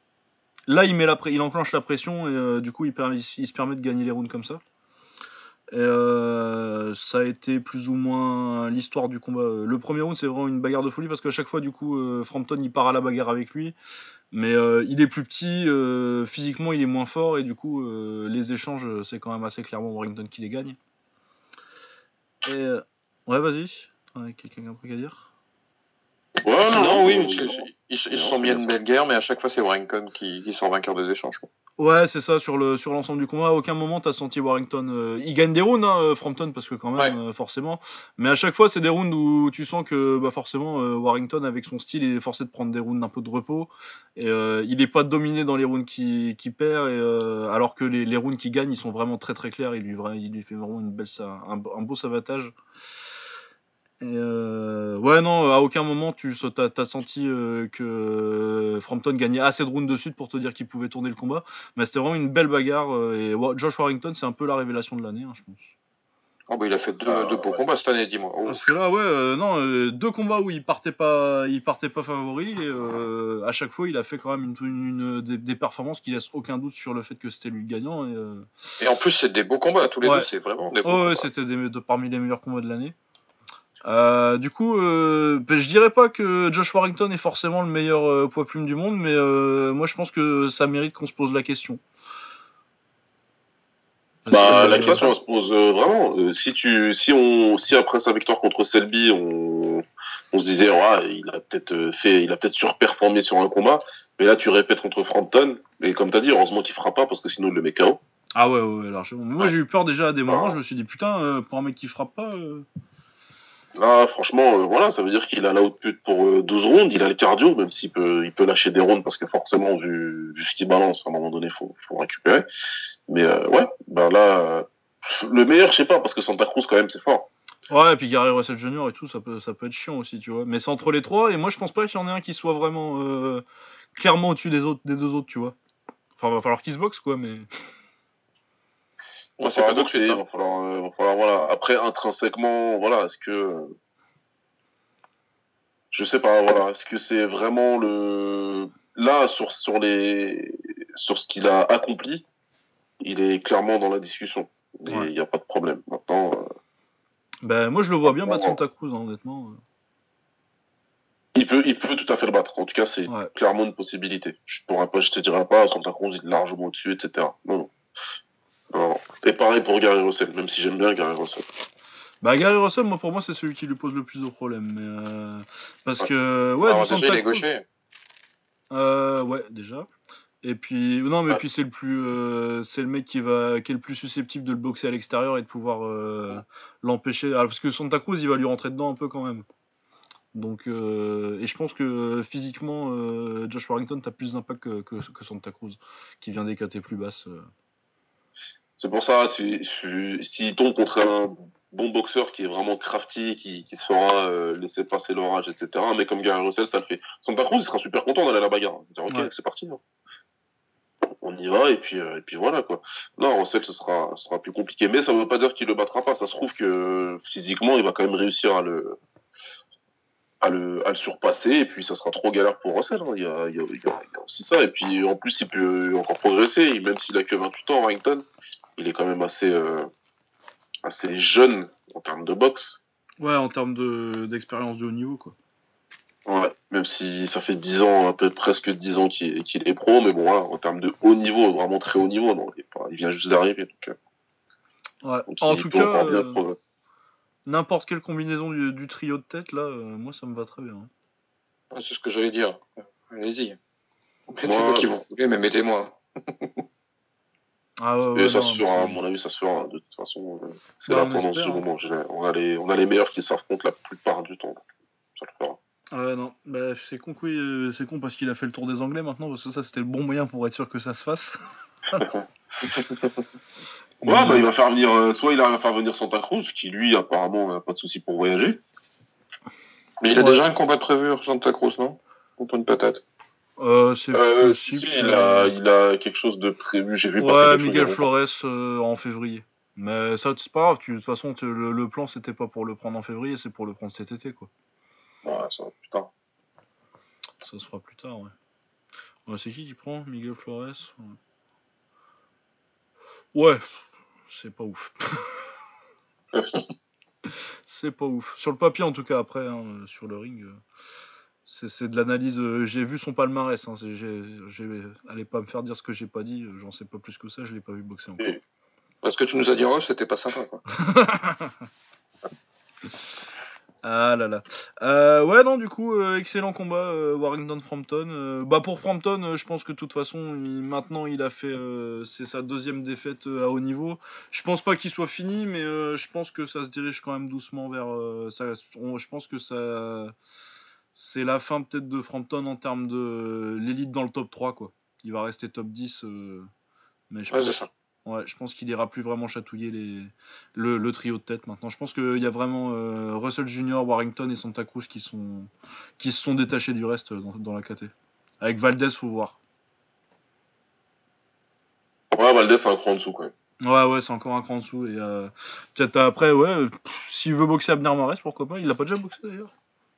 là, il, met la il enclenche la pression et du coup, il, il se permet de gagner les rounds comme ça. Euh, ça a été plus ou moins l'histoire du combat. Le premier round, c'est vraiment une bagarre de folie parce qu'à chaque fois, du coup, euh, Frampton il part à la bagarre avec lui, mais euh, il est plus petit, physiquement il est moins fort et du coup, les échanges, c'est quand même assez clairement Warrington qui les gagne. Et ouais, vas-y, quelqu'un a un truc à dire? Ouais, non, oui, ils, se sont bien une belle guerre, mais à chaque fois, c'est Warrington qui, qui sort vainqueur des échanges. Ouais, c'est ça, sur le sur l'ensemble du combat, à aucun moment t'as senti Warrington. Euh, il gagne des rounds, hein, euh, Frampton, parce que quand même, euh, forcément. Mais à chaque fois, c'est des rounds où tu sens que bah, forcément, Warrington, avec son style, il est forcé de prendre des rounds un peu de repos. Et il n'est pas dominé dans les rounds qui, qui perd, et, alors que les, les rounds qui gagnent, ils sont vraiment très très clairs. Il lui, il lui fait vraiment une belle, un, un beau savatage. Euh, ouais, non, à aucun moment tu as, senti euh, que Frampton gagnait assez de rounds de suite pour te dire qu'il pouvait tourner le combat. Mais c'était vraiment une belle bagarre. Euh, et Josh Warrington, c'est un peu la révélation de l'année, hein, je pense. Oh bah il a fait deux, ah, beaux combats cette année, dis-moi. Oh. Parce que là, ouais, non, deux combats où il partait pas, il partait pas favori. Et à chaque fois, il a fait quand même une, des, performances qui laissent aucun doute sur le fait que c'était lui le gagnant. Et, en plus, c'est des beaux combats, tous les deux, c'est vraiment des beaux oh, ouais, c'était parmi les meilleurs combats de l'année. Euh, du coup, euh, ben, je dirais pas que Josh Warrington est forcément le meilleur euh, poids plume du monde, mais moi je pense que ça mérite qu'on se pose la question. bah, la question on se pose vraiment. si tu, si on, si après sa victoire contre Selby, on, on se disait, ouais, il a peut-être fait, il a peut-être surperformé sur un combat, mais là tu répètes contre Frampton, et comme t'as dit, heureusement qu'il fera pas parce que sinon il le met KO. Ah ouais, ouais, largement. Moi j'ai eu peur déjà à des moments, je me suis dit putain, pour un mec qui frappe pas. Là, franchement, euh, voilà, ça veut dire qu'il a l'output pour 12 euh, rondes, il a le cardio, même s'il peut, il peut lâcher des rondes parce que forcément, vu, vu ce qu'il balance, à un moment donné, faut, faut récupérer. Mais euh, ouais, ben là, le meilleur, je sais pas, parce que Santa Cruz, quand même, c'est fort. Ouais, et puis Gary Russell Jr. et tout, ça peut, ça peut être chiant aussi, tu vois. Mais c'est entre les trois, et moi, je pense pas qu'il y en ait un qui soit vraiment clairement au-dessus des des deux autres, tu vois. Enfin, va falloir qu'ils se boxent, quoi, mais. Ouais, c'est pas il va falloir, euh, va falloir, voilà. Après, intrinsèquement, voilà, est-ce que. Je sais pas, voilà, est-ce que c'est vraiment le. Là, sur, sur, les... sur ce qu'il a accompli, il est clairement dans la discussion. Il n'y a pas de problème. Maintenant. Euh, ben, moi, je le vois bien battre Santa Cruz, hein, honnêtement. Il peut, il peut tout à fait le battre. En tout cas, c'est clairement une possibilité. Je pourrais pas, je te dirais pas, Santa Cruz est largement au-dessus, etc. Non, non. Et pareil pour Gary Russell, même si j'aime bien Gary Russell. Bah Gary Russell, moi pour moi c'est celui qui lui pose le plus de problèmes, mais euh, parce que ouais, Alors, déjà, il est gaucher. Euh, ouais, déjà. Et puis non, mais puis c'est le plus, euh, c'est le mec qui va, qui est le plus susceptible de le boxer à l'extérieur et de pouvoir euh, l'empêcher. parce que Santa Cruz, il va lui rentrer dedans un peu quand même. Donc, et je pense que physiquement, Josh Warrington, t'as plus d'impact que, que, que, Santa Cruz, qui vient des KT plus basses. C'est pour ça, tu, tu, s'il tombe contre un bon boxeur qui est vraiment crafty, qui, qui saura euh, laisser passer l'orage, etc. Mais comme Gary Russell, ça le fait. Santa Cruz, il sera super content d'aller à la bagarre. Dire, ok, c'est parti. Hein. On y va et puis euh, et puis voilà quoi. Non, Russell, ce sera ce sera plus compliqué, mais ça veut pas dire qu'il le battra pas. Ça se trouve que physiquement, il va quand même réussir à le à le, à le surpasser et puis ça sera trop galère pour Russell. hein. Il, y a, il, y a, il y a aussi ça. Et puis en plus, il peut encore progresser. Et même s'il a que 28 ans, Warrington, il est quand même assez, euh, assez jeune en termes de boxe. Ouais, en termes de- d'expérience de haut niveau, quoi. Ouais, même si ça fait 10 ans, un peu presque 10 ans qu'il est, pro, mais bon, voilà, en termes de haut niveau, vraiment très haut niveau, non, il, est pas- il vient juste d'arriver. Donc, euh, Ouais. donc En tout peut cas, euh. N'importe quelle combinaison du, du trio de tête, là, euh, moi, ça me va très bien. hein. Ouais, C'est ce que j'allais dire. Allez-y. Moi, Mettez-moi qui euh, vous voulez, mais mettez-moi. Ah ouais, Et ouais, ça non, se fera, à mon avis, ça se fera. De toute façon, euh, c'est la tendance du hein. moment. On a, les, on a les meilleurs qui s'affrontent la plupart du temps. Ça le fera. Ouais, non, bah, c'est con, oui, euh, c'est con parce qu'il a fait le tour des Anglais maintenant, parce que ça c'était le bon moyen pour être sûr que ça se fasse. Ouais, bah, il va faire venir, euh, soit il à faire venir Santa Cruz, qui lui, apparemment, n'a pas de souci pour voyager. Mais il a Ouais. déjà un combat prévu sur Santa Cruz, non? Contre une patate. Euh, c'est Euh, possible. si, il, a, il a quelque chose de prévu, j'ai vu Ouais, Miguel Flores euh, en février. Mais ça, c'est pas grave, tu- de toute façon, le, le plan c'était pas pour le prendre en février, c'est pour le prendre cet été, quoi. Ouais, ça, putain. Ça se fera plus tard, ouais. Ouais, c'est qui qui prend Miguel Flores Ouais, c'est pas ouf. c'est pas ouf. Sur le papier, en tout cas, après, hein, sur le ring, euh, c'est c'est de l'analyse. euh, j'ai vu son palmarès. Hein, c'est- j'ai- j'ai- allez pas me faire dire ce que j'ai pas dit, euh, j'en sais pas plus que ça, je l'ai pas vu boxer encore. Parce que tu nous as dit, oh, c'était pas sympa, quoi. Ah là là. Euh, ouais, non, du coup, euh, excellent combat, euh, Warrington-Frampton. Euh, bah, pour Frampton, je pense que de toute façon, il- maintenant, il a fait. c'est sa deuxième défaite à haut niveau. Je pense pas qu'il soit fini, mais je pense que ça se dirige quand même doucement vers. ça, on- je pense que ça. C'est la fin peut-être de Frampton en termes de l'élite dans le top 3, quoi. Il va rester top 10. euh, mais je Ouais, pense. Ouais, je pense qu'il ira plus vraiment chatouiller les... le, le trio de tête maintenant. Je pense qu'il y a vraiment euh, Russell Junior, Warrington et Santa Cruz qui sont qui se sont détachés du reste dans, dans la KT. Avec Valdez, faut voir. Ouais, Valdez, c'est un cran en dessous, quand même. Ouais, ouais, c'est encore un cran en dessous. Et euh, peut-être après, ouais, s'il veut boxer Abner Mares, pourquoi pas? Il l'a pas déjà boxé d'ailleurs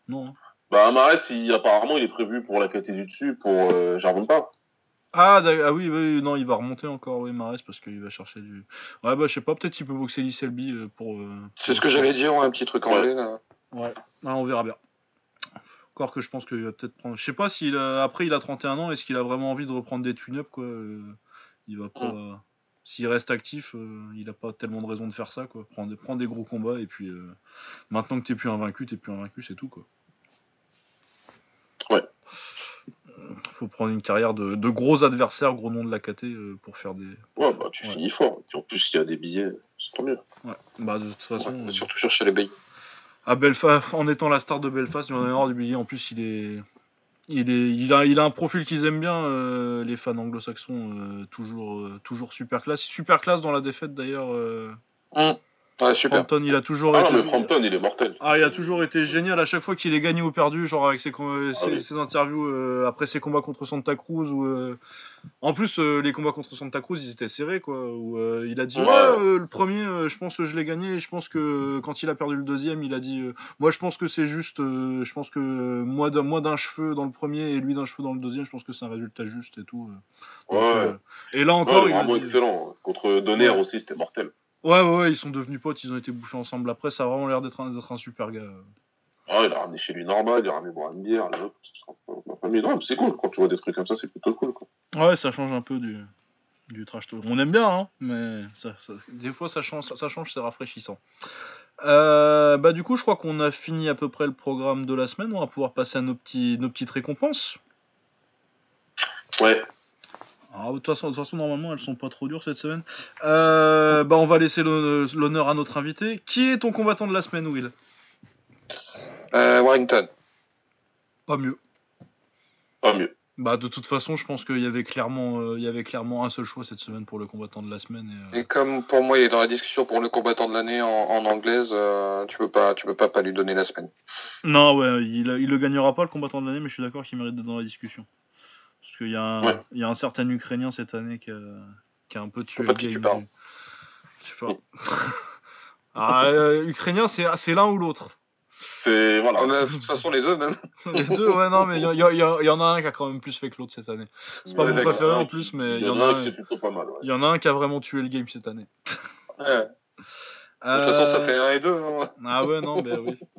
Non. hein. Bah, Mares, il, apparemment, il est prévu pour la KT du dessus, pour euh, Jarvon pas. Ah, ah oui, oui, non, il va remonter encore, oui, Mares, parce qu'il va chercher du. Ouais, bah je sais pas, peut-être qu'il peut boxer Lee Selby euh, pour. euh, C'est ce que j'allais dire, un petit truc Ouais. anglais, là. Ouais, ah, on verra bien. Encore que je pense qu'il va peut-être prendre. Je sais pas s'il a... après il a 31 ans, est-ce qu'il a vraiment envie de reprendre des tune-up quoi euh, Il va pas. S'il reste actif, euh, il a pas tellement de raison de faire ça quoi. Prendre, prendre des gros combats et puis euh, maintenant que t'es plus invaincu, t'es plus invaincu, c'est tout quoi. Ouais. Faut prendre une carrière de, de gros adversaires, gros noms de la KT euh, pour faire des. Ouais, bah, tu Ouais. finis fort. Et en plus, s'il y a des billets, c'est tant mieux. Ouais. Bah de toute façon. Ouais, surtout chercher les billes. à Belfast, en étant la star de Belfast, il en a marre du billet. En plus, il est, il est, il a, il a un profil qu'ils aiment bien, euh, les fans anglo-saxons, euh, toujours, euh, toujours super classe. Super classe dans la défaite d'ailleurs. Euh, Hum. Ouais, super. Frampton, il a toujours Ah été. non, mais Frampton, il est mortel. Ah, il a toujours été génial à chaque fois qu'il est gagné ou perdu, genre avec ses, Ah oui. ses interviews euh, après ses combats contre Santa Cruz. Ou, euh, En plus, euh, les combats contre Santa Cruz, ils étaient serrés, quoi. Où, il a dit Ouais. Ouais, le premier, je pense que je l'ai gagné. Et je pense que quand il a perdu le deuxième, il a dit Moi, je pense que c'est juste. je pense que moi d'un moi d'un cheveu dans le premier et lui d'un cheveu dans le deuxième, je pense que c'est un résultat juste et tout. Ouais, Donc, ouais. et là encore, il il a vraiment dit- excellent. Contre Donner aussi, c'était mortel. Ouais, ouais, ouais, ils sont devenus potes, ils ont été bouffés ensemble. Après, ça a vraiment l'air d'être un, d'être un super gars. Ah, il a ramené chez lui Norma, il a ramené boire une bière, l'autre. Ma famille, non, mais c'est cool. Quand tu vois des trucs comme ça, c'est plutôt cool, quoi. Ouais, ça change un peu du, du trash talk. On aime bien, hein, mais ça, ça- des fois ça change, ça, ça change, c'est rafraîchissant. Euh, bah du coup, je crois qu'on a fini à peu près le programme de la semaine. On va pouvoir passer à nos, petits, nos petites récompenses. Ouais. Alors, de, toute façon, de toute façon, normalement, elles sont pas trop dures cette semaine. Euh, bah, on va laisser l'honneur l'honneur à notre invité. Qui est ton combattant de la semaine, Will? Euh, Warrington. Pas mieux. Pas mieux. Bah, de toute façon, je pense qu'il y avait clairement, euh, il y avait clairement un seul choix cette semaine pour le combattant de la semaine. et, euh, Et comme pour moi, il est dans la discussion pour le combattant de l'année en, en anglaise, euh, tu peux pas, tu peux pas pas lui donner la semaine. Non, ouais, il, il le gagnera pas le combattant de l'année, mais je suis d'accord qu'il mérite d'être dans la discussion. Parce qu'il y, a un- Ouais. il y a un certain Ukrainien cette année qui a, qui a un peu tué le tu game. parles. Je sais pas. ah, euh, Ukrainien, c'est l'un ou l'autre. Voilà. De toute façon, les deux même. Les deux, ouais, non, mais il y, y- y- y en a un qui a quand même plus fait que l'autre cette année. C'est pas mon préféré en plus, mais il y en a un il y en a un qui a vraiment tué le game cette année. Ouais. De toute façon, ça Euh, fait un et deux. hein. Ah ouais, non, bah oui.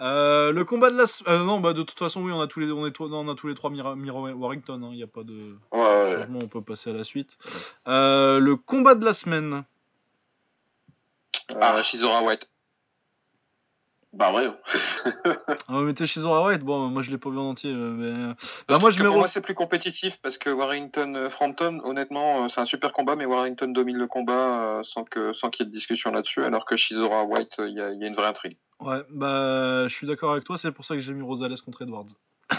Euh, le combat de la. euh, non, bah de toute façon, oui, on a tous les, on est, on a tous les trois Mira Warrington, il n'y a pas de Ouais, ouais. changement, on peut passer à la suite. Euh, le combat de la semaine. Ah, Shizora White. Bah ouais. On va mettre Shizora White, bon, moi je l'ai pas vu en entier, euh, mais. Bah, moi je pour moi, c'est plus compétitif parce que Warrington Frampton, honnêtement, c'est un super combat, mais Warrington domine le combat sans que sans qu'il y ait de discussion là-dessus, alors que Shizora White, il y, y a une vraie intrigue. Ouais, bah je suis d'accord avec toi, c'est pour ça que j'ai mis Rosales contre Edwards.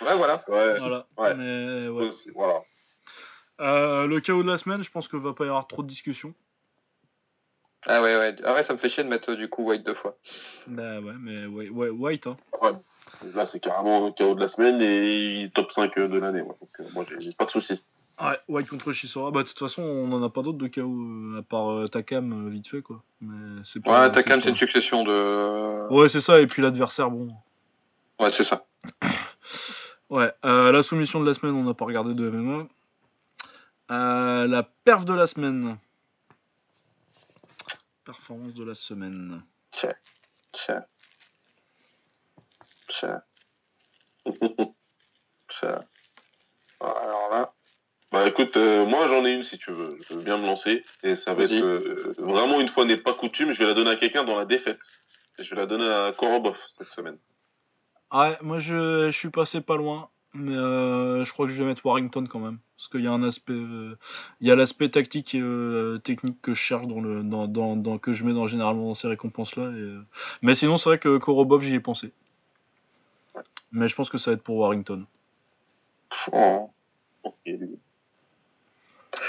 Ouais, voilà. Ouais. Voilà. Ouais. Mais ouais. Aussi, Voilà. Euh, le chaos de la semaine, je pense que va pas y avoir trop de discussions. Ah ouais, ouais. Ah ouais, ça me fait chier de mettre euh, du coup White deux fois. Bah ouais, mais ouais, ouais, White, hein. Là, c'est carrément le KO de la semaine et top 5 de l'année. ouais. Donc, euh, moi, j'ai pas de soucis. Ouais, White contre Shizora. Bah de toute façon, on en a pas d'autres de chaos euh, à part euh, Takam euh, vite fait quoi. Mais c'est pas. Ouais, Takam, c'est une succession de. Ouais, c'est ça. Et puis l'adversaire, bon. Ouais, c'est ça. Ouais. euh, la soumission de la semaine, on n'a pas regardé de MMA. Euh, la perf de la semaine. Performance de la semaine. Tiens. Tiens. Tiens. Tiens. Alors là. Bah écoute, euh, moi j'en ai une si tu veux. Je veux bien me lancer. Et ça va être euh, vraiment une fois n'est pas coutume. Je vais la donner à quelqu'un dans la défaite. Et je vais la donner à Korobov cette semaine. Ouais, moi je, je suis passé pas loin, mais euh, je crois que je vais mettre Warrington quand même, parce qu'il y a un aspect, euh, il y a l'aspect tactique et euh, technique que je cherche dans le, dans, dans, dans- que je mets dans, généralement dans ces récompenses là. mais sinon c'est vrai que Korobov j'y ai pensé, mais je pense que ça va être pour Warrington, Oh. Ok, lui.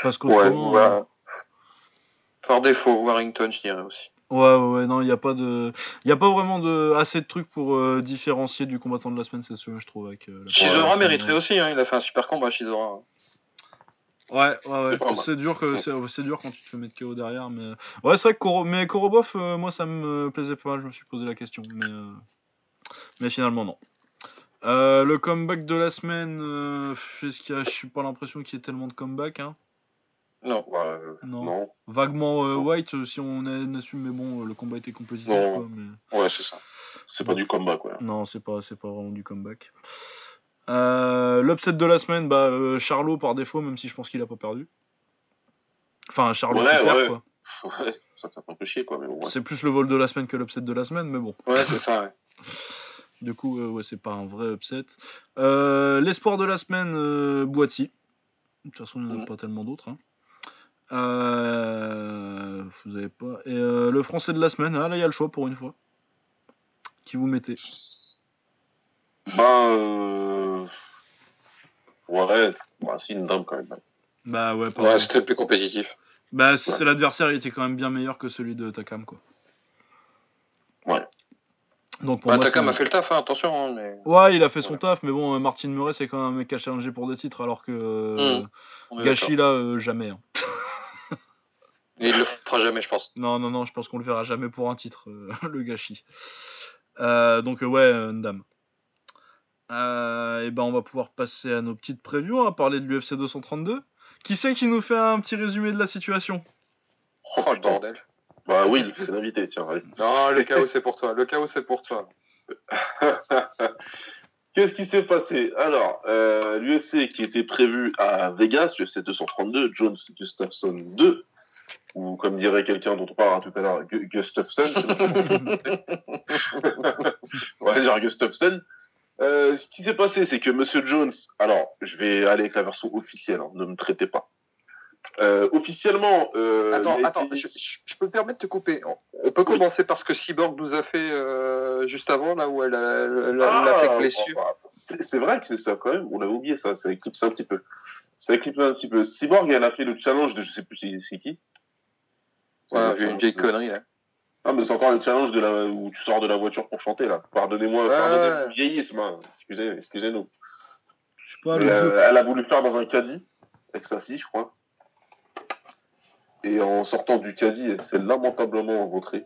Parce Ouais, qu'autrement, euh, ouais. Par défaut, Warrington, je dirais aussi. ouais, ouais, ouais, non, il y a pas de, il a pas vraiment de assez de trucs pour euh, différencier du combattant de la semaine, c'est ce que je trouve avec. euh, Shizora mériterait aussi, hein. il a fait un super combat, Shizora. Ouais, ouais, ouais. C'est dur que c'est dur quand tu te fais mettre KO derrière, mais ouais, c'est vrai que Koro... mais Korobov, euh, moi ça me plaisait pas mal. Je me suis posé la question, mais euh, mais finalement non. Euh, le comeback de la semaine, y a... je suis pas l'impression qu'il y ait tellement de comeback, hein. Non. Ouais, euh, Non. non. Vaguement euh, White, euh, si on assume, mais bon, le combat était quoi. Mais... Ouais, c'est ça. C'est pas du combat quoi. Non, c'est pas, c'est pas vraiment du comeback. Euh, L'upset de la semaine, bah, euh, Charlot par défaut, même si je pense qu'il a pas perdu. Enfin, Charlot Ouais, qui perd, ouais. quoi. Ouais, ça fait un peu chier quoi, mais bon. ouais. C'est plus le vol de la semaine que l'upset de la semaine, mais bon. Ouais, c'est ça, ouais. Du coup, euh, ouais, c'est pas un vrai upset. L'espoir de la semaine, Boiti. De toute façon, il n'y en a Mhm. pas tellement d'autres. hein. Euh, vous avez pas. Et euh, le français de la semaine, ah, là, il y a le choix pour une fois. Qui vous mettez? Bah, euh... ouais, bah, c'est une dame quand même. Bah ouais, Ouais, c'était le plus compétitif. Bah, c'est l'adversaire, il était quand même bien meilleur que celui de Takam, quoi. Ouais. Donc pour Bah, moi, Takam a fait le taf, hein, attention, hein, mais. Ouais, il a fait son Ouais. taf, mais bon, euh, Martin Murray, c'est quand même un mec qui a challengé pour des titres, alors que euh, Mm. On est Gachi, là, euh, jamais. hein. Et il le fera jamais, je pense. Non, non, non, je pense qu'on le verra jamais pour un titre, euh, le Gachi. Euh, donc, euh, ouais, Ndam. Euh, et ben, on va pouvoir passer à nos petites previews, on va parler de l'UFC 232. Qui c'est qui nous fait un petit résumé de la situation? Oh, le bordel. Bah oui, c'est l'invité, tiens, allez. Non, le chaos, c'est pour toi. Le chaos, c'est pour toi. Qu'est-ce qui s'est passé? Alors, euh, l'UFC qui était prévu à Vegas, l'UFC 232, Jones Gustafsson 2, ou comme dirait quelqu'un dont on parlera tout à l'heure, Gu- Gustafsson. on va dire Gustafsson. Euh, ce qui s'est passé, c'est que Monsieur Jones, alors je vais aller avec la version officielle, hein, ne me traitez pas. Euh, officiellement, euh, Attends, attends, été- je, je- je peux me permettre de te couper. On- peut commencer par ce que Cyborg nous a fait euh, juste avant, là où elle a, elle a- elle a fait Ah, blessure. bon, bah, c'est c'est vrai que c'est ça quand même, on avait oublié ça, ça éclipse un petit peu. Ça éclipse un petit peu. Cyborg, elle a fait le challenge de je sais plus c'est c'est Ouais, une vieille de- connerie, là. Ah, mais c'est encore le challenge de la... où tu sors de la voiture pour chanter là. Pardonnez-moi, Ouais, pardonnez ouais. le vieillisme, hein. excusez, excusez-nous. Je sais pas, Mais, le jeu. euh, elle a voulu le faire dans un caddie, avec sa fille, je crois. Et en sortant du caddie, elle s'est lamentablement vautrée.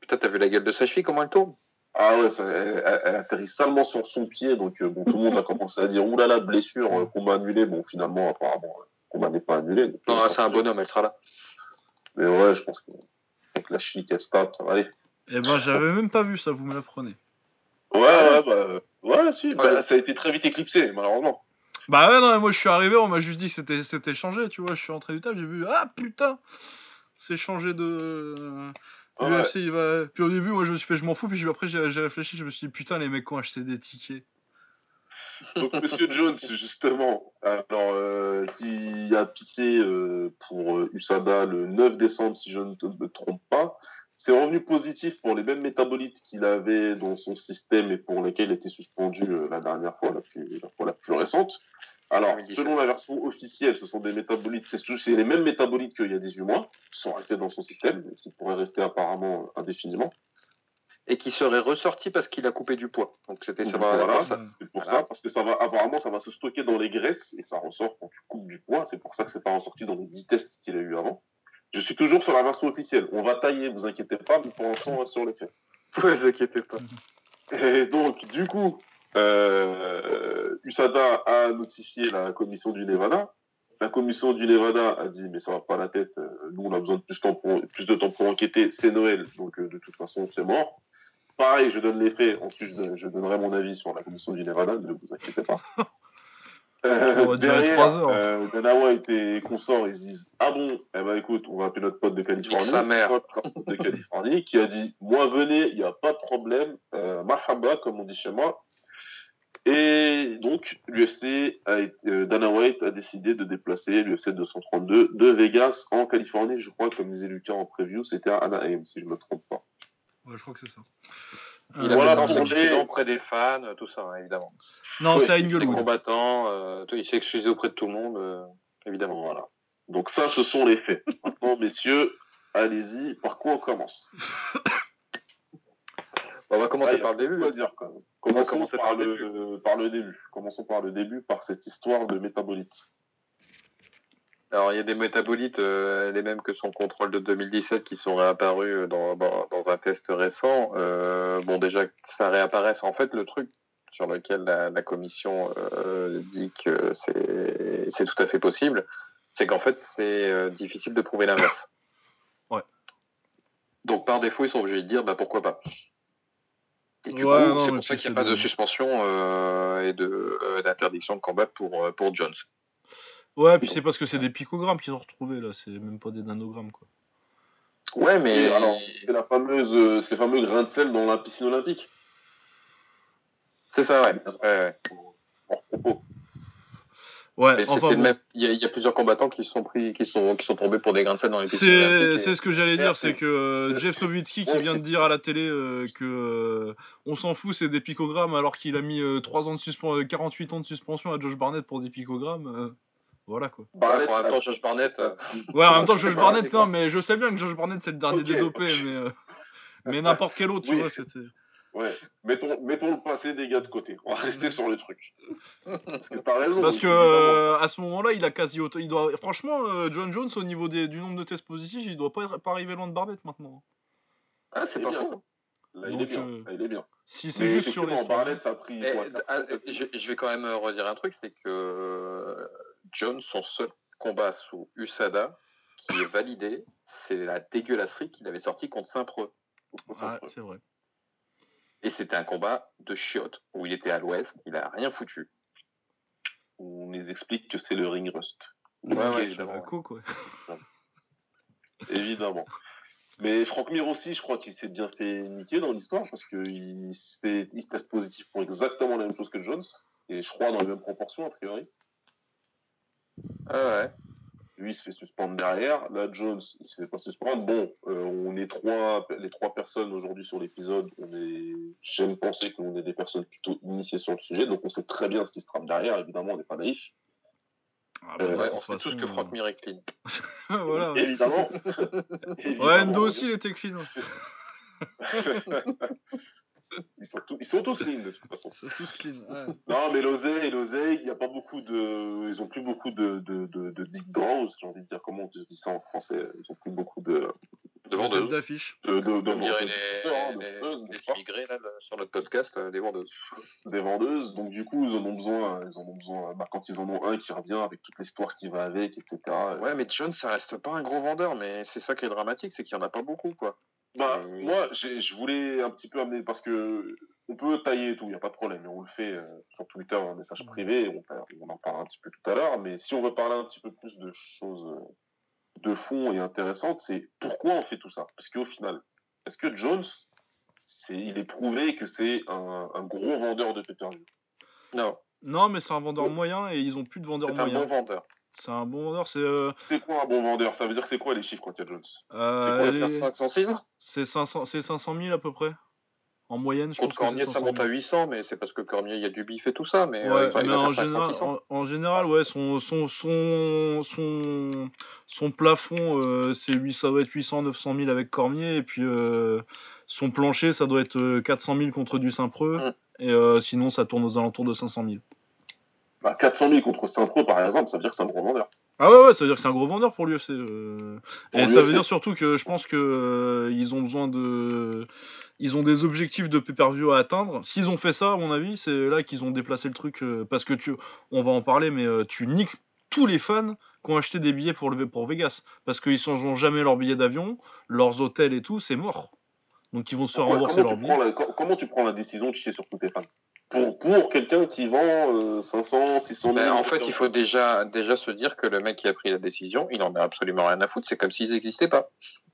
Putain, t'as vu la gueule de sa cheville, comment elle tourne? Ah ouais, ça, elle, elle, atterrit salement sur son pied, donc euh, bon, tout le monde a commencé à dire oulala, blessure, euh, combat annulé. Bon, finalement, apparemment, euh, combat n'est pas annulé. donc, Non, c'est un bonhomme, elle sera là. Mais ouais, je pense qu'avec la cheville qu'elle se tape, ça va aller. Eh ben, j'avais même pas vu ça, vous me l'apprenez. Ouais, ouais, bah, ouais, si, bah, ça a été très vite éclipsé, malheureusement. Bah ouais, non, moi je suis arrivé, on m'a juste dit que c'était, c'était changé, tu vois, je suis rentré du table, j'ai vu, ah putain, c'est changé de... Ouais. l'UFC, il va... Puis au début, moi je me suis fait, je m'en fous, puis après j'ai, j'ai réfléchi, je me suis dit, putain, les mecs ont acheté des tickets. Donc, Monsieur Jones, justement, alors, euh, qui a pissé euh, pour euh, USADA le 9 décembre, si je ne me trompe pas, c'est revenu positif pour les mêmes métabolites qu'il avait dans son système et pour lesquels il était suspendu euh, la dernière fois, la, plus, la fois la plus récente. Alors, 2017. selon la version officielle, ce sont des métabolites, c'est c'est les mêmes métabolites qu'il y a 18 mois, qui sont restés dans son système, et qui pourraient rester apparemment indéfiniment. Et qui serait ressorti parce qu'il a coupé du poids. Donc c'était ça va Voilà. ça. C'est pour Voilà. ça, parce que ça va, apparemment, ça va se stocker dans les graisses et ça ressort quand tu coupes du poids. C'est pour ça que c'est pas ressorti dans les 10 tests qu'il a eu avant. Je suis toujours sur la version officielle. On va tailler, vous inquiétez pas, mais pour l'instant, on reste sur les faits. Ne vous inquiétez pas. Et donc, du coup, euh, USADA a notifié la commission du Nevada. La commission du Nevada a dit, mais ça va pas la tête. euh, Nous, on a besoin de plus, de temps pour, plus de temps pour enquêter. C'est Noël, donc euh, de toute façon, c'est mort. Pareil, je donne les faits. Ensuite, je, donne- je donnerai mon avis sur la commission du Nevada. Ne vous inquiétez pas. Euh, On va durer derrière, trois heures. euh, et consorts, ils se disent Ah bon, eh ben écoute, on va appeler notre pote de Californie, sa mère. notre pote de Californie, qui a dit Moi, venez, il n'y a pas de problème, euh, marhaba, comme on dit chez moi. Et donc, l'UFC, euh, Dana White a décidé de déplacer l'UFC 232 de Vegas en Californie. Je crois, comme disait Lucas en preview, c'était à Anaheim, si je me trompe pas. Ouais, je crois que c'est ça. Il Euh, a Voilà les- s'excusant auprès des fans, tout ça, hein, évidemment. Non, Oui, c'est à Les Inglewood. combattants, euh, il s'est excusé auprès de tout le monde, euh, évidemment. Voilà. Donc, ça, ce sont les faits. Maintenant, messieurs, allez-y. Par quoi on commence? On va commencer Ah, par le début. dire, Commençons par, par le, par le début. Commençons par le début, par cette histoire de métabolite. Alors, il y a des métabolites, euh, les mêmes que son contrôle de 2017, qui sont réapparus euh, dans, dans, dans un test récent. Euh, bon, déjà, que ça réapparaisse. En fait, le truc sur lequel la, la commission euh, dit que c'est c'est tout à fait possible, c'est qu'en fait, c'est euh, difficile de prouver l'inverse. Ouais. Donc, par défaut, ils sont obligés de dire, bah, pourquoi pas? Et du Ouais, coup, non, c'est pour ça qu'il n'y a pas de de- suspension euh, et de euh, d'interdiction de combat pour, euh, pour Jones. Ouais, puis c'est parce que c'est des picogrammes qu'ils ont retrouvés là, c'est même pas des nanogrammes quoi. Ouais, mais alors, c'est la fameuse, euh, c'est les fameux grains de sel dans la piscine olympique. c'est ça, ouais. ouais, ouais. Ouais, enfin bon. Il y, a- il y a plusieurs combattants qui sont pris, qui sont, qui sont tombés pour des grains de sel dans les C'est c'est ce que j'allais dire, c'est que euh, Jeff Nowitzki qui vient de dire à la télé euh, que euh, on s'en fout, c'est des picogrammes, alors qu'il a mis euh, 3 ans de suspen- euh, 48 ans de suspension à Josh Barnett pour des picogrammes. euh, voilà quoi. Barnett, en même temps, Josh Barnett. euh, Ouais, en même temps, Josh Barnett, non, mais je sais bien que Josh Barnett c'est le dernier Ok, des dopés, mais, euh, mais n'importe quel autre, tu Oui. vois, c'était. Ouais. Mettons, mettons le passé des gars de côté. On va rester sur le truc. Parce que t'as raison. Parce que euh, à ce moment-là, il a quasi auto. Il doit... Franchement, euh, John Jones, au niveau des... du nombre de tests positifs, il doit pas, pas arriver loin de Barnett maintenant. Ah, c'est pas bien. faux. Là, il est Donc, bien. euh, Là, il est bien. Si c'est juste sur les. effectivement, Barnett, ça a pris. Et, quoi, ah, je, je vais quand même redire un truc, c'est que Jones, son seul combat sous USADA, qui est validé, c'est la dégueulasserie qu'il avait sorti contre Saint-Preux. Ah, c'est vrai. Et c'était un combat de chiottes, où il était à l'ouest, il a rien foutu. On les explique que c'est le ring rust. Ouais, évidemment. Évidemment. Mais Franck Mir aussi, je crois qu'il s'est bien fait niquer dans l'histoire parce qu'il se, fait- il se teste positif pour exactement la même chose que Jones. Et je crois dans les mêmes proportions, a priori. Ah ouais. Lui, il se fait suspendre derrière. Là, Jones, il se fait pas suspendre. Bon, euh, on est trois, les trois personnes aujourd'hui sur l'épisode. On est, j'aime penser qu'on est des personnes plutôt initiées sur le sujet, donc on sait très bien ce qui se trame derrière. Évidemment, on n'est pas naïf. Ah, Euh, bah, Ouais, on sait tous façon, que Franck Mir est clean. voilà. ouais. Évidemment. Ouais. Endo aussi, il était clean. ils, sont tous, ils sont tous clean de toute façon. C'est tous clean. ouais. Non, mais l'oseille, l'oseille, il n'y a pas beaucoup de. Ils ont plus beaucoup de, de, de, de dick draws, j'ai envie de dire. Comment on dit ça en français? Ils ont plus beaucoup de. De vendeuses. d'affiche. De, de, de vendeuses, hein, les, de les, vendeuses, les immigrés, là, sur notre podcast, euh, des vendeuses. des vendeuses. Donc du coup, ils en ont besoin. Ils en ont besoin. Bah, quand ils en ont un qui revient avec toute l'histoire qui va avec, etc. Ouais, mais John, ça reste pas un gros vendeur, mais c'est ça qui est dramatique, c'est qu'il y en a pas beaucoup, quoi. Bah, Euh, moi, je voulais un petit peu amener parce que on peut tailler et tout, il n'y a pas de problème. Et on le fait euh, sur Twitter, un message privé. On, on en parle un petit peu tout à l'heure. Mais si on veut parler un petit peu plus de choses euh, de fond et intéressantes, c'est pourquoi on fait tout ça? Parce qu'au final, est-ce que Jones, c'est, il est prouvé que c'est un, un gros vendeur de pay-per-view? Non, Non, mais c'est un vendeur moyen et ils ont plus de vendeurs c'est un bon moyens. vendeur. C'est un bon vendeur, c'est. euh, C'est quoi un bon vendeur? Ça veut dire que c'est quoi les chiffres quand il y a Jones euh, On va les- faire 506 c'est 500, c'est 500 000 à peu près. En moyenne, je Contre pense Cormier, c'est ça 500 monte 000. à 800, mais c'est parce que Cormier, il y a du bif et tout ça. Mais, Ouais, euh, mais en faire 500, général, 600. en, en général, ouais, son, son, son, son, son plafond, euh, c'est 800, ça doit être 800, 900 000 avec Cormier, et puis euh, son plancher, ça doit être euh, 400 000 contre du Saint-Preux, Mm. et euh, sinon, ça tourne aux alentours de 500 000. Bah, 400 000 contre Saint-Pro, par exemple, ça veut dire que c'est un gros vendeur. Ah ouais, ouais, ça veut dire que c'est un gros vendeur pour l'UFC. euh. Et ça veut dire surtout que je pense que euh, ils ont besoin de, ils ont des objectifs de pay-per-view à atteindre. S'ils ont fait ça, à mon avis, c'est là qu'ils ont déplacé le truc euh, parce que tu, on va en parler, mais euh, tu niques tous les fans qui ont acheté des billets pour le pour Vegas parce qu'ils changeront jamais leurs billets d'avion, leurs hôtels et tout, c'est mort. Donc ils vont se faire rembourser leurs billets. la, comment tu prends la décision de chier sur tous tes fans? Pour, pour quelqu'un qui vend euh, 500, 600 000 Mais en fait, il faut déjà, déjà se dire que le mec qui a pris la décision, il en a absolument rien à foutre. C'est comme s'ils n'existaient pas.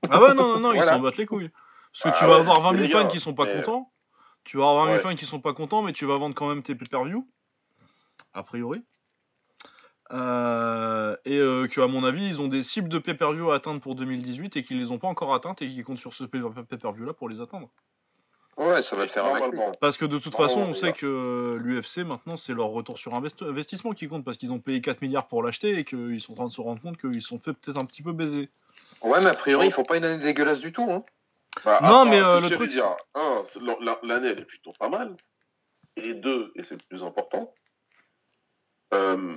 Ah ouais, non, non, non, ils s'en battent les couilles. Parce que Ah tu vas ouais, avoir 20 mais 000 les fans qui sont pas mais- contents. Tu vas avoir 20 000 Ouais. fans qui sont pas contents, mais tu vas vendre quand même tes pay-per-view. A priori. Euh, et euh, que, à mon avis, ils ont des cibles de pay-per-view à atteindre pour 2018 et qu'ils les ont pas encore atteintes et qu'ils comptent sur ce pay- pay-per-view là pour les atteindre. Ouais, ça va le faire. Normalement. Parce que de toute façon, on sait que l'UFC maintenant c'est leur retour sur invest- investissement qui compte parce qu'ils ont payé 4 milliards pour l'acheter et qu'ils sont en train de se rendre compte qu'ils se sont fait peut-être un petit peu baiser. Ouais, mais a priori, ils font pas une année dégueulasse du tout. Hein. Bah, Non, mais, euh, ce le que truc, je veux dire, un, la- la- l'année elle est plutôt pas mal. Et deux, et c'est le plus important, euh,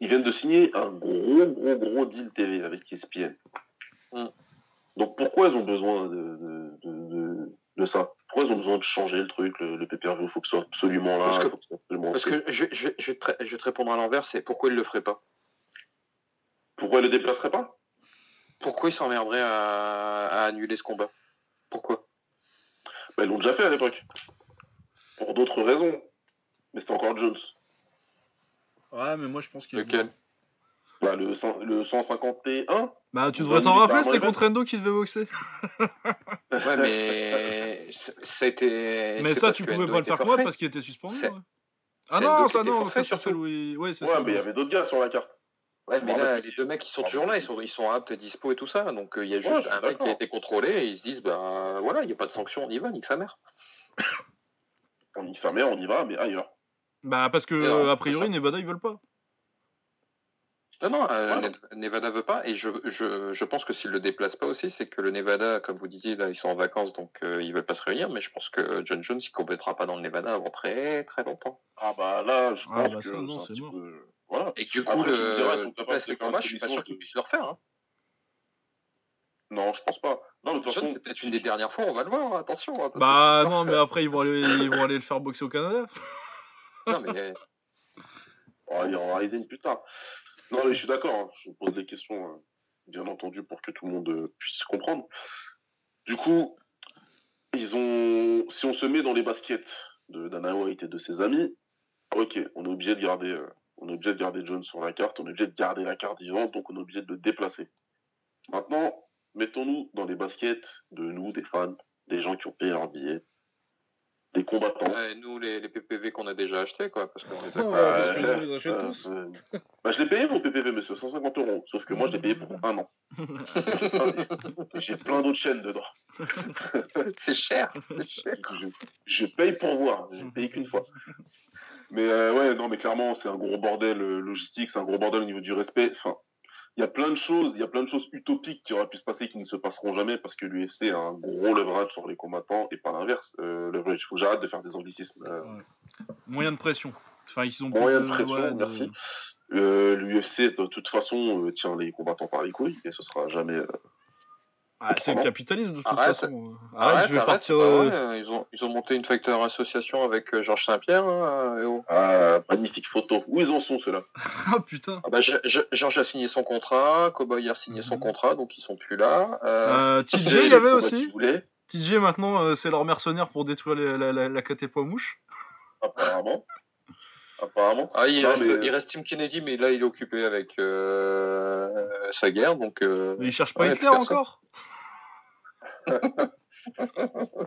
ils viennent de signer un gros, gros, gros deal TV avec ESPN. Mm. Donc pourquoi ils ont besoin de, de, de, de- de ça? Pourquoi ils ont besoin de changer le truc, le, le pay-per-view, il faut que ce soit absolument là, Parce que- absolument Parce je, je, je, vais te, ré- je vais te répondre à l'envers, c'est pourquoi ils le feraient pas? Pourquoi ils le déplaceraient pas? Pourquoi ils s'emmerderaient à, à annuler ce combat? Pourquoi? Bah, Ils l'ont déjà fait à l'époque. Pour d'autres raisons. Mais c'était encore Jones. Ouais, mais moi je pense qu'il Lequel? Bah, le 151 Bah, tu devrais t'en rappeler, c'était contre Endo qui devait boxer. Ouais, mais c- ça a été. Mais ça, tu pouvais Endo pas le faire forfait. combattre parce qu'il était suspendu. Ouais. Ah non, Endo ça qui non, c'est surtout. il- Ouais, c'est Ouais, ça. mais il y avait d'autres gars sur la carte. Ouais, mais là, les deux mecs, ils sont toujours là, ils sont, ils sont aptes, dispo et tout ça. Donc, euh, il y a juste un mec qui a été contrôlé et ils se disent, bah voilà, il n'y a pas de sanction, on y va, nique sa mère. On y fermait, on y va, mais ailleurs. Bah, parce que, a priori. Nevada, ils veulent pas. Non, non, euh, Nevada veut pas. Et je, je, je pense que s'ils le déplacent pas aussi, c'est que le Nevada, comme vous disiez, là, ils sont en vacances, donc euh, ils veulent pas se réunir. Mais je pense que John Jones, il combattra pas dans le Nevada avant très très longtemps. Ah bah là, je Ah pense bah que ça, non, c'est mort. peu- Voilà. Et que du coup, Après, diras, le combat, je suis pas sûr qu'ils puissent le refaire. Hein. Non, je pense pas. Non, de toute John, façon, c'est peut-être une des dernières fois, on va le voir, attention. hein, parce que- Bah, non, mais après, ils vont aller, ils vont aller le faire boxer au Canada. Non, mais oh, il y aura Ryzen plus tard. Non, mais je suis d'accord. hein. Je vous pose des questions, euh, bien entendu, pour que tout le monde euh, puisse comprendre. Du coup, ils ont. Si on se met dans les baskets Dana White et de ses amis, ok, on est obligé de garder. euh, on est obligé de garder Jones sur la carte, on est obligé de garder la carte vivante, donc on est obligé de le déplacer. Maintenant, mettons-nous dans les baskets de nous, des fans, des gens qui ont payé leur billet, des combattants. ouais, nous, les, les PPV qu'on a déjà achetés, quoi, parce Ouais, que euh, les achète euh, tous. euh, bah, je l'ai payé mon PPV, monsieur, 150 euros. Sauf que moi, je l'ai payé pour un an. J'ai plein d'autres chaînes dedans. c'est cher, c'est cher. Je, je paye pour voir. J'ai payé qu'une fois. Mais euh, ouais, non, mais clairement, c'est un gros bordel euh, logistique, c'est un gros bordel au niveau du respect. Enfin, il y a plein de choses, il y a plein de choses utopiques qui auraient pu se passer qui ne se passeront jamais parce que l'UFC a un gros leverage sur les combattants et pas l'inverse. Euh, leverage, il faut que j'arrête de faire des anglicismes. Euh, Moyen de pression. Enfin, ils ont Moyen plus de pression, ouais, de- merci. Euh, L'UFC, de toute façon, euh, tient les combattants par les couilles et ce sera jamais. Euh, Ah, c'est le capitalisme de toute Arrête. façon. Arrête, Arrête, je vais arrête, partir. pas euh, euh, ils, ont, ils ont monté une facteur association avec euh, Georges Saint-Pierre. hein, et oh. Ah, magnifique photo. Où ils en sont ceux-là? Ah putain. Ah bah, Je- Je- Georges a signé son contrat, Cowboy a signé son Mhm. contrat, donc ils sont plus là. Euh, Euh, TJ, il y avait aussi. TJ maintenant, euh, c'est leur mercenaire pour détruire les- la, la, la KT poids mouche. Apparemment. Apparemment. Ah, il, Non, reste, mais- il reste Tim Kennedy, mais là, il est occupé avec euh, sa guerre, donc... euh, Mais ils cherchent pas Ouais, Hitler encore?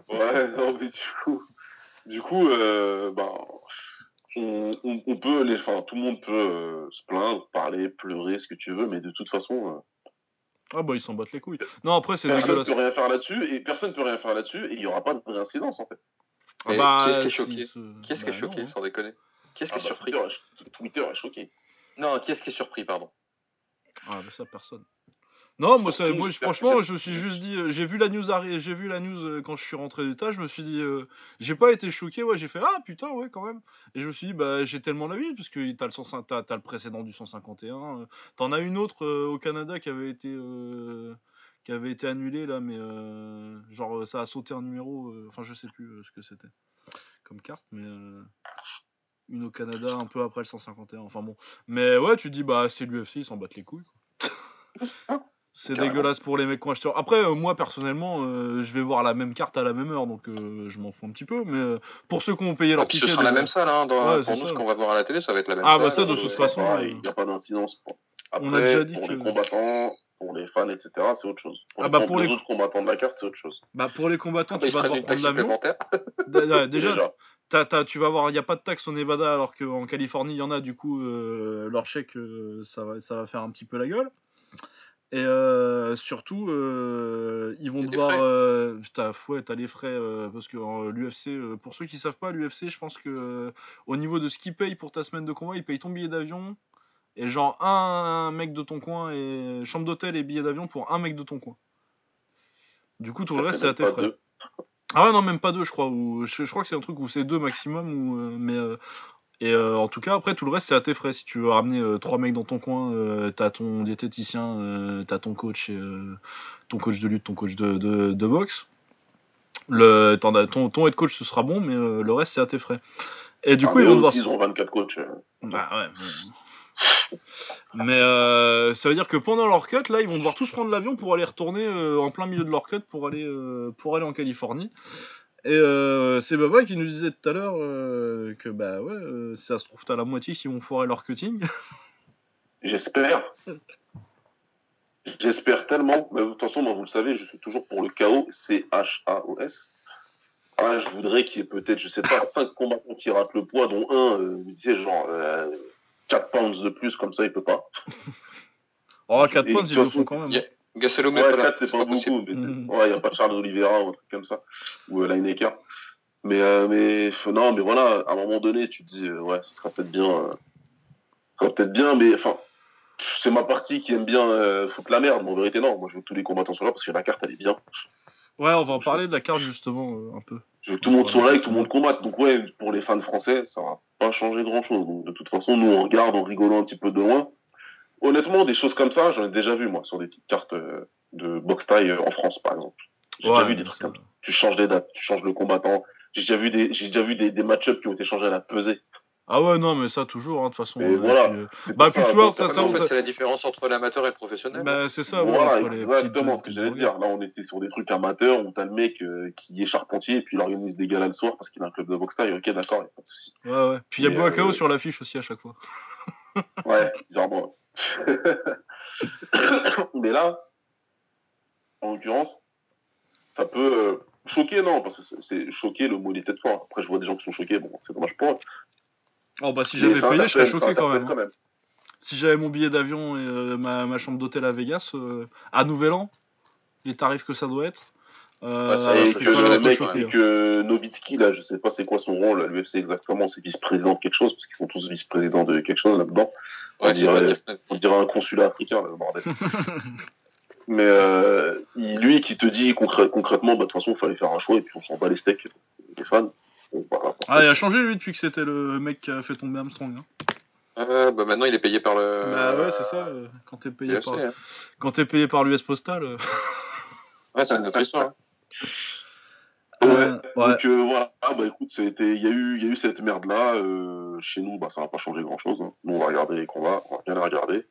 Ouais, non, mais du coup, du coup, euh, ben, on, on, on peut, les, enfin, tout le monde peut euh, se plaindre, parler, pleurer, ce que tu veux, mais de toute façon, euh, Ah bah ils s'en battent les couilles. Non après c'est personne ne peut rien faire là-dessus, et personne ne peut rien faire là-dessus, et il n'y aura pas de vraie incidence en fait. Ah Mais bah, qui est-ce qui est choqué ce- Qui est-ce qui est bah, choqué, non, hein. sans déconner Qui est-ce qui Ah est bah, surpris Twitter, est, Twitter est choqué. Non, qui est-ce qui est surpris, pardon Ah bah ça personne. Non, moi, ça, moi franchement, je me suis juste dit, euh, j'ai vu la news j'ai vu la news euh, quand je suis rentré d'état, je me suis dit, euh, j'ai pas été choqué, ouais, j'ai fait ah putain ouais quand même. Et je me suis dit bah j'ai tellement la vie parce que t'as le 105 t'as, t'as le précédent du 151, euh, t'en as une autre euh, au Canada qui avait été euh, qui avait été annulée là, mais euh, genre ça a sauté un numéro, euh, enfin je sais plus euh, ce que c'était comme carte, mais euh, une au Canada un peu après le 151, enfin bon. Mais ouais, tu te dis bah c'est l'UFC, ils s'en battent les couilles. quoi. C'est dégueulasse pour les mecs qui ont acheté. Après, euh, moi personnellement, euh, je vais voir la même carte à la même heure, donc euh, je m'en fous un petit peu. Mais pour ceux qui ont payé Ah, leur ce ticket, sera la même salle, hein, dans- Ouais, pour nous, ça. ce qu'on va voir à la télé, ça va être la même Ah, bah salle. ça, de toute façon, il n'y a pas d'incidence. Après, On a déjà dit pour que- les combattants, pour les fans, etc., c'est autre chose. Pour Ah les, bah, com- pour les les- autres combattants de la carte, c'est autre chose. bah, pour les combattants, Ah, bah, tu vas devoir prendre l'avion. Déjà, t'as- t'as- tu vas voir, il n'y a pas de taxe au Nevada, alors qu'en Californie, il y en a. Du coup, euh, leur chèque, euh, ça, va, ça va faire un petit peu la gueule. Et euh, surtout, euh, ils vont devoir. Euh, t'as, ouais, les frais euh, parce que l'UFC, euh, pour ceux qui savent pas, l'UFC, je pense que euh, au niveau de ce qu'ils payent pour ta semaine de combat, ils payent ton billet d'avion et genre un mec de ton coin et chambre d'hôtel et billet d'avion pour un mec de ton coin. Du coup, tout le reste, c'est à tes frais. deux. Ah ouais, non, même pas deux, je crois. Ou, je, je crois que c'est un truc où c'est deux maximum. Ou, euh, mais, euh, et euh, en tout cas, après, tout le reste, c'est à tes frais. Si tu veux ramener euh, trois mecs dans ton coin, euh, t'as ton diététicien, euh, t'as ton coach, et, ton coach de lutte, ton coach de, de, de boxe. Le, t'en as- ton, ton head coach, ce sera bon, mais le reste, c'est à tes frais. Et du Ah, coup, ils vont aussi, ils ont 24 coachs. Bah ouais. Mais, mais, ça veut dire que pendant leur cut, là, ils vont devoir tous prendre l'avion pour aller retourner en plein milieu de leur cut pour aller, pour aller en Californie. Et euh, c'est Baba qui nous disait tout à l'heure euh, que bah ouais, euh, ça se trouve t'as la moitié qui vont foirer leur cutting. J'espère. J'espère tellement. Mais de toute façon, moi, vous le savez, je suis toujours pour le chaos. C-H-A-O-S. Ah, je voudrais qu'il y ait peut-être, je sais pas, 5 combattants qui ratent le poids, dont un, euh, vous disiez, genre, euh, 4 pounds de plus, comme ça, il peut pas. Oh, 4 Et points, de ils le font quand même. Yeah. Gasselum Ouais, est pas là. 4, c'est pas possible. beaucoup. Mais Mhm. Ouais, il n'y a pas Charles Oliveira ou un truc comme ça. Ou euh, Lineker. Mais, euh, mais, non, mais voilà, à un moment donné, tu te dis, euh, ouais, ce sera peut-être bien. euh, ce sera peut-être bien, mais enfin, c'est ma partie qui aime bien euh, foutre la merde. Mais en vérité, non. Moi, je veux que tous les combattants soient là parce que la carte, elle est bien. Ouais, on va en parler de la carte justement euh, un peu. Je veux que tout le monde soit là et que tout le monde combatte. Donc, ouais, pour les fans français, ça va pas changer grand-chose. Donc, de toute façon, nous, on regarde en rigolant un petit peu de loin. Honnêtement, des choses comme ça, j'en ai déjà vu, moi, sur des petites cartes euh, de boxe taille euh, en France, par exemple. J'ai déjà vu des trucs comme ça. Tu changes les dates, tu changes le combattant. J'ai déjà vu des, j'ai déjà vu des, des match-ups qui ont été changés à la pesée. Ah ouais, non, mais ça toujours, hein, de toute façon. Euh, voilà. puis, Bah, puis tu vois, ça- ça- En ça- fait, c'est la différence entre l'amateur et le professionnel. bah, c'est ça, ouais, Voilà, exactement ce que j'allais dire. Là, on était sur des trucs amateurs où t'as le mec euh, qui est charpentier et puis il organise des galas le soir parce qu'il a un club de boxe taille. Ok, d'accord, y a pas de souci. Ouais, ouais. Puis il y a Boakao euh, sur l'affiche aussi à chaque fois. Ouais, bizarrement. Mais là, en l'occurrence, ça peut euh, choquer, non, parce que c'est- choquer, le mot il est peut-être fort. Après, je vois des gens qui sont choqués, bon, c'est dommage pour eux. Oh bah si j'avais payé, je serais choqué quand même. hein. Si j'avais mon billet d'avion et euh, ma, ma chambre d'hôtel à Vegas, euh, à Nouvel An, les tarifs que ça doit être, euh, Ouais, Et que le mec, choqué. et hein. que Novitski, là, je sais pas c'est quoi son rôle à l'UFC exactement, c'est vice-président de quelque chose, parce qu'ils sont tous vice-présidents de quelque chose là-dedans. On Ouais, dirait-. On un consulat africain, là, le bordel. Mais euh, lui qui te dit concrè- concrètement, bah, de toute façon, il fallait faire un choix et puis on s'en bat les steaks, les fans. Bon, voilà. Ah, il a changé lui depuis que c'était le mec qui a fait tomber Armstrong. hein. Euh, bah maintenant, il est payé par le. Bah ouais, c'est ça. euh, quand t'es payé par, hein. quand t'es payé par l'US Postal. Ouais, c'est une autre histoire. Ouais. Euh, ouais. Donc euh, voilà, ah, bah écoute, il y a eu, il y a eu cette merde là. chez nous, bah ça va pas changer grand chose. Nous on va regarder les combats, on va bien les regarder.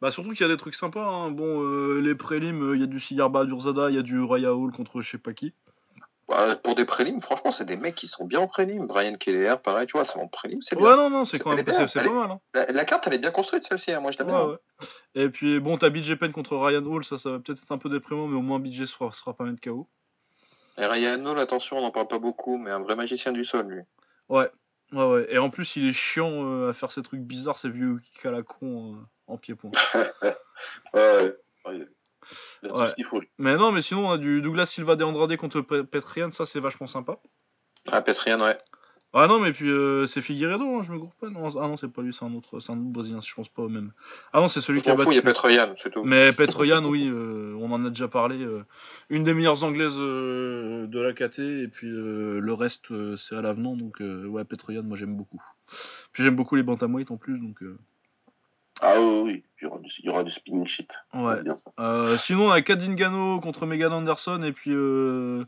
Bah surtout qu'il y a des trucs sympas. hein. Bon, euh, les prélims, il y a du Sigarba Durzada, il y a du Raya Hall contre je sais pas qui. Bah, pour des prélims, franchement, c'est des mecs qui sont bien en prélim. Brian Keller, pareil, tu vois, c'est en prélim, c'est bien. Ouais, non, non, c'est quand même c'est pas est- mal. Hein. La, la carte, elle est bien construite, celle-ci. hein. Moi, je l'aime Ouais, bien. ouais. Et puis bon, t'as BJ Penn contre Ryan Hall, ça, ça va peut-être être un peu déprimant, mais au moins BJ se fera, se fera pas mettre KO. Et Ryan Hall, attention, on n'en parle pas beaucoup, mais un vrai magicien du sol, lui. Ouais, ouais, ouais. Et en plus, il est chiant euh, à faire ces trucs bizarres, ces vieux kick à la con euh, en pied-point. Ouais, ouais. Ouais. Il a tout Ouais. ce qu'il faut. lui. Mais non, mais sinon, on a du Douglas Silva de Andrade contre Pe- Petrian, ça c'est vachement sympa. Ah, Petrian, ouais. Ah non, mais puis euh, c'est Figueiredo, hein, je me gourre pas. Non, ah non, c'est pas lui, c'est un autre, c'est un autre brésilien, je pense pas au même. Ah non, c'est celui qui a fous, il y battu. a Petroyan, c'est tout. Mais Petroyan, oui, euh, on en a déjà parlé. euh, une des meilleures anglaises de la KT, et puis le reste, c'est à l'avenant. Donc, ouais, Petroyan, moi j'aime beaucoup. Puis j'aime beaucoup les bantamweight en plus, donc Ah oui, il y aura du, il y aura du spinning shit. ouais. Bien. Euh, sinon, on a Kadin Gano contre Megan Anderson, et puis euh,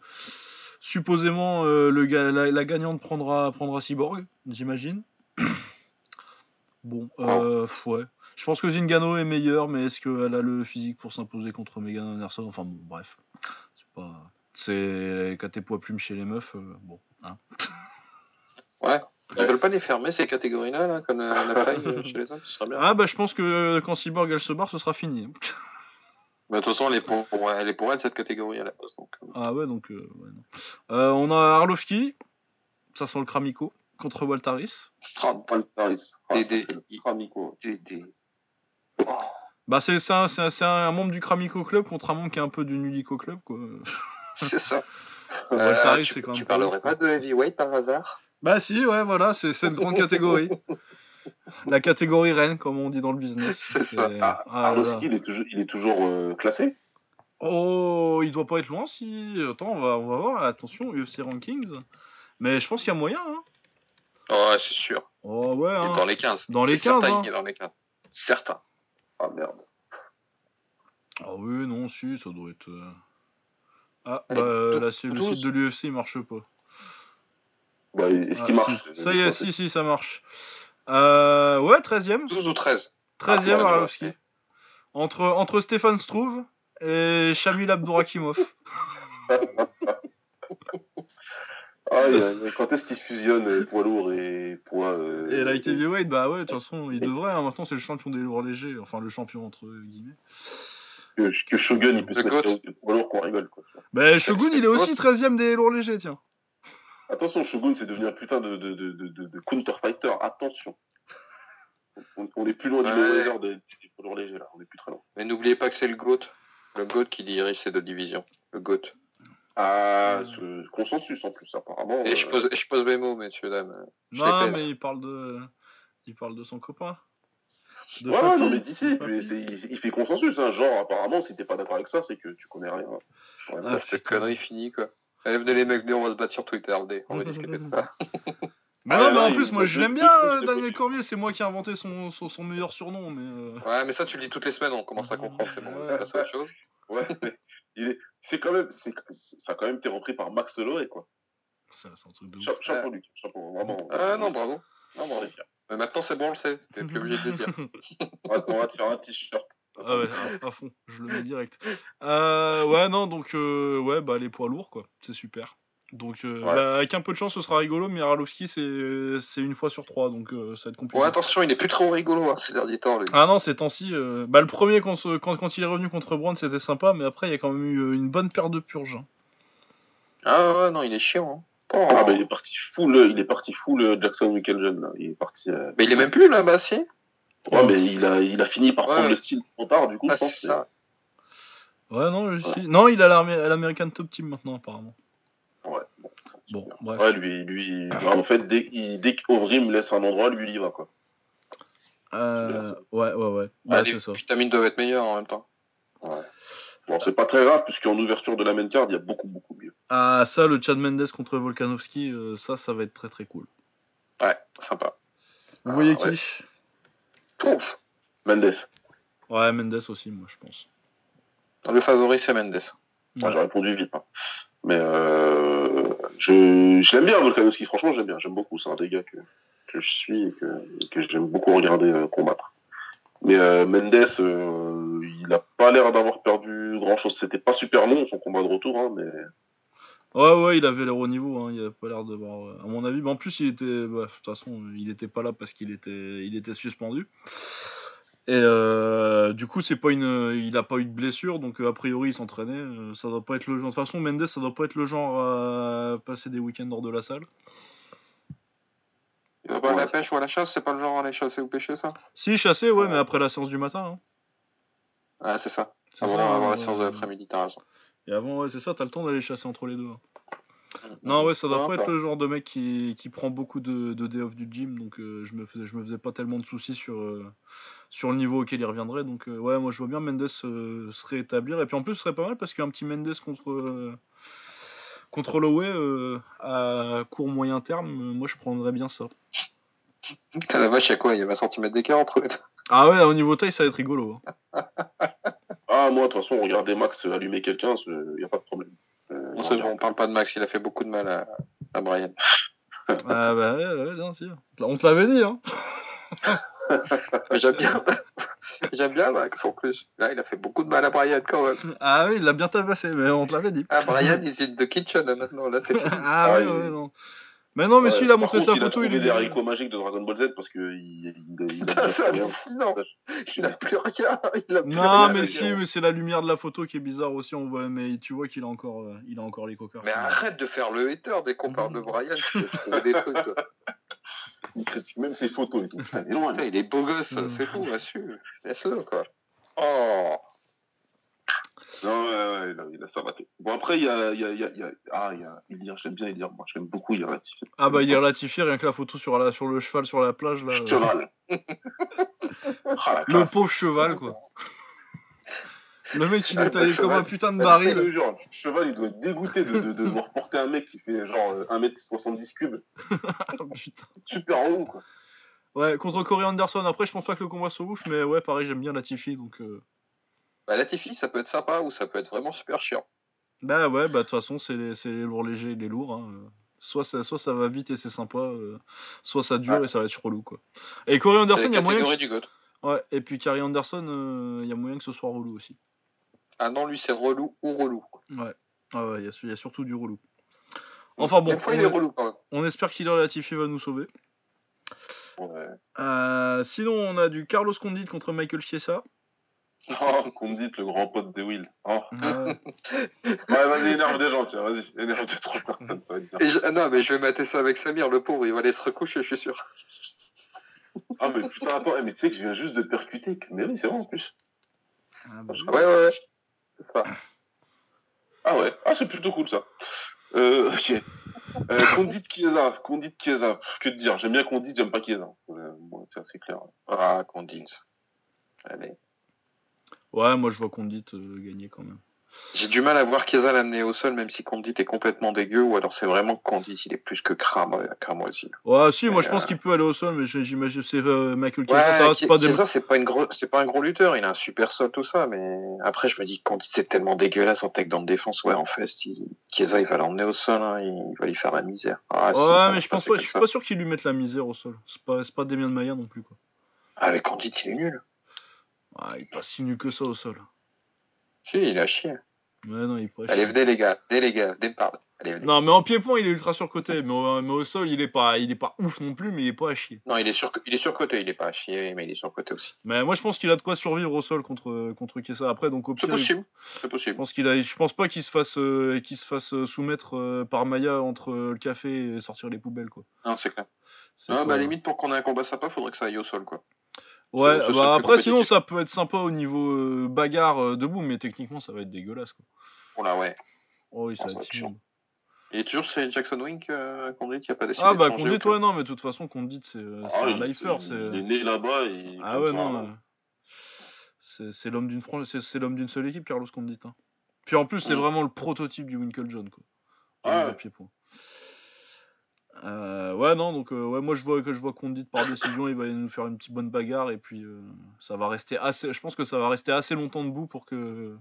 supposément euh, le la, la gagnante prendra, prendra Cyborg, j'imagine. bon, euh, ouais. Je pense que Zingano est meilleure, mais est-ce qu'elle a le physique pour s'imposer contre Megan Anderson? Enfin bon, bref. C'est pas. C'est KT poids plume chez les meufs. bon, hein. Ouais. Ils veulent pas les fermer, ces catégories-là, là, comme euh, la taille euh, chez les hommes, ce serait bien. Ah bah je pense que euh, quand Cyborg elle se barre, ce sera fini. Mais de toute façon, elle est pour, pour- elle, est pour elle, cette catégorie à la base. Donc, euh. Ah ouais, donc. euh, ouais, non. Euh, on a Arlovski, ça sent le Kramiko, contre Waltaris. Paul Paris. Ah, Des- ça, des- c'est le il- Kramico. des- des- Bah c'est un, c'est un- un membre du Kramiko Club contre un membre qui est un peu du Nulico Club quoi. C'est ça. Waltaris, Euh, c'est quand même tu parlerais pas de heavyweight par hasard? Bah si, ouais, voilà, c'est cette grande catégorie. La catégorie reine, comme on dit dans le business. Ah, ah il est toujours, il est toujours euh, classé? Oh, il doit pas être loin si. Attends, on va, on va voir. Attention, UFC Rankings. Mais je pense qu'il y a moyen. Hein. Ouais, c'est sûr. Oh ouais. Il est Hein. dans les 15. Dans les C'est certain, 15, hein. Il est dans les 15. Certain. Ah merde. Ah oui, non, si, ça doit être. euh, Ah, Allez, bah dou- là, c'est le site de l'UFC, il marche pas. Bah, est-ce Ah, qu'il marche si. Ça y est, si, si, ça marche. Euh, ouais, 13ème. 12 ou 13. 13ème, Ah, ouais, Arlovski. ouais. Entre, entre Stéphane Struve et Shamil Abdourakimov. Ah, quand est-ce qu'il fusionne euh, poids lourd et poids. euh, Et light heavyweight, bah ouais, de toute façon, il devrait. hein. Maintenant, c'est le champion des lourds légers. Enfin, le champion, entre guillemets. Que, que Shogun, il peut se mettre poids lourd qu'on rigole. Quoi. Bah, Shogun, il est aussi Goat. 13ème des lourds légers, tiens. Attention, Shogun, c'est devenu un putain de, de, de, de, de, de counter-fighter. Attention. On, on est plus loin du Ouais. De, du poids lourd léger, là. On est plus très loin. Mais n'oubliez pas que c'est le GOAT. Le GOAT qui dirige ces deux divisions. Le GOAT. Ah, Ouais. ce consensus en plus, apparemment. Et je euh, pose, je pose mes mots, messieurs, dames. Je Non, mais il parle de. Il parle de son copain. De Ouais, Papy. non, mais d'ici, De il, il fait consensus. Hein. Genre, apparemment, si t'es pas d'accord avec ça, c'est que tu connais rien. Ouais, Ah, Cette connerie finie, quoi. Allez, venez les mecs, venez, on va se battre sur Twitter, venez. On va discuter de ça. Mais Ah, non, mais en plus, moi, je l'aime bien, euh, Daniel. Cormier. C'est moi qui ai inventé son, son, son meilleur surnom, mais. euh, Ouais, mais ça, tu le dis toutes les semaines, on commence à comprendre, c'est bon. Ouais. Autre chose. Ouais, mais il est, c'est quand même, c'est, ça a quand même été repris par Max Holloway, quoi. C'est c'est un truc de ouf. Cha- Chapeau, Luc, chapeau, vraiment. Ah non, bravo. Non, faire. Mais maintenant, c'est bon, on le sait. T'es plus obligé de le dire. On va, on va te faire un t-shirt. Ah ouais, à, à fond, je le mets direct. Euh, ouais, non, donc, euh, ouais, bah, les poids lourds, quoi, c'est super. Donc, euh, Ouais. bah, avec un peu de chance, ce sera rigolo, mais Arlovski, c'est c'est une fois sur trois, donc euh, ça va être compliqué. Bon, attention, il est plus trop rigolo hein, ces derniers temps, lui. Ah non, ces temps-ci, euh, bah, le premier, quand, quand, quand il est revenu contre Brown, c'était sympa, mais après, il y a quand même eu une bonne paire de purges. hein. Ah ouais, non, il est chiant. Hein. Oh. Ah, bah, il est parti full, il est parti full Jackson Wickelgen, là. Il est parti. euh, Mais il est même plus là-bas, si Ouais, mais il a, il a fini par Ouais. prendre le style trop tard, du coup, Ah, je pense. c'est ça. Ouais, non, je sais- non, il a l'American Top Team maintenant, apparemment. Ouais, bon. Bon, bref. Ouais, lui, lui, bah, en fait, dès, dès qu'Ovrim laisse un endroit, lui, il y va, quoi. Euh, ouais, ouais, ouais. Ah, Ouais, les ça. vitamines doivent être meilleures en même temps. Bon, c'est pas très grave, puisqu'en ouverture de la main card, il y a beaucoup, beaucoup mieux. Ah, ça, le Chad Mendes contre Volkanovski, euh, ça, ça va être très très cool. Ouais, sympa. Vous Ah, voyez ouais. qui Pouf Mendes. Ouais, Mendes aussi, moi, je pense. Le favori, c'est Mendes. J'ai répondu vite. Hein. Mais euh, je, je l'aime bien, Volkanovski. Franchement, j'aime bien. J'aime beaucoup. C'est un des gars que, que je suis et que, que j'aime beaucoup regarder euh, combattre. Mais euh, Mendes, euh, il n'a pas l'air d'avoir perdu grand-chose. C'était pas super long son combat de retour, hein, mais Ouais, ouais, il avait l'air au niveau, hein, il avait pas l'air de voir. À mon avis, mais en plus, il était. bah, de toute façon, il était pas là parce qu'il était, il était suspendu. Et euh, du coup, c'est pas une, il a pas eu de blessure, donc euh, a priori, il s'entraînait. euh, ça doit pas être le genre. De toute façon, Mendes, ça doit pas être le genre à passer des week-ends hors de la salle. Il va pas à Ouais. la pêche ou à la chasse, c'est pas le genre à aller chasser ou pêcher ça? Si, chassé, ouais, mais après la séance du matin. hein. Ah, c'est ça. Avant, ça, avant la euh, séance de l'après-midi, t'as raison. Et avant, ouais, c'est ça, t'as le temps d'aller chasser entre les deux. hein. Non, ouais, ça doit pas être le genre de mec qui, qui prend beaucoup de, de day off du gym, donc euh, je, me faisais, je me faisais pas tellement de soucis sur, euh, sur le niveau auquel il reviendrait. Donc, euh, ouais, moi je vois bien Mendes euh, se réétablir. Et puis en plus, ce serait pas mal parce qu'un petit Mendes contre, euh, contre euh, à court moyen terme, euh, moi je prendrais bien ça. Putain, la vache, il y a quoi? Il y a 20 cm d'écart entre les deux? Ah ouais, au niveau taille, ça va être rigolo. hein. ah moi de toute façon regarder Max allumer quelqu'un, il y a pas de problème. Euh, On, sait, on parle pas de Max, il a fait beaucoup de mal à, à Brian. ah bah ouais, ouais, bien sûr. On te l'avait dit, hein. J'aime bien. J'aime bien Max en plus. Là, il a fait beaucoup de mal à Brian quand même. Ah oui, il l'a bien tabassé, mais on te l'avait dit. Ah, Brian, is in the kitchen hein, maintenant. Là, c'est ah Ah, ouais, il- ouais, non. Mais non, mais Ouais, si, il a montré contre, sa photo, il a est trouvé des haricots magiques de Dragon Ball Z parce que il, il, il, il a C'est rien. hallucinant. Il n'a plus rien. Il a plus Non, rien. mais le si, mais c'est la lumière de la photo qui est bizarre aussi. On voit, mais tu vois qu'il a encore, euh, il a encore les coquins. Mais arrête de faire le hater dès qu'on parle de Brian. Tu peux trouver des trucs. toi. Il critique même ses photos et tout. Putain, il est lui. il est beau gosse, Mm. c'est tout, là-dessus. Laisse-le, quoi. Oh. Non, ouais, ouais, il a, raté. Bon, après, il y a, il y a, il y a, il y a- ah, il y a Ilir, j'aime bien Ilir. Moi, j'aime beaucoup Ilir Latifi. Ah bah il est relatifié rien que la photo sur, la, sur le cheval sur la plage là. euh, Cheval. Ah, le pauvre cheval quoi. Le mec il est taillé comme un putain de Je baril. le cheval, il doit être dégoûté de, de, de devoir porter un mec qui fait genre euh, 1m70 cubes. Putain. Super long, quoi. Ouais, contre Corey Anderson. Après je pense pas que le combat soit ouf, mais ouais pareil j'aime bien Latifi donc. euh, Bah, Latifi, ça peut être sympa ou ça peut être vraiment super chiant. Bah ouais bah de toute façon c'est les, lourds légers et les lourds. hein. Soit ça, soit ça va vite et c'est sympa, euh, soit ça dure Ouais. et ça va être relou quoi. Et Corey Anderson il y a moyen que... du. Ouais, et puis Carrie Anderson, euh, il y a moyen que ce soit relou aussi. Ah non, lui, c'est relou ou relou. quoi. Ouais. Ah ouais, il y, a su- il y a surtout du relou. Enfin bon, fois, il on, est relou quand même. on espère qu'Hilaire Latifi va nous sauver. Ouais. Euh, sinon, on a du Carlos Condit contre Michael Chiesa. Oh, qu'on me le grand pote de Will. Oh. Ouais, vas-y, énerve des gens, tiens, vas-y. Énerve deux, trois personnes, ça va être bien. Et je- ah non, mais je vais mater ça avec Samir, le pauvre, il va aller se recoucher, je suis sûr. Ah, mais putain, attends, eh, mais tu sais que je viens juste de percuter. que- Mais oui, c'est vrai en plus. ah bah. Ouais, ouais, ouais. C'est ça. Ah ouais, ah, c'est plutôt cool ça. Euh, ok. Euh, Condit Chiesa, Condit Chiesa, Pff, que te dire, j'aime bien Condit, j'aime pas Chiesa. Euh, bon, ça, c'est clair. Ah, qu'on dise. Allez. Ouais, moi je vois Condit euh, gagner quand même. J'ai du mal à voir Chiesa l'amener au sol, même si Condit est complètement dégueu, ou alors c'est vraiment Condit, il est plus que cramo- cramoisi. Ouais, si, moi je Euh, pense qu'il peut aller au sol, mais j'imagine c'est euh, Michael Chiesa, reste pas c'est pas c'est pas un gros lutteur, il a un super sol, tout ça, mais après, je me dis que Condit, c'est tellement dégueulasse en takedown de défense, ouais, en fait, si Chiesa, il va l'emmener au sol, hein, il va lui faire la misère. Ah, Ouais, mais je se pense pas, je suis pas sûr qu'il lui mette la misère au sol. C'est pas, c'est pas Damien Maya non plus quoi. Ah, mais Condit, il est nul. Ah, il est pas si nul que ça au sol. Si, il a chier. Ouais, non, il est pas Allez, chier. venez, les gars, venez, les gars. Allez, venez. Non, mais en pied-point, il est ultra surcoté. Mais au, mais au sol, il est, pas, il est pas ouf non plus, mais il est pas à chier. Non, il est sur, il est surcoté, il est pas à chier, mais il est surcoté aussi. Mais moi, je pense qu'il a de quoi survivre au sol contre, contre Chiesa. Après, donc au C'est possible, c'est je possible. pense qu'il a, je pense pas qu'il se fasse, euh, qu'il se fasse euh, soumettre euh, par Maya entre euh, le café et sortir les poubelles, quoi. Non, c'est clair. Ah, pas- bah, à la limite, pour qu'on ait un combat sympa, faudrait que ça aille au sol, quoi. Ouais, bah après, sinon, ça peut être sympa au niveau euh, bagarre euh, debout, mais techniquement, ça va être dégueulasse, quoi. Oh là, ouais. Oh oui, ça Oh, va être chiant. Et toujours chez Jackson Wink, euh, qu'on dit qu'il n'y a pas décidé Ah de bah changer Condit, ouais, non, mais de toute façon, Condit, c'est euh, c'est Ah, un il, lifer, il- c'est... il est né là-bas et. Ah ouais, non. hein. C'est c'est l'homme d'une c'est- c'est l'homme d'une seule équipe, Carlos Condit. hein. Puis en plus, c'est Mm. vraiment le prototype du Winklejohn, quoi. Au Ah ouais. pied-point. Euh, ouais, non, donc euh, ouais, moi je vois que je vois Condit par décision, il va nous faire une petite bonne bagarre et puis euh, ça va rester assez. Je pense que ça va rester assez longtemps debout pour que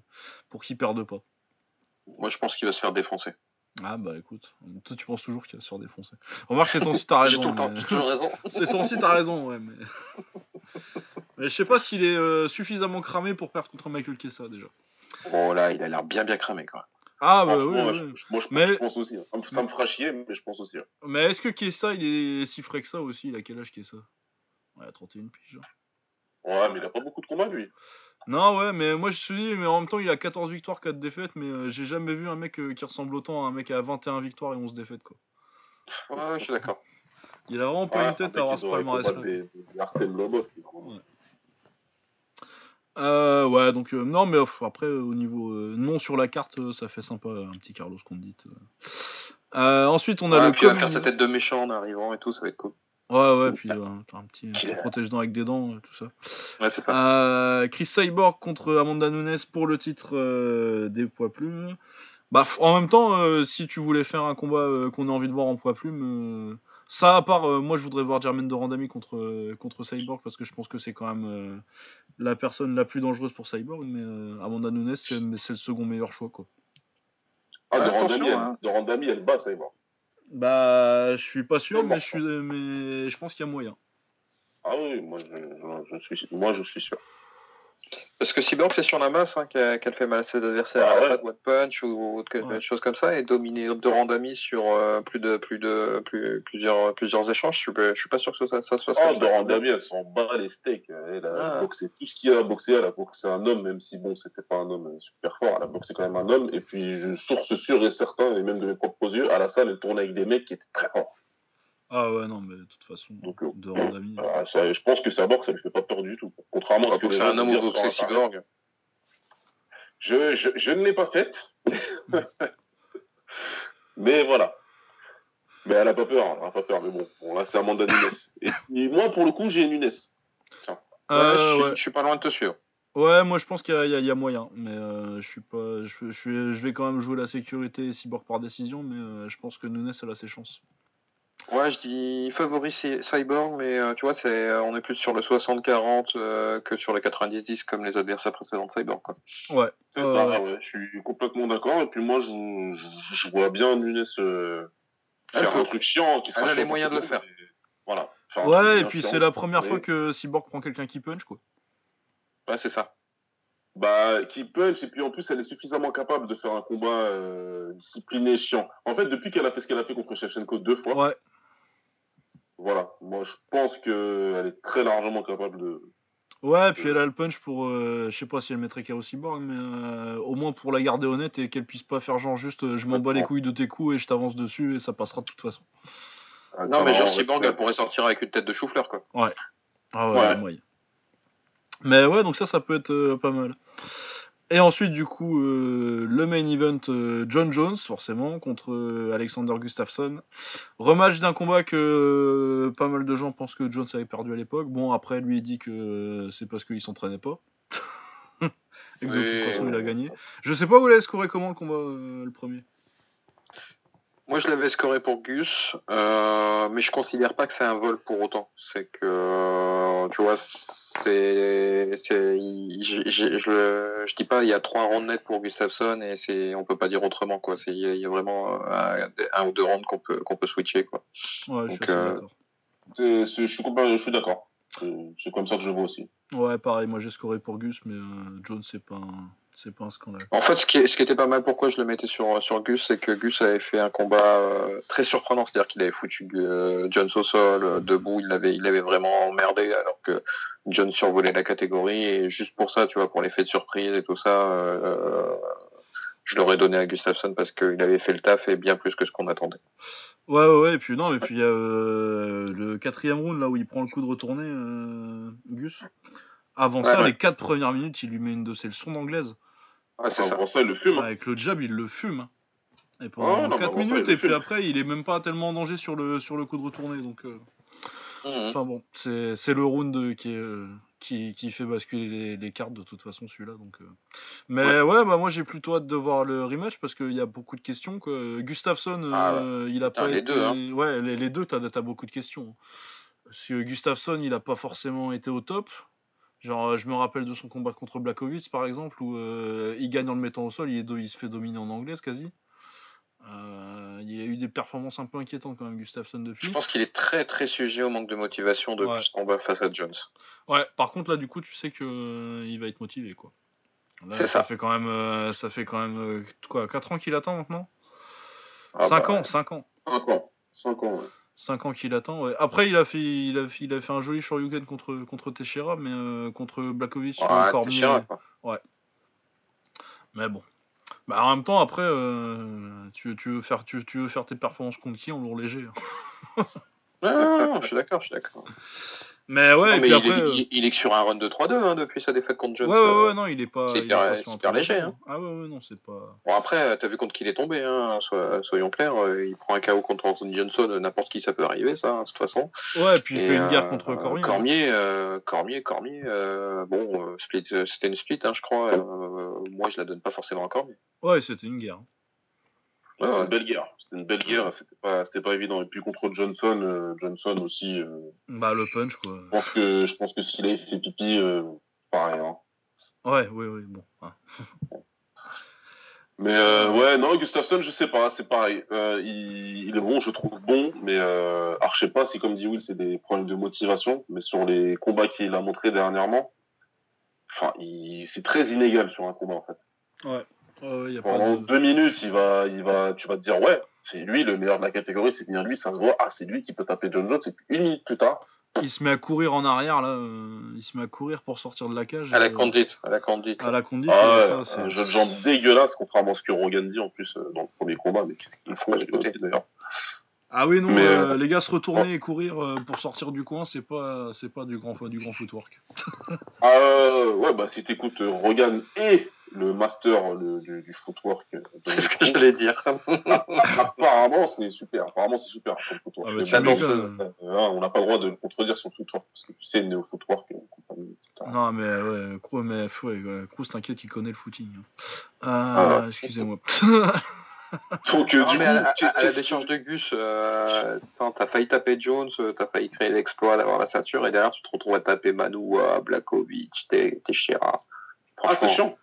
pour qu'il perde pas. Moi, je pense qu'il va se faire défoncer. Ah bah écoute, toi tu penses toujours qu'il va se faire défoncer. Remarque, c'est ton site t'as raison. Raison. c'est ton site t'as raison, ouais. Mais... mais je sais pas s'il est suffisamment cramé pour perdre contre Michael Kessa déjà. Oh là, il a l'air bien bien cramé quoi. Ah bah oui, moi, je, pense aussi. Hein. Ça me fera chier, mais je pense aussi. Hein. Mais est-ce que Kessa il est si frais que ça aussi? Il a quel âge Kessa? Ouais, 31 piges. Ouais, mais il a pas beaucoup de combats lui. Non, ouais, mais moi je suis dit, mais en même temps, il a 14 victoires, 4 défaites, mais euh, j'ai jamais vu un mec euh, qui ressemble autant à un mec à 21 victoires et 11 défaites, quoi. Ouais, je suis d'accord. Il a vraiment pas une tête à avoir ce palmarès Ouais. Euh, ouais, donc non, mais après au niveau non sur la carte, ça fait sympa un petit Carlos Condit. ensuite, on a le. Puis il va faire sa tête de méchant en arrivant et tout, ça va être cool. Ouais, ouais, puis euh, un petit, protège-dents avec des dents, tout ça. Ouais, c'est ça. Euh, Chris Cyborg contre Amanda Nunes pour le titre euh, des poids plumes. Bah, en même temps, si tu voulais faire un combat qu'on a envie de voir en poids plumes, ça à part, moi je voudrais voir Jermaine de Randami contre, contre Cyborg parce que je pense que c'est quand même la personne la plus dangereuse pour Cyborg, mais Amanda Nunes c'est le second meilleur choix. Quoi. Ah, de, Randami, hein. elle bat Cyborg. Bah, je suis pas sûr, mais je, suis, mais je pense qu'il y a moyen. Ah oui, moi je, je, suis, moi je suis sûr. Parce que Cyborg, c'est sur la masse hein, qu'elle fait mal à ses adversaires, ah, ouais. One Punch ou autre ouais. chose comme ça, et dominer de Randami sur euh, plus de plus de plus, plusieurs plusieurs échanges. Je suis, je suis pas sûr que ça, ça se fasse ah, comme de Randami, elle s'en bat les steaks. Elle a ah. boxé tout ce qu'il y a à boxer. Elle a boxé un homme, même si bon, c'était pas un homme super fort. Elle a boxé quand même un homme. Et puis, je source sûre et certain, et même de mes propres yeux, à la salle, elle tournait avec des mecs qui étaient très forts. Ah ouais, non, mais de toute façon, Donc, euh, de Randami. Ah, ça, je pense que sa boxe, ça lui fait pas peur du tout. Contrairement à ce que c'est un homme au boxer cyborg. Je, je, je ne l'ai pas faite. mais voilà. Mais elle a pas peur, elle a pas peur. Mais bon, bon là c'est Amanda Nunes. Et, moi, pour le coup, j'ai Nunes. Tiens. Euh, ouais, je, ouais. je, suis pas loin de te suivre. Ouais, moi je pense qu'il y, y, a moyen, mais euh, je suis pas, je, je, je, vais quand même jouer la sécurité cyborg par décision, mais euh, je pense que Nunes elle a ses chances. Ouais, je dis favori Cyborg, mais euh, tu vois, c'est, euh, on est plus sur le 60-40 euh, que sur le 90-10 comme les adversaires précédents de Cyborg. Quoi. Ouais. C'est ça, ouais. Je suis complètement d'accord. Et puis moi, je, je, vois bien Nunes faire un truc chiant. Qui Elle a les moyens de le faire. Voilà. ouais, et puis c'est la première fois que Cyborg prend quelqu'un qui punch, quoi. Ouais, c'est ça. Bah, qui punch, et puis en plus, elle est suffisamment capable de faire un combat discipliné, chiant. En fait, depuis qu'elle a fait ce qu'elle a fait contre Shevchenko deux fois, ouais. Voilà, moi je pense qu'elle est très largement capable de. Ouais, puis elle a le punch pour. Euh, je sais pas si elle mettrait KO Cyborg, mais euh, au moins pour la garder honnête et qu'elle puisse pas faire genre juste euh, je m'en bats les couilles de tes coups et je t'avance dessus et ça passera de toute façon. Ah, non, mais genre Cyborg, elle pourrait sortir avec une tête de chou-fleur quoi. Ouais. Ah ouais, ouais. Mais ouais, donc ça, ça peut être pas mal. Et ensuite, du coup, euh, le main event, euh, John Jones, forcément, contre euh, Alexander Gustafsson. Rematch d'un combat que pas mal de gens pensent que Jones avait perdu à l'époque. Bon, après, lui, il dit que c'est parce qu'il s'entraînait pas. Et que de toute façon, il a gagné. Je sais pas où il a scoré comment le combat, le premier? Moi, je l'avais scoré pour Gus, euh, mais je considère pas que c'est un vol pour autant. C'est que, tu vois, c'est, c'est, je, je, je, dis pas, il y a trois rounds nets pour Gustafsson et c'est, on peut pas dire autrement, quoi. C'est, il y, a vraiment un, un, ou deux rounds qu'on peut, qu'on peut switcher, quoi. Ouais, je suis euh, d'accord. je suis, je suis d'accord. C'est comme ça que je vois aussi. Ouais, pareil, moi j'ai scoré pour Gus, mais euh, Jones, c'est pas un c'est pas un scandale. En fait, ce qui, ce qui, était pas mal, pourquoi je le mettais sur, sur Gus, c'est que Gus avait fait un combat euh, très surprenant, c'est-à-dire qu'il avait foutu euh, John au sol, euh, debout, il l'avait, il avait vraiment emmerdé, alors que John survolait la catégorie, et juste pour ça, tu vois, pour l'effet de surprise et tout ça, euh, je l'aurais donné à Gustafsson parce qu'il avait fait le taf et bien plus que ce qu'on attendait. Ouais, ouais, ouais, et puis non, et puis il y a le quatrième round là où il prend le coup de retourner, Gus. Avant ça, les quatre premières minutes, il lui met une de ses leçons d'anglaise. Ah, c'est ça. le fume. Hein. Avec le jab, il le fume. Et pendant 4 minutes, et puis après, il est même pas tellement en danger sur le, sur le coup de retourner. Donc, euh. mmh. Enfin bon, c'est le round qui, euh, qui, qui, fait basculer les, les, cartes de toute façon, celui-là. Donc, euh. Mais ouais, bah, moi j'ai plutôt hâte de voir le rematch parce qu'il y a beaucoup de questions. Quoi. Gustafsson, ah, il a pas les Deux, hein. Ouais, les, deux, t'as as beaucoup de questions. Parce que Gustafsson, il a pas forcément été au top. Genre, je me rappelle de son combat contre Blakovic, par exemple, où euh, il gagne en le mettant au sol, il, est, il se fait dominer en anglaise quasi. Euh, il a eu des performances un peu inquiétantes quand même, Gustafsson, depuis. Je pense qu'il est très très sujet au manque de motivation depuis Ouais. ce combat face à Jones. Ouais, par contre, là, du coup, tu sais que euh, il va être motivé, quoi. Là, C'est ça, ça. fait quand même, euh, ça fait quand même euh, quoi, 4 ans qu'il attend maintenant? Ah 5 bah, ans, 5 ans. 5 ans. 5 ans, ouais. 5 ans qu'il attend. ouais. Après, il a fait, il a, fait- il a fait un joli Shoryuken contre, contre Teixeira, mais euh, contre Blakovic, Ouais, encore mieux. chiant, quoi. Mais bon. Bah, en même temps, après, euh, tu, tu veux faire, tu, tu veux faire tes performances contre qui en lourd léger hein? Non, non, non, je suis d'accord, je suis d'accord. Mais ouais, Non, et mais puis il, après. est, euh, il, il est que sur un run de 3-2 hein, depuis sa défaite contre Ouais, Jones. ouais, euh. ouais, non, il est pas. c'est est pas hyper- léger, hein. Ah ouais, ouais, non, c'est pas. Bon, après, t'as vu contre qui il est tombé, hein, so- soyons clairs. euh, Il prend un KO contre Anthony Johnson, euh, n'importe qui ça peut arriver, ça, hein, de toute façon. Ouais, et puis il Et, fait une guerre euh, contre Cormier. hein. Cormier, euh, Cormier, Cormier, euh, bon, euh, split, euh, c'était une split, hein, je crois. euh, moi, je la donne pas forcément à Cormier. Ouais, c'était une guerre. Une belle guerre. C'était une belle guerre, c'était pas, c'était pas évident. Et puis contre Johnson, euh, Johnson aussi, euh, Bah, le punch, quoi. je pense que, je pense que s'il avait fait pipi, euh, pareil, hein. Ouais, oui, oui, bon. hein. Mais euh, ouais, non, Gustafsson, je sais pas, c'est pareil. Euh, il, il est bon, je trouve bon, mais euh, alors, je sais pas si, comme dit Will, c'est des problèmes de motivation, mais sur les combats qu'il a montrés dernièrement, enfin, il, c'est très inégal sur un combat en fait. Ouais. Y a pas Pendant de... deux minutes, il va, il va, tu vas te dire ouais, c'est lui le meilleur de la catégorie, c'est bien lui, ça se voit, ah c'est lui qui peut taper John Jones. Et puis une minute plus tard, Il se met à courir en arrière, là. euh, Il se met à courir pour sortir de la cage. À la euh, condite, à la condite. À la conduite, ah ouais, ça, c'est- un jeu de jambes dégueulasse, contrairement à ce que Rogan dit en plus euh, dans le premier combat, mais qu'est-ce qu'il faut Ouais, j'ai noté. d'ailleurs. Ah oui, non, Mais, euh, euh, les gars se retourner et courir euh, pour sortir du coin, c'est pas, c'est pas du grand, du grand footwork. Ah euh, ouais, bah si t'écoutes euh, Rogan et le master le- du, du footwork, euh, C'est ce que j'allais dire. apparemment c'est super, apparemment c'est super comme footwork. Ah bah, La bon, danseuse. euh, hein, on n'a pas le droit de le contredire sur le footwork parce que tu sais, néo footwork, et compagnie, etc. Non, mais ouais, Cruz, mais ouais, ouais, Cruz, t'inquiète, il connaît le footing. hein. Ah Euh, Excusez-moi. Donc euh, Non, du mais coup, à, la- qu'est- à la qu'est-ce- décharge de Gus, euh, t'as failli taper Jones, euh, t'as failli créer l'exploit d'avoir la ceinture, et derrière tu te retrouves à taper Manoua, Blakovic, Te- Teixeira. Ah c'est chiant,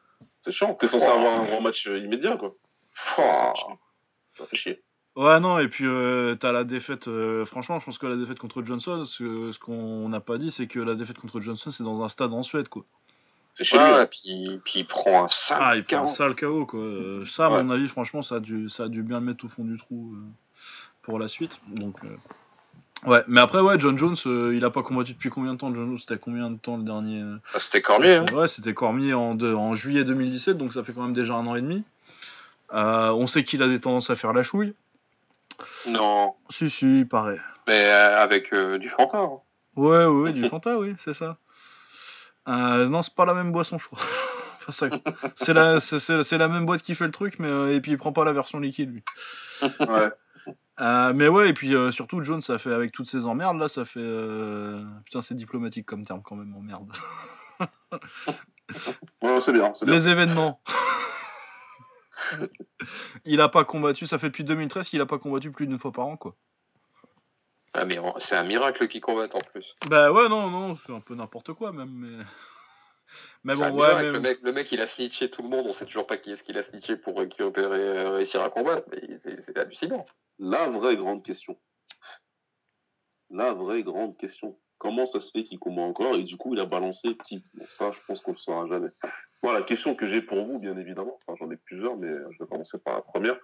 c'est chiant. T'es censé Oh. avoir un grand match euh, immédiat quoi. oh, Ça fait chier. Ouais, non, et puis euh, t'as la défaite. euh, franchement, je pense que la défaite contre Johnson, ce, ce qu'on n'a pas dit, c'est que la défaite contre Johnson, c'est dans un stade en Suède, quoi. C'est chez lui. Ouais, hein. puis, puis il prend un sale Ah, il prend un KO. sale KO, quoi. Euh, ça, à Ouais. mon avis, franchement, ça a, dû, ça a dû bien le mettre au fond du trou euh, pour la suite. Donc, euh, ouais, mais après, ouais, John Jones, euh, il a pas combattu depuis combien de temps, John Jones? C'était combien de temps le dernier Bah, C'était Cormier. Hein. Ouais, c'était Cormier en, de- en juillet 2017, donc ça fait quand même déjà un an et demi. Euh, on sait qu'il a des tendances à faire la chouille. Non, Si, si, il paraît. mais avec euh, du Fanta. hein. Ouais, ouais, ouais, du Fanta, oui, c'est ça. Non, c'est pas la même boisson, je crois. Enfin, c'est la, c'est- c'est- c'est la même boîte qui fait le truc, mais et puis il prend pas la version liquide, lui. Ouais. Euh, mais ouais, et puis euh, surtout, Jones, ça fait avec toutes ces emmerdes là, ça fait. euh, Putain, c'est diplomatique comme terme quand même, emmerde. Ouais, c'est bien. Les événements. il a pas combattu, ça fait depuis 2013 qu'il a pas combattu plus d'une fois par an, quoi. Ah, mais c'est un miracle qu'il combatte en plus. Bah ouais, non, non, c'est un peu n'importe quoi même, mais. Mais bon, ouais, mais. le, mec, le mec, il a snitché tout le monde. On sait toujours pas qui est-ce qu'il a snitché pour récupérer, réussir à combattre. Mais c'est c'est hallucinant. La vraie grande question. La vraie grande question. Comment ça se fait qu'il combat encore et du coup il a balancé qui? Ça, je pense qu'on le saura jamais. Moi, la question que j'ai pour vous, bien évidemment, enfin j'en ai plusieurs, mais je vais commencer par la première.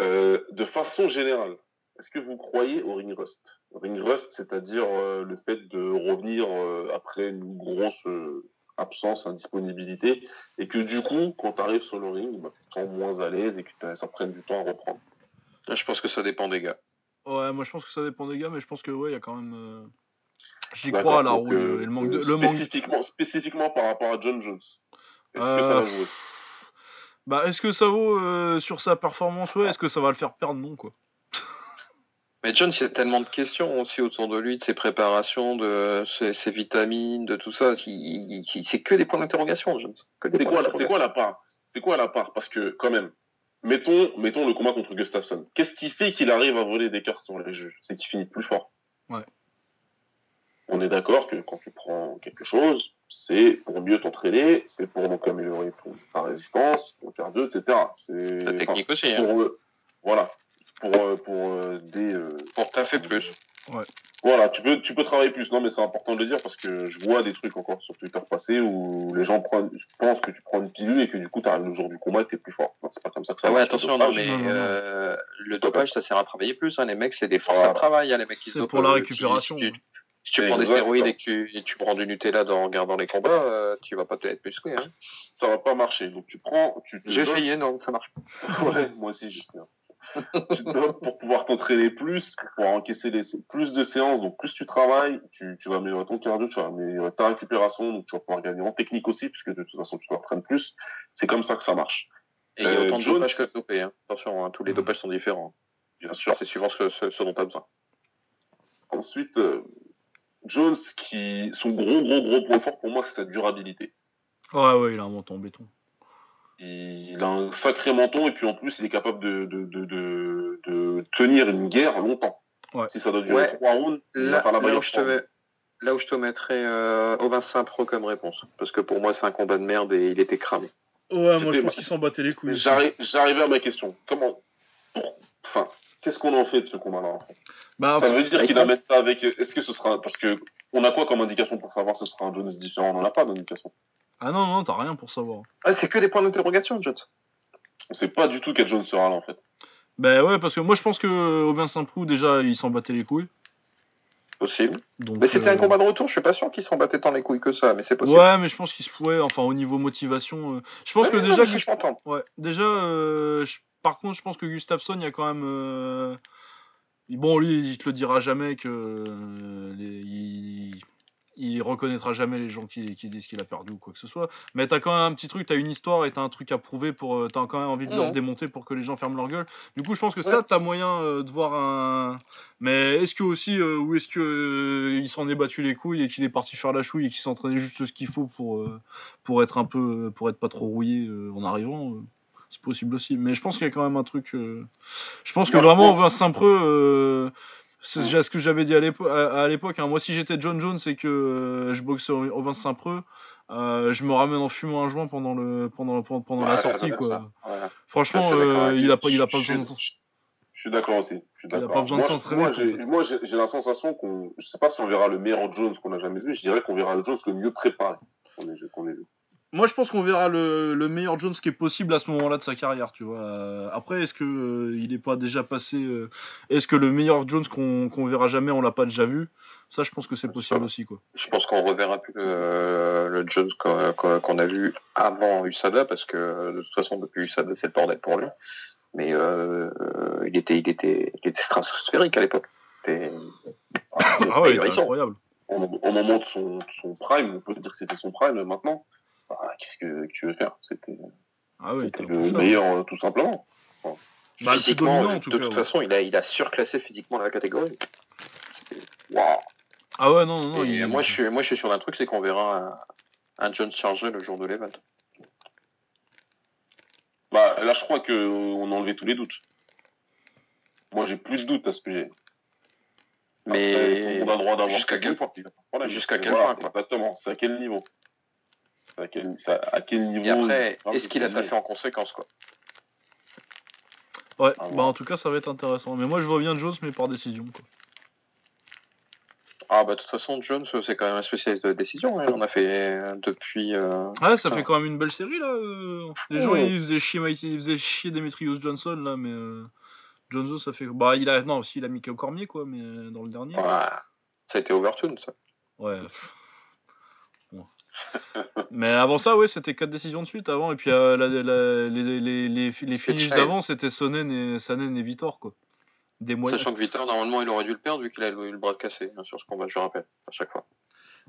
Euh, de façon générale, est-ce que vous croyez au ring rust? Ring rust, c'est-à-dire euh, le fait de revenir euh, après une grosse euh, absence, indisponibilité, et que du coup, quand tu arrives sur le ring, bah, tu te sens moins à l'aise et que ça prenne du temps à reprendre? Là, je pense que ça dépend des gars. Ouais, moi je pense que ça dépend des gars, mais je pense que ouais, il y a quand même. euh, J'y crois à la euh, et le manque de. euh, Le manque... spécifiquement, par rapport à John Jones. Est-ce que Euh, ça va jouer? Bah, est-ce que ça vaut euh, sur sa performance Ouais, est-ce que ça va le faire perdre? Non, quoi. Mais John, il y a tellement de questions aussi autour de lui, de ses préparations, de ses, ses vitamines, de tout ça. C'est que des points d'interrogation, John. C'est quoi la part? C'est quoi la part? Parce que, quand même, mettons, mettons le combat contre Gustafsson. Qu'est-ce qui fait qu'il arrive à voler des cartes sur les juges? C'est qu'il finit plus fort. Ouais. On est d'accord que quand tu prends quelque chose, c'est pour mieux t'entraîner, c'est pour donc améliorer ton, ta résistance, ton cardio, etc. C'est La technique aussi, hein. pour euh, voilà, pour euh, pour euh, des euh, Pour taffer plus. Voilà, tu peux tu peux travailler plus. Non, mais c'est important de le dire parce que je vois des trucs encore sur Twitter passer où les gens prennent, pensent que tu prends une pilule et que du coup t'arrives le jour du combat et t'es plus fort. C'est pas comme ça que ça Ah ouais, attention, non, dopage. mais Non, non, non. euh, le dopage, ça sert à travailler plus. Hein. Les mecs, c'est des forces Voilà. à travail. Hein, les mecs qui se C'est pour la récupération. Si, si tu, si tu prends des stéroïdes et que tu, et tu prends du Nutella dans, en regardant les combats, euh, tu vas pas être musclé. Hein. Ça va pas marcher. Donc tu prends, tu J'ai essayé, non, ça marche pas. Ouais, moi aussi, je sais. Tu te dopes pour pouvoir t'entraîner plus, pour pouvoir encaisser les, plus de séances. Donc, plus tu travailles, tu, tu vas améliorer ton cardio, tu vas améliorer ta récupération, donc tu vas pouvoir gagner en technique aussi, puisque de toute façon, tu t'entraînes plus. C'est comme ça que ça marche. Et il y a Euh, autant de Jones- dopage que de dopé. Hein. Attention, hein, tous les Mhm. dopages sont différents. Bien sûr. C'est suivant ce, ce, ce dont tu as besoin. Ensuite, euh, Jones, qui, son gros, gros, gros point fort pour moi, c'est sa durabilité. Ouais, ouais, il a un menton en béton. Il a un sacré menton et puis en plus, il est capable de, de, de, de, de tenir une guerre longtemps. Ouais. Si ça doit durer Ouais. trois rounds, il va la là où je te trois mets, là où je te mettrais euh, au Vincent Pro comme réponse. Parce que pour moi, c'est un combat de merde et il était cramé. Ouais, moi je pense qu'il s'en battait les couilles. J'arrive, j'arrivais à ma question. Comment, enfin, qu'est-ce qu'on en fait de ce combat-là Bah, Ça veut dire qu'il quoi amène ça avec. Est-ce que ce sera parce que on a quoi comme indication pour savoir si ce sera un Jones différent? On n'en a pas d'indication. Ah non, non, t'as rien pour savoir. Ah, c'est que des points d'interrogation, Jones. On sait pas du tout quel Jones sera là en fait. Bah ouais, parce que moi je pense que Aubin Saint-Prou, déjà, il s'en battait les couilles. Possible. Donc, Mais c'était euh, un combat de retour, je suis pas sûr qu'il s'en battait tant les couilles que ça, mais c'est possible. Ouais, mais je pense qu'il se ouais, enfin au niveau motivation. euh, Je pense que non, déjà, ça, je m'entends. Ouais, déjà, euh, je- par contre, je pense que Gustafsson, il y a quand même. euh, Bon, lui, il te le dira jamais que. euh, les- il... il reconnaîtra jamais les gens qui, qui disent qu'il a perdu ou quoi que ce soit. Mais t'as quand même un petit truc, t'as une histoire et t'as un truc à prouver pour. euh, T'as quand même envie de leur démonter pour que les gens ferment leur gueule. Du coup, je pense que Ouais. ça, t'as moyen euh, de voir un. Mais est-ce que aussi, euh, ou est-ce que euh, il s'en est battu les couilles et qu'il est parti faire la chouille et qu'il s'entraînait juste ce qu'il faut pour, pour être un peu. pour être pas trop rouillé en arrivant c'est possible aussi. Mais je pense qu'il y a quand même un truc. Je pense que Ouais, vraiment. Vincent Preux, c'est ce que j'avais dit à l'épo- à à l'époque. hein. Moi, si j'étais John Jones et que euh, je boxe au, au Vincent Preux, euh, je me ramène en fumant un joint pendant, le, pendant, pendant, pendant la sortie. Quoi. Ouais. Franchement, euh, il, lui. a pas, il a pas besoin de. Je suis d'accord aussi. Je suis a d'accord. pas besoin de Moi, s'entraîner, Moi, j'ai, la sensation qu'on, je sais pas si on verra le meilleur Jones qu'on a jamais vu. Je dirais qu'on verra le Jones le mieux préparé qu'on ait, qu'on ait vu. Moi, je pense qu'on verra le, le meilleur Jones qui est possible à ce moment-là de sa carrière, tu vois. Euh, après, est-ce que euh, il est pas déjà passé euh, Est-ce que le meilleur Jones qu'on qu'on verra jamais, on l'a pas déjà vu? Ça, je pense que c'est possible aussi, quoi. Je pense qu'on reverra plus euh, le Jones qu'on a vu avant USADA, parce que de toute façon, depuis USADA, c'est le bordel pour lui. Mais il, était, il, était, il était stratosphérique à l'époque. Ah ouais, il était incroyable. Au, au moment de son, de son prime, on peut dire que c'était son prime maintenant. Bah, qu'est-ce que tu veux faire? C'était, Ah le meilleur, euh, tout simplement. Bah, Physiquement, dominant, en tout de cas, toute ouais. façon, il a, il a surclassé physiquement la catégorie. Waouh Ah ouais, non, non, non. Et il- moi, je suis, moi, je suis sur un truc, c'est qu'on verra un, un Jones chargé le jour de l'event. Bah, là, je crois qu'on a enlevé tous les doutes. Moi, j'ai plus de doutes à ce sujet. Mais Après, on a le droit d'avoir jusqu'à quel point. Jusqu'à quel voilà, point, quoi. Exactement. C'est à quel niveau à quel, c'est à quel niveau et après, est-ce qu'il a taffé en conséquence, quoi Ouais, Ah, bah en tout cas, ça va être intéressant. Mais moi, je vois bien Jones, mais par décision, quoi. Ah bah de toute façon, Jones, c'est quand même un spécialiste de décision. hein. Il en a fait euh, depuis... euh, Ah, ça Ah. fait quand même une belle série, là. euh. Les gens, Ouais. ils faisaient chier, ils faisaient chier Demetrius Johnson, là, mais... Euh... Johnson, ça fait... Bah, il a... Non, si, il a mis qu'au Cormier, quoi, mais dans le dernier. voilà. Ça a été Overtune, ça. Ouais. Mais avant ça, ouais, c'était quatre décisions de suite avant. Et puis euh, la- la- les, les, les, les finishes d'avant, c'était Sonnen et, Sanen et Vitor, quoi. Des moyens. Sachant que Vitor, normalement, il aurait dû le perdre vu qu'il a eu le bras cassé hein, sur ce combat, je rappelle, à chaque fois.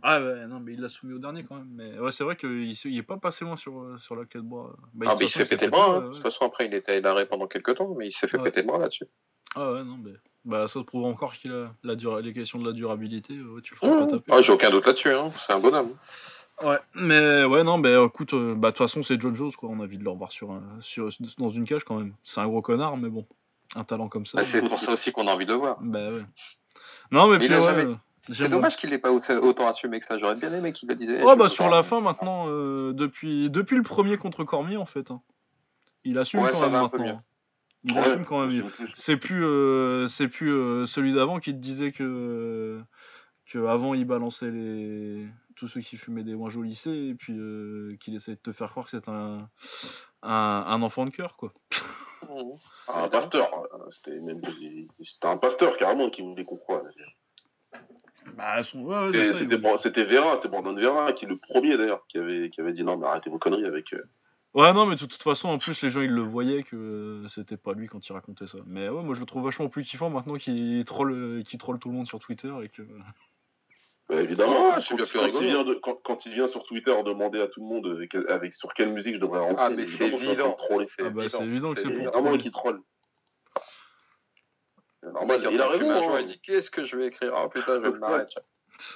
Ah ouais, non, mais il l'a soumis au dernier quand même. Mais ouais, c'est vrai qu'il se- il est pas passé loin sur, euh, sur la quête de bras. Bah, ah, mais il s'est fait péter le bras. hein. ouais, De toute façon, après, il était à l'arrêt pendant quelques temps, mais il s'est fait Ouais. péter le bras là-dessus. Ah ouais, non, mais. Bah, ça te prouve encore qu'il a la dura- les questions de la durabilité. Ouais, tu le feras pas taper. Ah, j'ai aucun doute là-dessus, hein. c'est un bonhomme. Ouais, mais ouais, non, bah écoute, euh, bah de toute façon, c'est John Jones, quoi. On a envie de le revoir sur, un- sur, dans une cage quand même. C'est un gros connard, mais bon. Un talent comme ça. Ah, c'est pour ça aussi qu'on a envie de le voir. Bah ouais. Non, mais puis ouais. jamais- euh, C'est dommage qu'il n'ait pas autant assumé que ça. J'aurais bien aimé qu'il le disait. Oh bah sur la fin maintenant, euh, depuis, depuis le premier contre Cormier en fait. Hein. Il assume quand même maintenant. Il assume quand même. C'est plus, euh, c'est plus euh, celui d'avant qui te disait que, que avant il balançait les tous ceux qui fumaient des wanges au lycée et puis qu'il essayait de te faire croire que c'est un, un, enfant de cœur quoi. Mmh. Un pasteur, c'était même c'était un pasteur carrément qui voulait qu'on croie. Bah, c'était Vera, c'était Brandon Vera qui le premier d'ailleurs qui avait, qui avait dit non mais arrêtez vos conneries avec. Euh. Ouais non mais de toute façon en plus les gens ils le voyaient que c'était pas lui quand il racontait ça. Mais ouais moi je le trouve vachement plus kiffant maintenant qu'il troll, qu'il troll tout le monde sur Twitter et que. Bah, évidemment, quand, il vient de, quand, il vient sur Twitter demander à tout le monde avec, sur quelle musique je devrais rentrer, ah, mais c'est évident. Ah bah, c'est évident que c'est pour vraiment qui troll. Normal, il, a raison. Hein. Il dit qu'est-ce que je vais écrire? Ah putain, je m'arrête.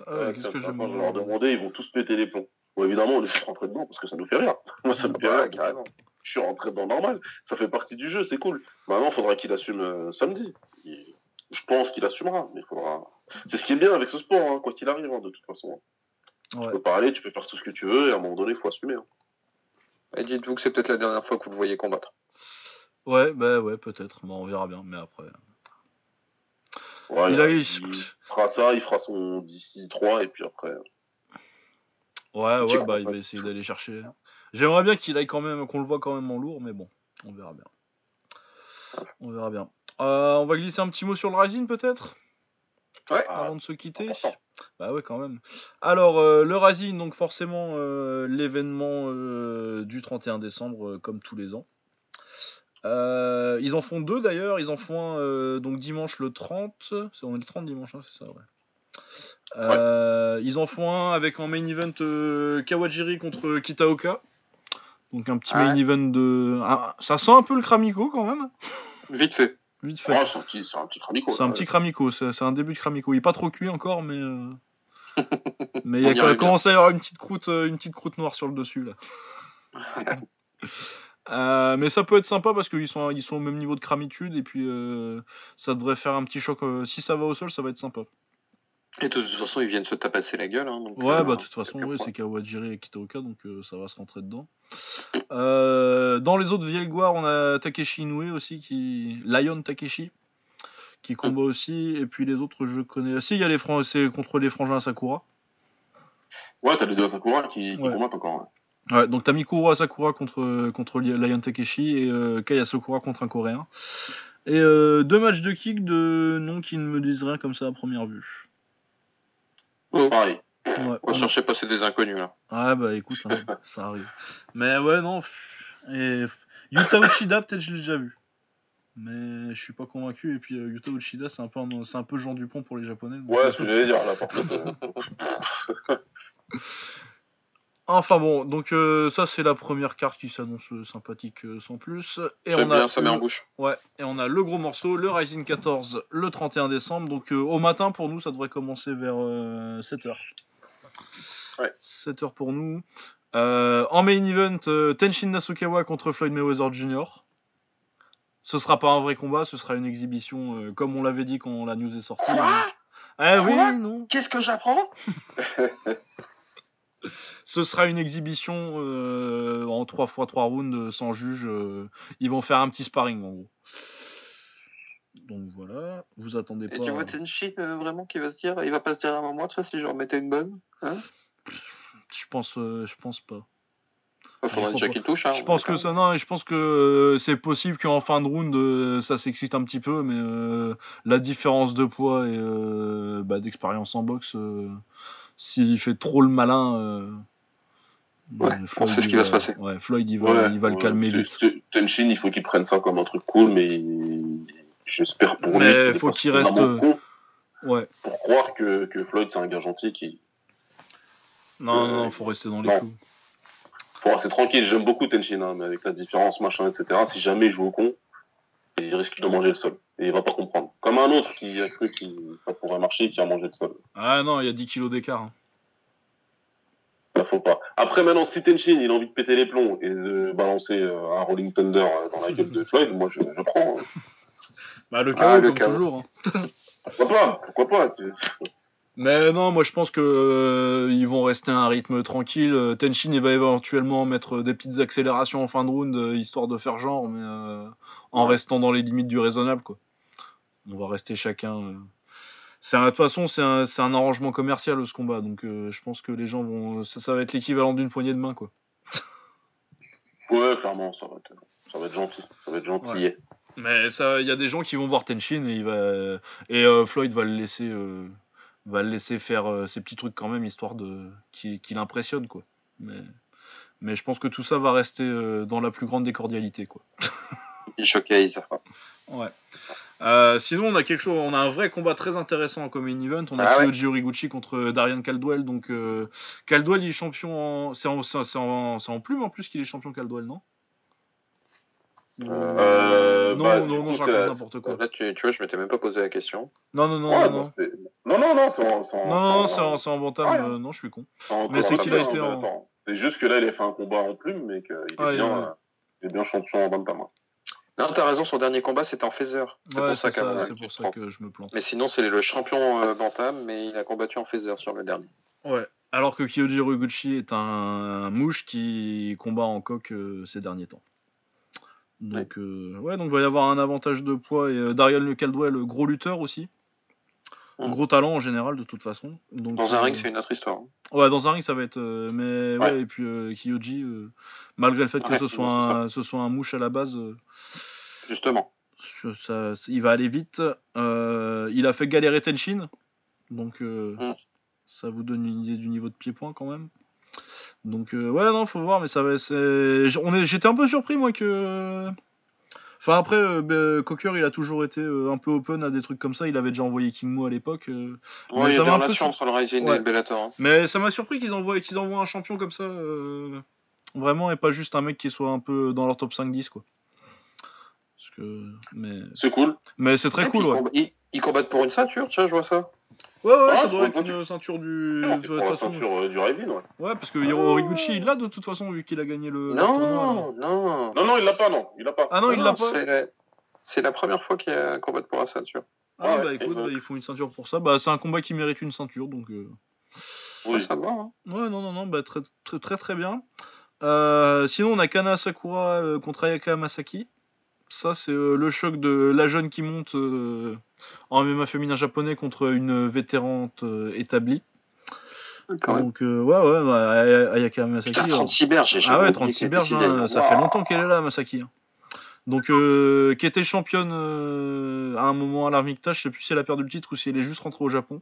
Ah, qu'est-ce que je vais leur demander Ils vont tous péter les plombs. Bon, évidemment, on est rentré dedans parce que ça nous fait rire. Moi, ça me fait rire. Carrément. Je suis rentré dedans normal. Ça fait partie du jeu, c'est cool. Maintenant, il faudra qu'il assume euh, samedi. Je pense qu'il assumera, mais il faudra. C'est ce qui est bien avec ce sport, hein, quoi qu'il arrive, hein, de toute façon. Tu peux parler, tu peux faire tout ce que tu veux, et à un moment donné, il faut assumer. Hein. Et dites-vous que c'est peut-être la dernière fois que vous le voyez combattre. Ouais, bah ouais, peut-être. Bon, on verra bien, mais après. il, fera ça, il fera son DC 3 et puis après. Ouais, ouais, bah il va essayer d'aller chercher. J'aimerais bien qu'il aille quand même, qu'on le voit quand même en lourd, mais bon, on verra bien. On verra bien. Euh, on va glisser un petit mot sur le Rising peut-être? Ouais. Avant de se quitter. Bah ouais, quand même. Alors, euh, le Rising, donc forcément, euh, l'événement du 31 décembre, comme tous les ans. ils en font deux d'ailleurs. Ils en font un donc dimanche le 30. On est le 30 dimanche, hein, c'est ça, ouais. Ils en font un avec en main event Kawajiri contre Kitaoka. Donc un petit main event de. Ah, ça sent un peu le Kramiko quand même. Vite fait. Vite fait. c'est un petit, cramico. C'est un petit cramico, c'est un début de cramico. Il est pas trop cuit encore, mais. Euh, mais il a commencé à y avoir une petite croûte, euh, une petite croûte noire sur le dessus là. Euh, mais ça peut être sympa parce qu'ils sont, ils sont au même niveau de cramitude et puis ça devrait faire un petit choc. si ça va au sol, ça va être sympa. Et de toute façon, ils viennent se tapasser la gueule. Hein, ouais, euh, bah de toute façon, oui, c'est Kawajiri et Kitaoka, donc euh, ça va se rentrer dedans. Euh, dans les autres Vielgoire, on a Takeshi Inoue aussi, qui Lion Takeshi, qui combat aussi. Et puis les autres, je connais. Ah, si, il y a les Fran... c'est contre les frangins Sakura. Ouais, t'as les deux Sakura qui, qui combattent encore. Ouais. donc t'as Mikuro Asakura contre, contre Lion Takeshi et Kaya Sakura contre un Coréen. Et deux matchs de kick de noms qui ne me disent rien comme ça à première vue. Oh. Pareil. Ouais, on cherchait passer des inconnus là. Ouais, bah écoute, hein, ça arrive. Mais ouais, non. Et Yuta Uchida, peut-être je l'ai déjà vu. Mais je suis pas convaincu. Et puis euh, Yuta Uchida, c'est un, peu c'est un peu Jean Dupont pour les Japonais. Ouais, ce que j'allais dire là, par contre. Enfin bon, donc euh, ça c'est la première carte qui s'annonce euh, sympathique euh, sans plus. Et on bien, a ça met en bouche. Ouais, et on a le gros morceau, le Rising 14, le 31 décembre. Donc au matin pour nous, ça devrait commencer vers 7h. Ouais. 7h pour nous. en main event, Tenshin Nasukawa contre Floyd Mayweather Jr. Ce sera pas un vrai combat, ce sera une exhibition comme on l'avait dit quand la news est sortie. Quoi Eh oui, non. Qu'est-ce que j'apprends? Ce sera une exhibition euh, en 3 x 3 rounds euh, sans juge. Euh, ils vont faire un petit sparring en gros. Donc voilà, vous attendez pas. Et tu vois Tenshin vraiment qui va se dire, il va pas se dire à un moment, toi si je remettais une bonne hein? Je pense, je pense pas. faudrait déjà qu'il touche. Hein, je pense que ça, non, je pense que c'est possible qu'en fin de round ça s'excite un petit peu, mais la différence de poids et bah, d'expérience en boxe s'il fait trop le malin. Euh, ouais, Floyd, ce qui va, se passer. Ouais, Floyd, il va, il va le calmer vite. Tenshin, il faut qu'il prenne ça comme un truc cool, mais j'espère pour lui. Mais faut qu'il reste. Ouais. Pour croire que, que Floyd, c'est un gars gentil qui. Non, non, non, faut rester dans les non. clous. Faut rester tranquille. J'aime beaucoup Tenshin, hein, mais avec la différence, machin, etc. Si jamais il joue au con, il risque de manger le sol. Et il va pas comprendre. Comme un autre qui a cru que ça pourrait marcher et qui a mangé le sol. Ah non, il y a 10 kilos d'écart. Hein. Ça faut pas. Après, maintenant, si Tenchin, il a envie de péter les plombs et de balancer euh, un Rolling Thunder euh, dans la gueule de Floyd, moi, je, je prends. Hein. Bah, le chaos, ah, comme toujours. Hein. pourquoi pas Pourquoi pas Mais non, moi je pense que euh, ils vont rester à un rythme tranquille. Euh, Tenshin il va éventuellement mettre des petites accélérations en fin de round euh, histoire de faire genre, mais euh, en restant dans les limites du raisonnable quoi. On va rester chacun. C'est un- de toute façon c'est un, arrangement commercial ce combat, donc je pense que les gens vont. Ça, ça va être l'équivalent d'une poignée de main quoi. Ouais, clairement, ça va être, ça va être gentil. Ça va être gentil. Mais ça, il y a des gens qui vont voir Tenshin et il va et Floyd va le laisser va le laisser faire euh, ses petits trucs quand même histoire de qu'il impressionne quoi. Mais mais je pense que tout ça va rester euh, dans la plus grande des cordialités quoi. Il showcase. Ouais. Euh, sinon on a quelque chose, on a un vrai combat très intéressant en common event. On a Ah ouais. Kyoji Horiguchi contre Darian Caldwell. Donc euh, Caldwell il est champion en c'est en, plume en plus qu'il est champion Caldwell non? Euh, Non bah, non non coup, je raconte n'importe quoi. Là, tu, tu vois, je m'étais même pas posé la question. Non non non Ouais, non non, non. non, non, non, c'est en, c'est en- Non, non, c'est en- en, Ouais. euh, non, je suis con. Mais c'est Bantam, qu'il a été mais en- attends. C'est juste que là, il a fait un combat en plume, mais qu'il est, Ouais, bien, ouais. euh, il est bien champion en Bantam. hein. Non, t'as raison, son dernier combat c'était en Feather. C'est Ouais, pour ça pour que je me plante. Mais sinon, c'est le champion euh, Bantam, mais il a combattu en Feather sur le dernier. Ouais. Alors que Kyoji Horiguchi est un, un mouche qui combat en coq euh, ces derniers temps. Donc, euh, ouais, donc il va y avoir un avantage de poids. Et euh, Darian Le Caldwell, euh, gros lutteur aussi. Mm. Gros talent en général, de toute façon. Donc, Dans un euh, ring, c'est une autre histoire. hein. Ouais, dans un ring, ça va être. euh, mais ouais, Ouais. et puis euh, euh, malgré le fait que ce, soit un, ce soit un mouche à la base, Justement. ça- il va aller vite. Il a fait galérer Tenshin, donc euh, Mm. ça vous donne une idée du niveau de pied-point quand même. Donc ouais, non, faut voir, mais ça va. c'est- j- On est, j'étais un peu surpris moi que. Enfin après, euh, bah, Cocker, il a toujours été euh, un peu open à des trucs comme ça. Il avait déjà envoyé King Mo à l'époque. euh, Mais il y a des relations entre le Rising Ouais. et le Bellator. hein. Mais ça m'a surpris qu'ils envoient, qu'ils envoient un champion comme ça, euh, vraiment, et pas juste un mec qui soit un peu dans leur top 5-10, quoi. Parce que, mais, C'est cool. mais c'est très cool, ils ouais. comb- ils combattent pour une ceinture, tiens, je vois ça. Ouais, ouais, Ouais, ça doit pour être une ceinture du. Non, de la ceinture euh, du Rising, ouais. Ouais, parce que Horiguchi, il l'a de toute façon, vu qu'il a gagné le, le non, tournoi. non. Non, non, il l'a pas, non. Il l'a pas. Ah non, il l'a pas C'est la... première fois qu'il y a un combat pour la ceinture. Ah, Ouais, bah écoute, bah, ils font une ceinture pour ça. Bah, c'est un combat qui mérite une ceinture, donc. euh, Oui. Ça va, hein. Ouais, non, non, non, bah, très, très, très, très bien. Euh, sinon, on a Kana Sakura euh, contre Ayaka Masaki. Ça, c'est euh, le choc de la jeune qui monte euh, en MMA féminin japonais contre une vétérante euh, établie. Quand. Donc, euh, ouais, ouais, bah, Ay- Ayaka Masaki. Putain, euh, 36 berges, j'ai ah ouais, oublié 36 qu'elle était berges, hein, ça fait longtemps qu'elle est là, Masaki. hein. Donc, euh, qui était championne euh, à un moment à l'Armicta, je sais plus si elle a perdu le titre ou si elle est juste rentrée au Japon.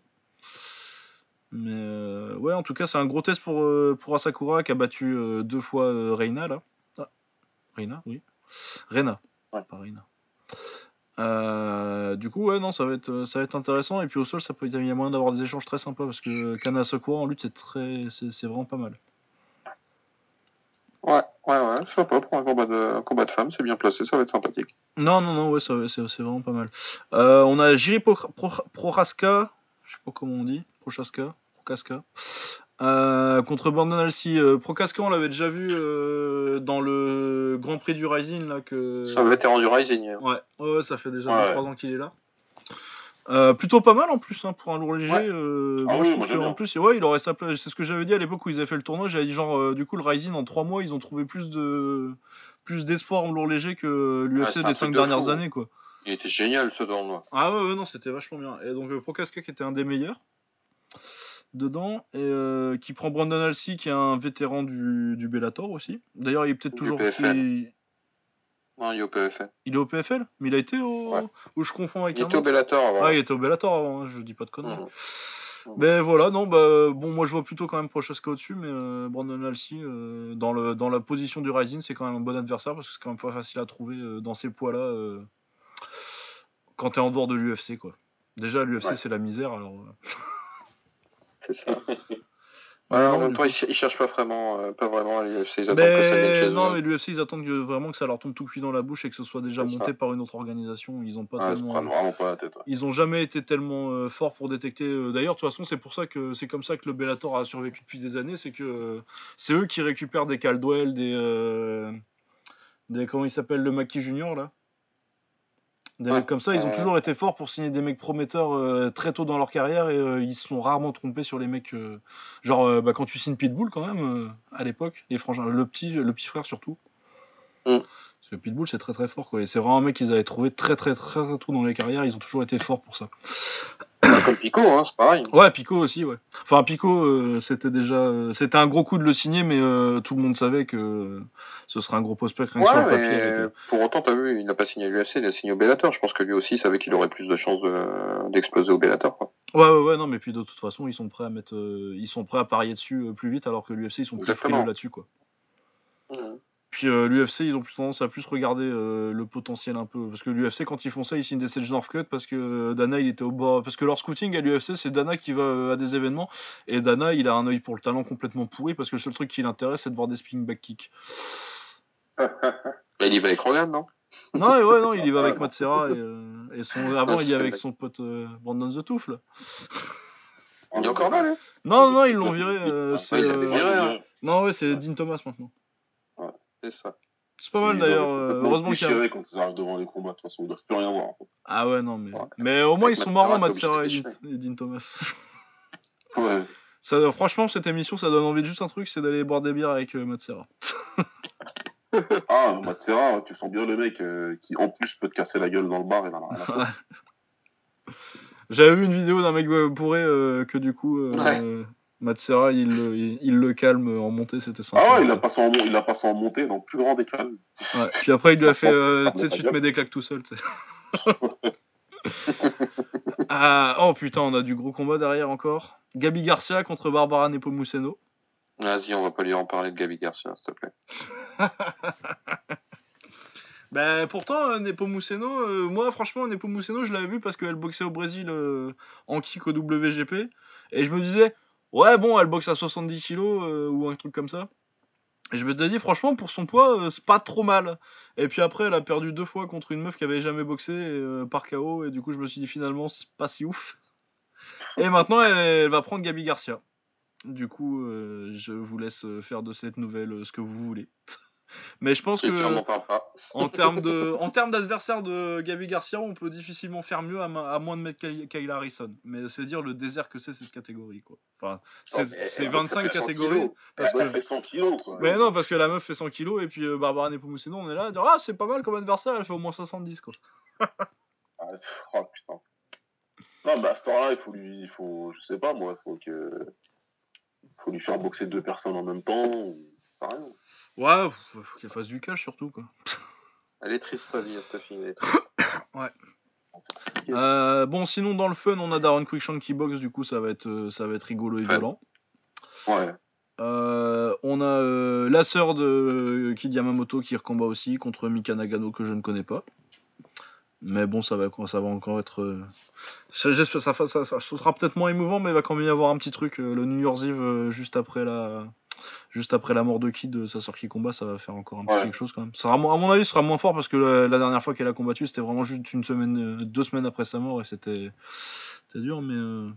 Mais ouais, en tout cas, c'est un gros test pour, pour Asakura qui a battu deux fois Reina là. Ah, Reina, oui. Reina, Ouais. Euh, du coup, ouais, non, ça va être, ça va être intéressant. Et puis au sol, ça peut, il y a moyen d'avoir des échanges très sympas parce que Kana en lutte, c'est très, c'est c'est vraiment pas mal. Ouais, ouais, ouais, sympa pour un combat de, un combat de femmes, c'est bien placé, ça va être sympathique. Non, non, non, ouais, ça- c'est c'est vraiment pas mal. Euh, on a Jiri Pro- Pro- Prochaska, je sais pas comment on dit, Prochaska, Prochaska, euh, contre Brandon Alcy. Euh, on l'avait déjà vu euh, dans le Grand Prix du Rising, là, que... C'est un vétéran du Rising. Ouais, ouais, ça fait déjà Ouais. 3 ans qu'il est là. Euh, plutôt pas mal en plus hein, pour un lourd léger. Ouais. Ah oui, je trouve qu'en plus, ouais, il aurait sa place. C'est ce que j'avais dit à l'époque où ils avaient fait le tournoi. J'avais dit genre, du coup, le Rising en 3 mois, ils ont trouvé plus de plus d'espoir en lourd léger que l'UFC des truc 5 de dernières fou. années, quoi. Il était génial ce tournoi. Ah ouais, ouais, non, c'était vachement bien. Et donc, Prochaska qui était un des meilleurs dedans, et euh, qui prend Brandon Alcy, qui est un vétéran du, du Bellator aussi. D'ailleurs, il est peut-être toujours. Non, il est au PFL. Il est au PFL Mais il a été au. Ouais. Ou je confonds avec Il était au Bellator avant. Ah, il était au Bellator avant, hein, je dis pas de conneries. Mhm. Mais voilà, non, bah, bon, moi je vois plutôt quand même Prochaska au-dessus, mais euh, Brandon Alcy, euh, dans, le, dans la position du Rising, c'est quand même un bon adversaire parce que c'est quand même pas facile à trouver euh, dans ces poids-là quand t'es en dehors de l'UFC, quoi. Déjà, l'UFC Ouais. c'est la misère, alors. C'est ça. En même temps, ils, ch- ils cherchent pas vraiment, euh, pas vraiment à l'UFC. Ils attendent que ça vienne chez non, eux. mais l'UFC ils attendent que- vraiment que ça leur tombe tout cuit dans la bouche et que ce soit déjà monté par une autre organisation. Ils ont pas Ouais, tellement. pas vraiment pas la tête. ouais. Ils ont jamais été tellement euh, forts pour détecter. euh, D'ailleurs, de toute façon, c'est pour ça que c'est comme ça que le Bellator a survécu depuis des années. C'est que euh, c'est eux qui récupèrent des Caldwell, des, des comment il s'appelle le Maki Junior là. Des Ouais. mecs comme ça, ils ont Euh. toujours été forts pour signer des mecs prometteurs euh, très tôt dans leur carrière et euh, ils se sont rarement trompés sur les mecs. genre, bah, quand tu signes Pitbull, quand même, à l'époque, les frangins, le petit, le petit frère surtout. Mm. Parce que Pitbull, c'est très très fort, quoi. Et c'est vraiment un mec qu'ils avaient trouvé très très très, très tôt dans les carrières. Ils ont toujours été forts pour ça. Comme Pico, hein, c'est pareil. Ouais, Pico aussi, ouais. Enfin, Pico, euh, c'était déjà. euh, c'était un gros coup de le signer, mais euh, tout le monde savait que ce serait un gros prospect rien que sur Ouais, le papier. pour autant, t'as vu, il n'a pas signé à l'UFC, il a signé au Bellator. Je pense que lui aussi savait qu'il aurait plus de chances de- d'exploser au Bellator. Quoi. Ouais, ouais, ouais, non, mais puis de toute façon, ils sont prêts à mettre, ils sont prêts à parier dessus plus vite, alors que l'UFC, ils sont plus frileux là-dessus, quoi. Puis euh, l'UFC, ils ont plus tendance à plus regarder euh, le potentiel un peu, parce que l'UFC, quand ils font ça, ils signent des Sage Northcutt parce que euh, Dana, il était au bord, parce que leur scouting à l'UFC, c'est Dana qui va à des événements, et Dana, il a un œil pour le talent complètement pourri, parce que le seul truc qui l'intéresse, c'est de voir des spinning back kicks. Et il y va avec Rogan, non? Non, ouais, non, il y va avec Matt Serra, et, euh, et son, avant, il y c'est avec son pote euh, Brandon The là. Il est encore là, lui Non, non, ils l'ont viré, euh, Ah, c'est, hein. non, ouais, c'est Dean Thomas maintenant. C'est ça. C'est pas mal d'ailleurs, euh, heureusement qu'il y a... quand ils arrivent devant les combats, de toute façon, ils doivent plus rien voir. Ah ouais, non, mais, Ouais. mais au moins ils sont marrants, Matt Serra et Dean, Thomas. Ouais. Ça, franchement, cette émission, ça donne envie de juste un truc, c'est d'aller boire des bières avec euh, Matt Serra. Ah, Matsera, tu sens bien le mec euh, qui en plus peut te casser la gueule dans le bar et dans la. J'avais vu une vidéo d'un mec bourré euh, que du coup, Ouais. Matt Serra, il, le- il, il le calme en montée, c'était sympa. Ah ouais, il a passé en, il a passé en montée dans le plus grand des calmes. Ouais. Puis après, il lui a fait, euh, Ah, tu sais, ta tu te mets des claques tout seul, tu sais. ah, oh putain, on a du gros combat derrière encore. Gabi Garcia contre Barbara Nepomuceno. Vas-y, on va pas lui en parler de Gabi Garcia, s'il te plaît. Ben pourtant, euh, Nepomuceno, euh, moi franchement, Nepomuceno, je l'avais vu parce qu'elle boxait au Brésil euh, en kick au WGP. Et je me disais, ouais, bon, elle boxe à 70 kilos euh, ou un truc comme ça. Et je me suis dit, franchement, pour son poids, euh, c'est pas trop mal. Et puis après, elle a perdu deux fois contre une meuf qui avait jamais boxé euh, par KO. Et du coup, je me suis dit, finalement, c'est pas si ouf. Et maintenant, elle, elle va prendre Gabi Garcia. Du coup, euh, je vous laisse faire de cette nouvelle ce que vous voulez. Mais je pense que. pas. En termes de, en termes d'adversaire de Gabi Garcia, on peut difficilement faire mieux à, ma- à moins de mettre Kayla Harrison. Mais c'est dire le désert que c'est cette catégorie, quoi. Enfin, c'est Oh, mais c'est elle 25 fait 100 catégories. Parce Elle que, fait 100 kilos, quoi. mais non, parce que la meuf fait 100 kilos et puis euh, Barbara Nepomuceno, on est là à dire ah c'est pas mal comme adversaire, elle fait au moins 70 quoi. Ah, oh, putain. Non, bah à ce temps-là, il faut lui. Il faut, je sais pas moi, il faut que. faut lui faire boxer deux personnes en même temps. ou- Ouais, faut, faut qu'elle fasse du cash surtout quoi. Elle est triste, sa vie, cette fille. Elle est triste. Euh, bon, sinon dans le fun, on a Darren Quickshank qui boxe, du coup ça va être, euh, ça va être rigolo et violent. Ouais. Euh, on a euh, la sœur de Kid Yamamoto qui recombat aussi contre Mika Nagano que je ne connais pas. Mais bon, ça va, ça va encore être. ça, j'espère- ça, ça- ça- sera peut-être moins émouvant, mais il va quand même y avoir un petit truc. le New Year's Eve, juste après la, juste après la mort de Kid, euh, sa qui combat, ça va faire encore un petit Ouais. quelque chose quand même. Ça sera, à mon avis, ce sera moins fort parce que la, la dernière fois qu'elle a combattu, c'était vraiment juste une semaine, euh, deux semaines après sa mort et c'était, c'était dur, mais euh,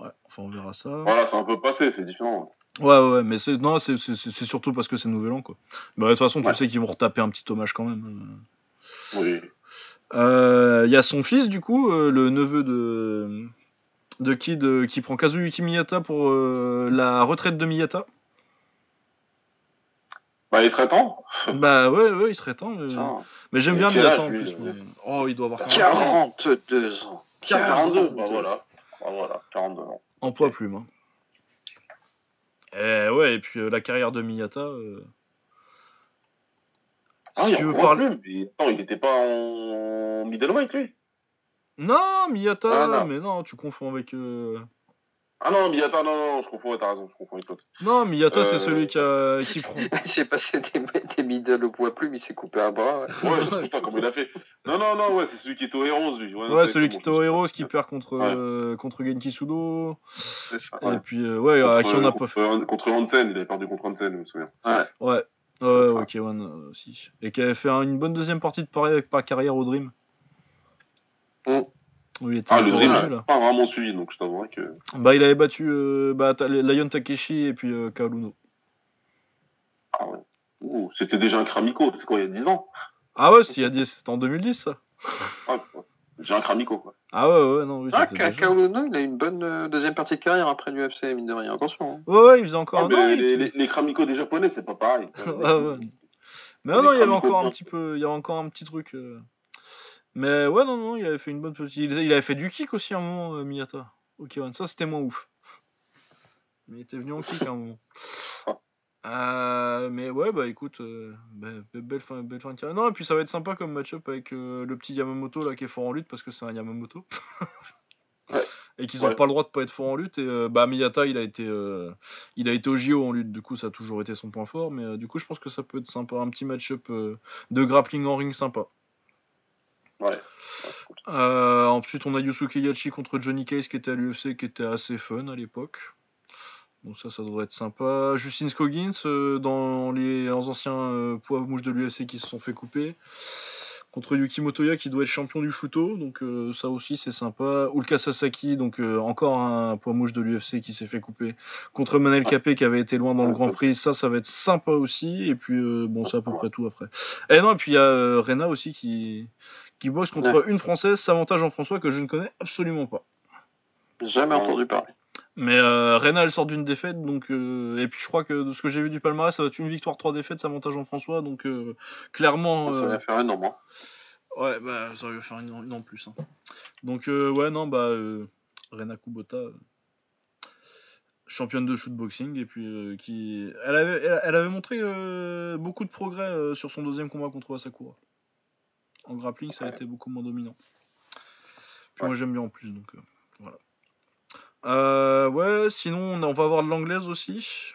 ouais, enfin on verra ça. Voilà, c'est un peu passé, c'est différent. Ouais, ouais, mais c'est non, c'est surtout parce que c'est Nouvel An, quoi. Bah, de toute façon, tu sais qu'ils vont retaper un petit hommage quand même. Oui. Euh, Il y a son fils, du coup, euh, le neveu de de Kid, euh, qui prend Kazuyuki Miyata pour la retraite de Miyata. Bah, il serait temps. bah ouais, ouais, il serait temps. euh, Tiens. Mais j'aime bien âge, en plus. mais- Oh, il doit avoir 40 42 ans. 42, bah voilà. Bah voilà, 42 ans. en poids plume. hein. Et ouais, et puis euh, la carrière de Miyata. euh, Ah, si il veux parler. plus. mais Attends, il était pas en middleweight, lui? Non, Miyata, Ah, non. mais non, tu confonds avec. euh, Ah non, Miyata, non, non, je confonds, ouais, t'as raison, je confonds avec l'autre. Non, Miyata, c'est Euh, celui qui, a... qui prend. J'ai passé des, des middle au poids plume, il s'est coupé un bras. ouais. Ouais, je sais pas comment il a fait. Non, non, non, ouais, c'est celui qui est au Heroes, lui. Ouais, c'est celui bon, qui était au. Heroes qui perd contre, Ouais. euh, contre Genki Sudo. C'est ça. Et Ouais. puis, euh, ouais, à qui on a pas contre, fait. contre, contre Hansen, il avait perdu contre Hansen, je me souviens. Ouais, ouais, C'est ouais. K1 euh, aussi. Et qui avait fait un- une bonne deuxième partie de pareil avec pas carrière au Dream. Mm. Où il était Ah, le Dream, là. pas vraiment suivi, donc je t'avouerais que. Bah, il avait battu euh, bah, Lion Takeshi et puis euh, Kaoluno. Ah ouais. C'était déjà un Kramiko, c'est quoi, il y a 10 ans? Ah ouais, il c'était en 2010 ça. Ah, j'ai un Kramiko, quoi. Ah ouais, ouais, non, oui, Ah, déjà- Kaolono, il a une bonne euh, deuxième partie de carrière après l'UFC, mine de rien. Attention. hein. Ouais, ouais, il faisait encore Ah, un mais il les, les Kramiko des japonais, c'est pas pareil. Ouais, ouais. Mais Les non, il y avait encore un petit peu, il y avait encore un petit truc. euh. Mais ouais, non, non, il avait fait une bonne petite. Il avait fait du kick aussi à un moment, euh, Miyata. Ok, ça c'était moins ouf. Mais il était venu en kick à un moment. Euh, mais ouais, bah écoute, euh, bah, belle fin, belle fin de carrière. Non, et puis ça va être sympa comme match-up avec le petit Yamamoto là qui est fort en lutte parce que c'est un Yamamoto. Ouais. Et qu'ils ont Ouais. pas le droit de pas être fort en lutte. Et bah Miyata, il a été, il a été au JO en lutte. Du coup, ça a toujours été son point fort. Mais du coup, je pense que ça peut être sympa, un petit match-up de grappling en ring sympa. Ouais. Euh, ensuite, on a Yusuke Yachi contre Johnny Case qui était à l'UFC, qui était assez fun à l'époque. Donc ça, ça devrait être sympa. Justin Scoggins euh, dans les anciens euh, poids mouches de l'UFC qui se sont fait couper. Contre Yuki Motoya qui doit être champion du Shuto, donc ça aussi c'est sympa. Ulka Sasaki, donc encore un poids mouche de l'UFC qui s'est fait couper. Contre Manel Capé qui avait été loin dans le Grand Prix, ça ça va être sympa aussi. Et puis bon, c'est à peu près tout après. Et non, et puis il y a Rena aussi qui, qui bosse contre une Française, Samantha Jean-François, que je ne connais absolument pas. Jamais entendu parler. Mais euh, Rena, elle sort d'une défaite, donc euh, et puis je crois que de ce que j'ai vu du palmarès, ça va être une victoire, trois défaites, Samantha Jean-François, donc euh, clairement. Ça euh, va faire un an, moi. Ouais, bah ça va faire une, une en plus. hein. Donc euh, ouais, non, bah euh, Rena Kubota, euh, championne de shootboxing, et puis euh, qui, elle avait, elle, elle avait montré euh, beaucoup de progrès euh, sur son deuxième combat contre Asakura. En grappling, ça a Ouais. été beaucoup moins dominant. Puis Ouais. moi j'aime bien en plus, donc euh, voilà. Euh, ouais, sinon on, va avoir de l'anglaise aussi.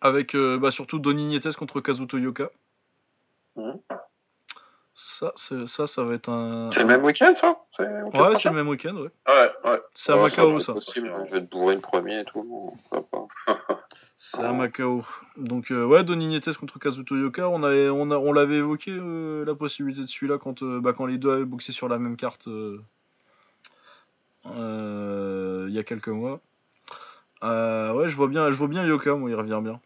Avec euh, bah, surtout Donny Nietes contre Kazuto Yoka. Mhm. Ça, ça, ça va être un. C'est le même week-end, ça? Ouais, c'est le même week-end, ouais. Ouais, ouais. C'est à Macao, ça. être possible, Je vais te bourrer le premier et tout. pourquoi pas. C'est à Macao. Donc, euh, ouais, Donny Nietes contre Kazuto Yoka. On, avait, on, a- on l'avait évoqué, euh, la possibilité de celui-là, quand, euh, bah, quand les deux avaient boxé sur la même carte il y a quelques mois. Ouais, je vois, bien, je vois bien Yoka, moi, il revient bien.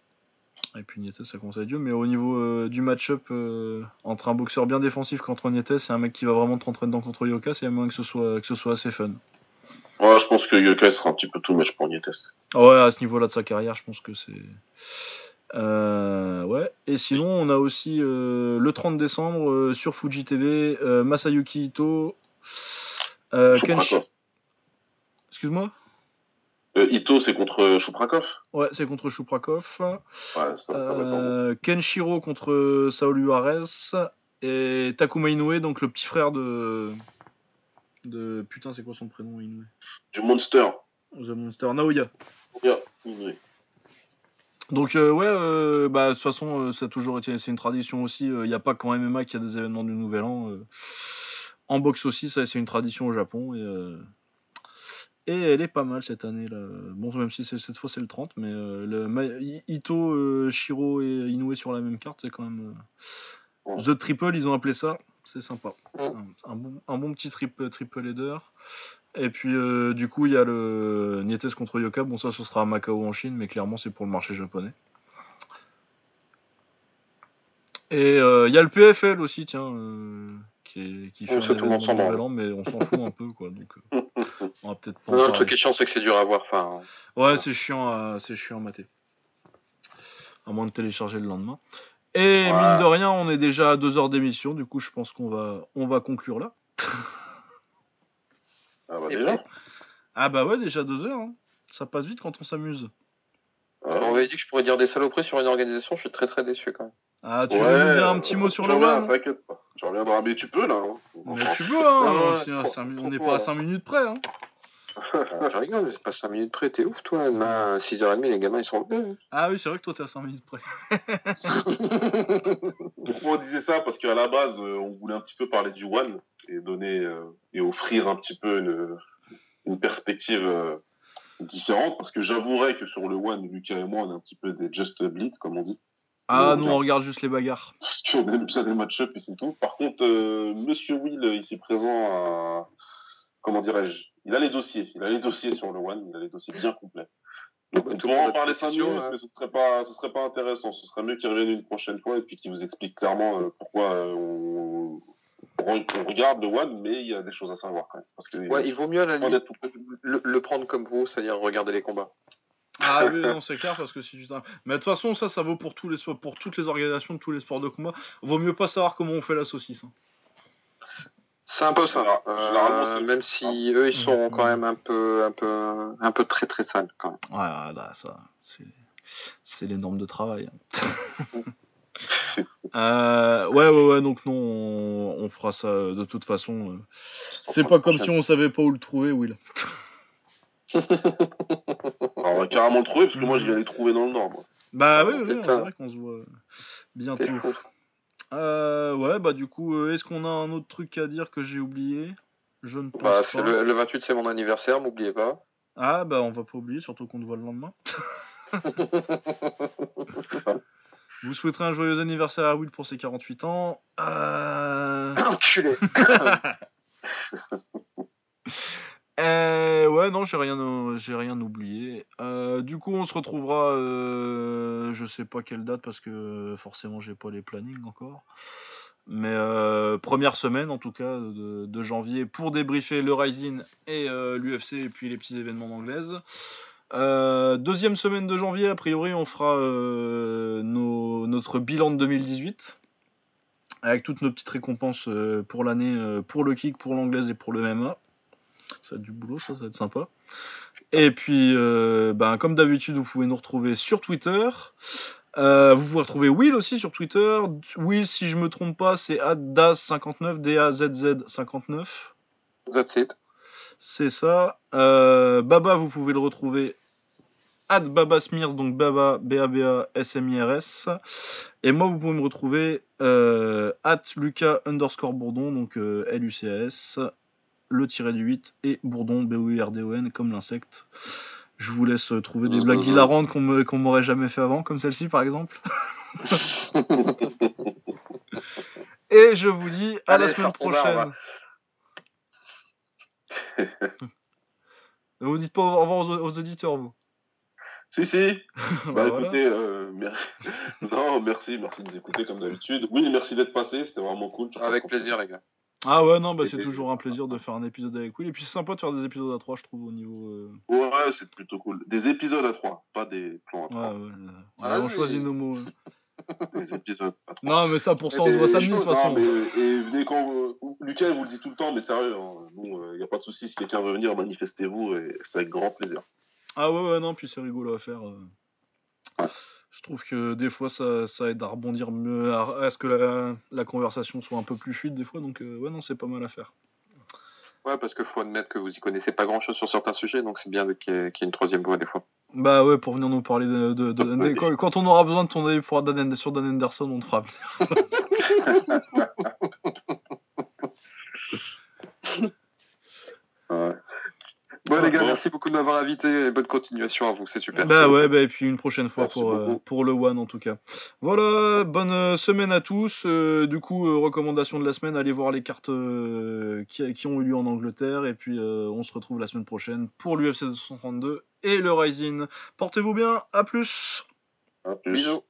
Et puis Nietes, ça commence à Dieu. Mais au niveau euh, du match-up euh, entre un boxeur bien défensif contre Nietes et un mec qui va vraiment te rentrer dedans contre Yoka, c'est moyen que ce soit, que ce soit assez fun. Ouais, je pense que Yokai sera un petit peu tout match pour Nietes. Ouais, à ce niveau-là de sa carrière, je pense que c'est. Euh, ouais. Et sinon, on a aussi le 30 décembre sur Fuji TV, Masayuki Ito, Kenshi. Excuse-moi? Euh, Ito, c'est contre Chouprakov Ouais, c'est contre. Ouais, bon. Euh, Kenshiro contre Saul Juarez. Et Takuma Inoue, donc le petit frère de. de... Putain, c'est quoi son prénom, Inoue? Du Monster. The Monster, Naoya. Yeah, oui. Donc euh, ouais, euh, bah de toute façon, euh, ça a toujours été, c'est une tradition aussi. Il n'y a pas qu'en MMA qu'il y a des événements du Nouvel An. En boxe aussi, ça c'est une tradition au Japon et et elle est pas mal cette année là. Bon, même si cette fois c'est le 30, mais euh, le Ito, euh, Shiro et Inoue sur la même carte, c'est quand même euh, Ouais. The Triple, ils ont appelé ça. C'est sympa. Ouais. Un, un bon, un bon petit triple, triple header. Et puis, euh, du coup, il y a le Nietes contre Yoka. Bon, ça, ce sera à Macao en Chine, mais clairement, c'est pour le marché japonais. Et euh, il y a le PFL aussi, tiens, euh, qui, est, qui fait On un tout le monde événement s'en branle. nouvel an, mais on s'en fout un peu, quoi. Donc, euh, on va peut-être pas en Non, le truc qui est chiant, c'est que c'est dur à voir. Enfin, Ouais, c'est chiant, à, c'est chiant à mater. À moins de télécharger le lendemain. Et Ouais. mine de rien, on est déjà à deux heures d'émission. Du coup, je pense qu'on va, on va conclure là. Ah bah Et déjà. Ah bah ouais, déjà deux heures. hein. Ça passe vite quand on s'amuse. On m'avait dit que je pourrais dire des saloperies sur une organisation, je suis très très déçu quand même. Ah, tu ouais, veux nous dire un petit mot sur le reviens, One T'inquiète pas. Tu reviendras, mais tu peux là. hein. Mais tu veux, hein Ouais, ouais, On n'est pas à là. 5 minutes près. Hein. Ah, je rigole, c'est pas 5 minutes près, t'es ouf toi. Demain, à 6h30, les gamins ils sont levés. Ah oui, c'est vrai que toi, t'es à 5 minutes près. Pourquoi on disait ça? Parce qu'à la base, euh, on voulait un petit peu parler du One et donner euh, et offrir un petit peu une, une perspective euh, différente. Parce que j'avouerais que sur le One, Lucas et moi, on est un petit peu des just bleed, comme on dit. Ah, nous, on regarde juste les bagarres. Parce qu'on aime bien les match-up et c'est tout. Par contre, euh, Monsieur Will, ici présent, a- comment dirais-je Il a les dossiers. Il a les dossiers sur le One. Il a les dossiers bien complets. Donc, Tout on monde en parler des 5 questions, minutes, hein. mais ce serait pas, ce serait pas intéressant. Ce serait mieux qu'il revienne une prochaine fois et puis qu'il vous explique clairement euh, pourquoi euh, on, on, regarde le One, mais il y a des choses à savoir quand même. Parce que, ouais, il vaut mieux la le, le, prendre comme vous, c'est-à-dire regarder les combats. Ah oui, non, c'est clair parce que si tu Mais de toute façon, ça, ça vaut pour tous les pour toutes les organisations de tous les sports de combat. Vaut mieux pas savoir comment on fait la saucisse. Hein. C'est un peu ça. Euh, même si eux, ils sont quand même un peu, un peu, un peu très très sales quand même. Ouais, là, ça, c'est les normes de travail. Hein. euh, ouais, ouais, ouais. Donc non, on, fera ça de toute façon. Euh. C'est pas comme si on savait pas où le trouver, Will. On va carrément le trouver parce que moi je les trouver dans le Nord. Moi. Bah oui, oui c'est vrai qu'on se voit bientôt. Euh, ouais, bah du coup, euh, est-ce qu'on a un autre truc à dire que j'ai oublié Je ne pense bah, pas. Le, le 28, c'est mon anniversaire, m'oubliez pas. Ah, bah on va pas oublier, surtout qu'on te voit le lendemain. Vous souhaiterez un joyeux anniversaire à Will pour ses 48 ans. Euh... Enculé Euh, ouais, non, j'ai rien, j'ai rien oublié. Euh, du coup, on se retrouvera, euh, je sais pas quelle date parce que forcément, j'ai pas les plannings encore. Mais première semaine, en tout cas, de, janvier pour débriefer le Rising et l'UFC et puis les petits événements d'anglaise. deuxième semaine de janvier, a priori, on fera notre bilan de 2018 avec toutes nos petites récompenses pour l'année, pour le kick, pour l'anglaise et pour le MMA. Ça a du boulot, ça, ça va être sympa. Et puis, euh, ben, comme d'habitude, vous pouvez nous retrouver sur Twitter. Euh, vous pouvez retrouver Will aussi sur Twitter. Will, si je me trompe pas, c'est Daz59, D-A-Z-Z59. That's it. C'est ça. Euh, Baba, vous pouvez le retrouver at Baba Smears, donc Baba, B-A-B-A-S-M-I-R-S. Et moi, vous pouvez me retrouver at Lucas underscore Bourdon, donc L-U-C-A-S le tiré du 8 et Bourdon, B-O-U-R-D-O-N, comme l'insecte. Je vous laisse euh, trouver des blagues hilarantes qu'on m'aurait jamais fait avant, comme celle-ci par exemple. et je vous dis à la semaine prochaine. vous dites pas au revoir aux, auditeurs, vous Si, si. bah, bah écoutez, euh, non, merci, merci de nous écouter comme d'habitude. Oui, merci d'être passé, c'était vraiment cool. Avec plaisir, les gars. Ah ouais, non, bah c'est toujours un plaisir de faire un épisode avec Will. Et puis c'est sympa de faire des épisodes à 3, je trouve, au niveau. Euh, ouais, c'est plutôt cool. Des épisodes à 3, pas des plans à 3. Ouais, ouais. Ah, on choisit nos mots. Hein. des épisodes à 3. Non, mais ça, pour ça, on se voit samedi de toute façon. mais, et venez quand. Lucas, vous le dit tout le temps, mais sérieux, il hein, n'y euh, a pas de souci. Si quelqu'un veut venir, manifestez-vous et c'est avec grand plaisir. Ah ouais, ouais, non, puis c'est rigolo à faire. Euh. Ouais je trouve que des fois ça, ça aide à rebondir mieux, à, ce que la, la, conversation soit un peu plus fluide des fois, donc euh, ouais non c'est pas mal à faire. Ouais parce qu'il faut admettre que vous y connaissez pas grand chose sur certains sujets, donc c'est bien qu'il y, ait une troisième voix des fois. Bah ouais pour venir nous parler de, de, quand, on aura besoin de ton avis pour Dan, sur Dan Anderson on te fera venir. ouais. Bon les gars, merci beaucoup de m'avoir invité et bonne continuation à vous, c'est super. Bah ouais, bah et puis une prochaine fois pour, euh, pour le One en tout cas. Voilà, bonne euh, semaine à tous. Euh, du coup, recommandation de la semaine, allez voir les cartes qui, qui, ont eu lieu en Angleterre et puis on se retrouve la semaine prochaine pour l'UFC 232 et le Rising. Portez-vous bien, à plus. À plus. Bisous.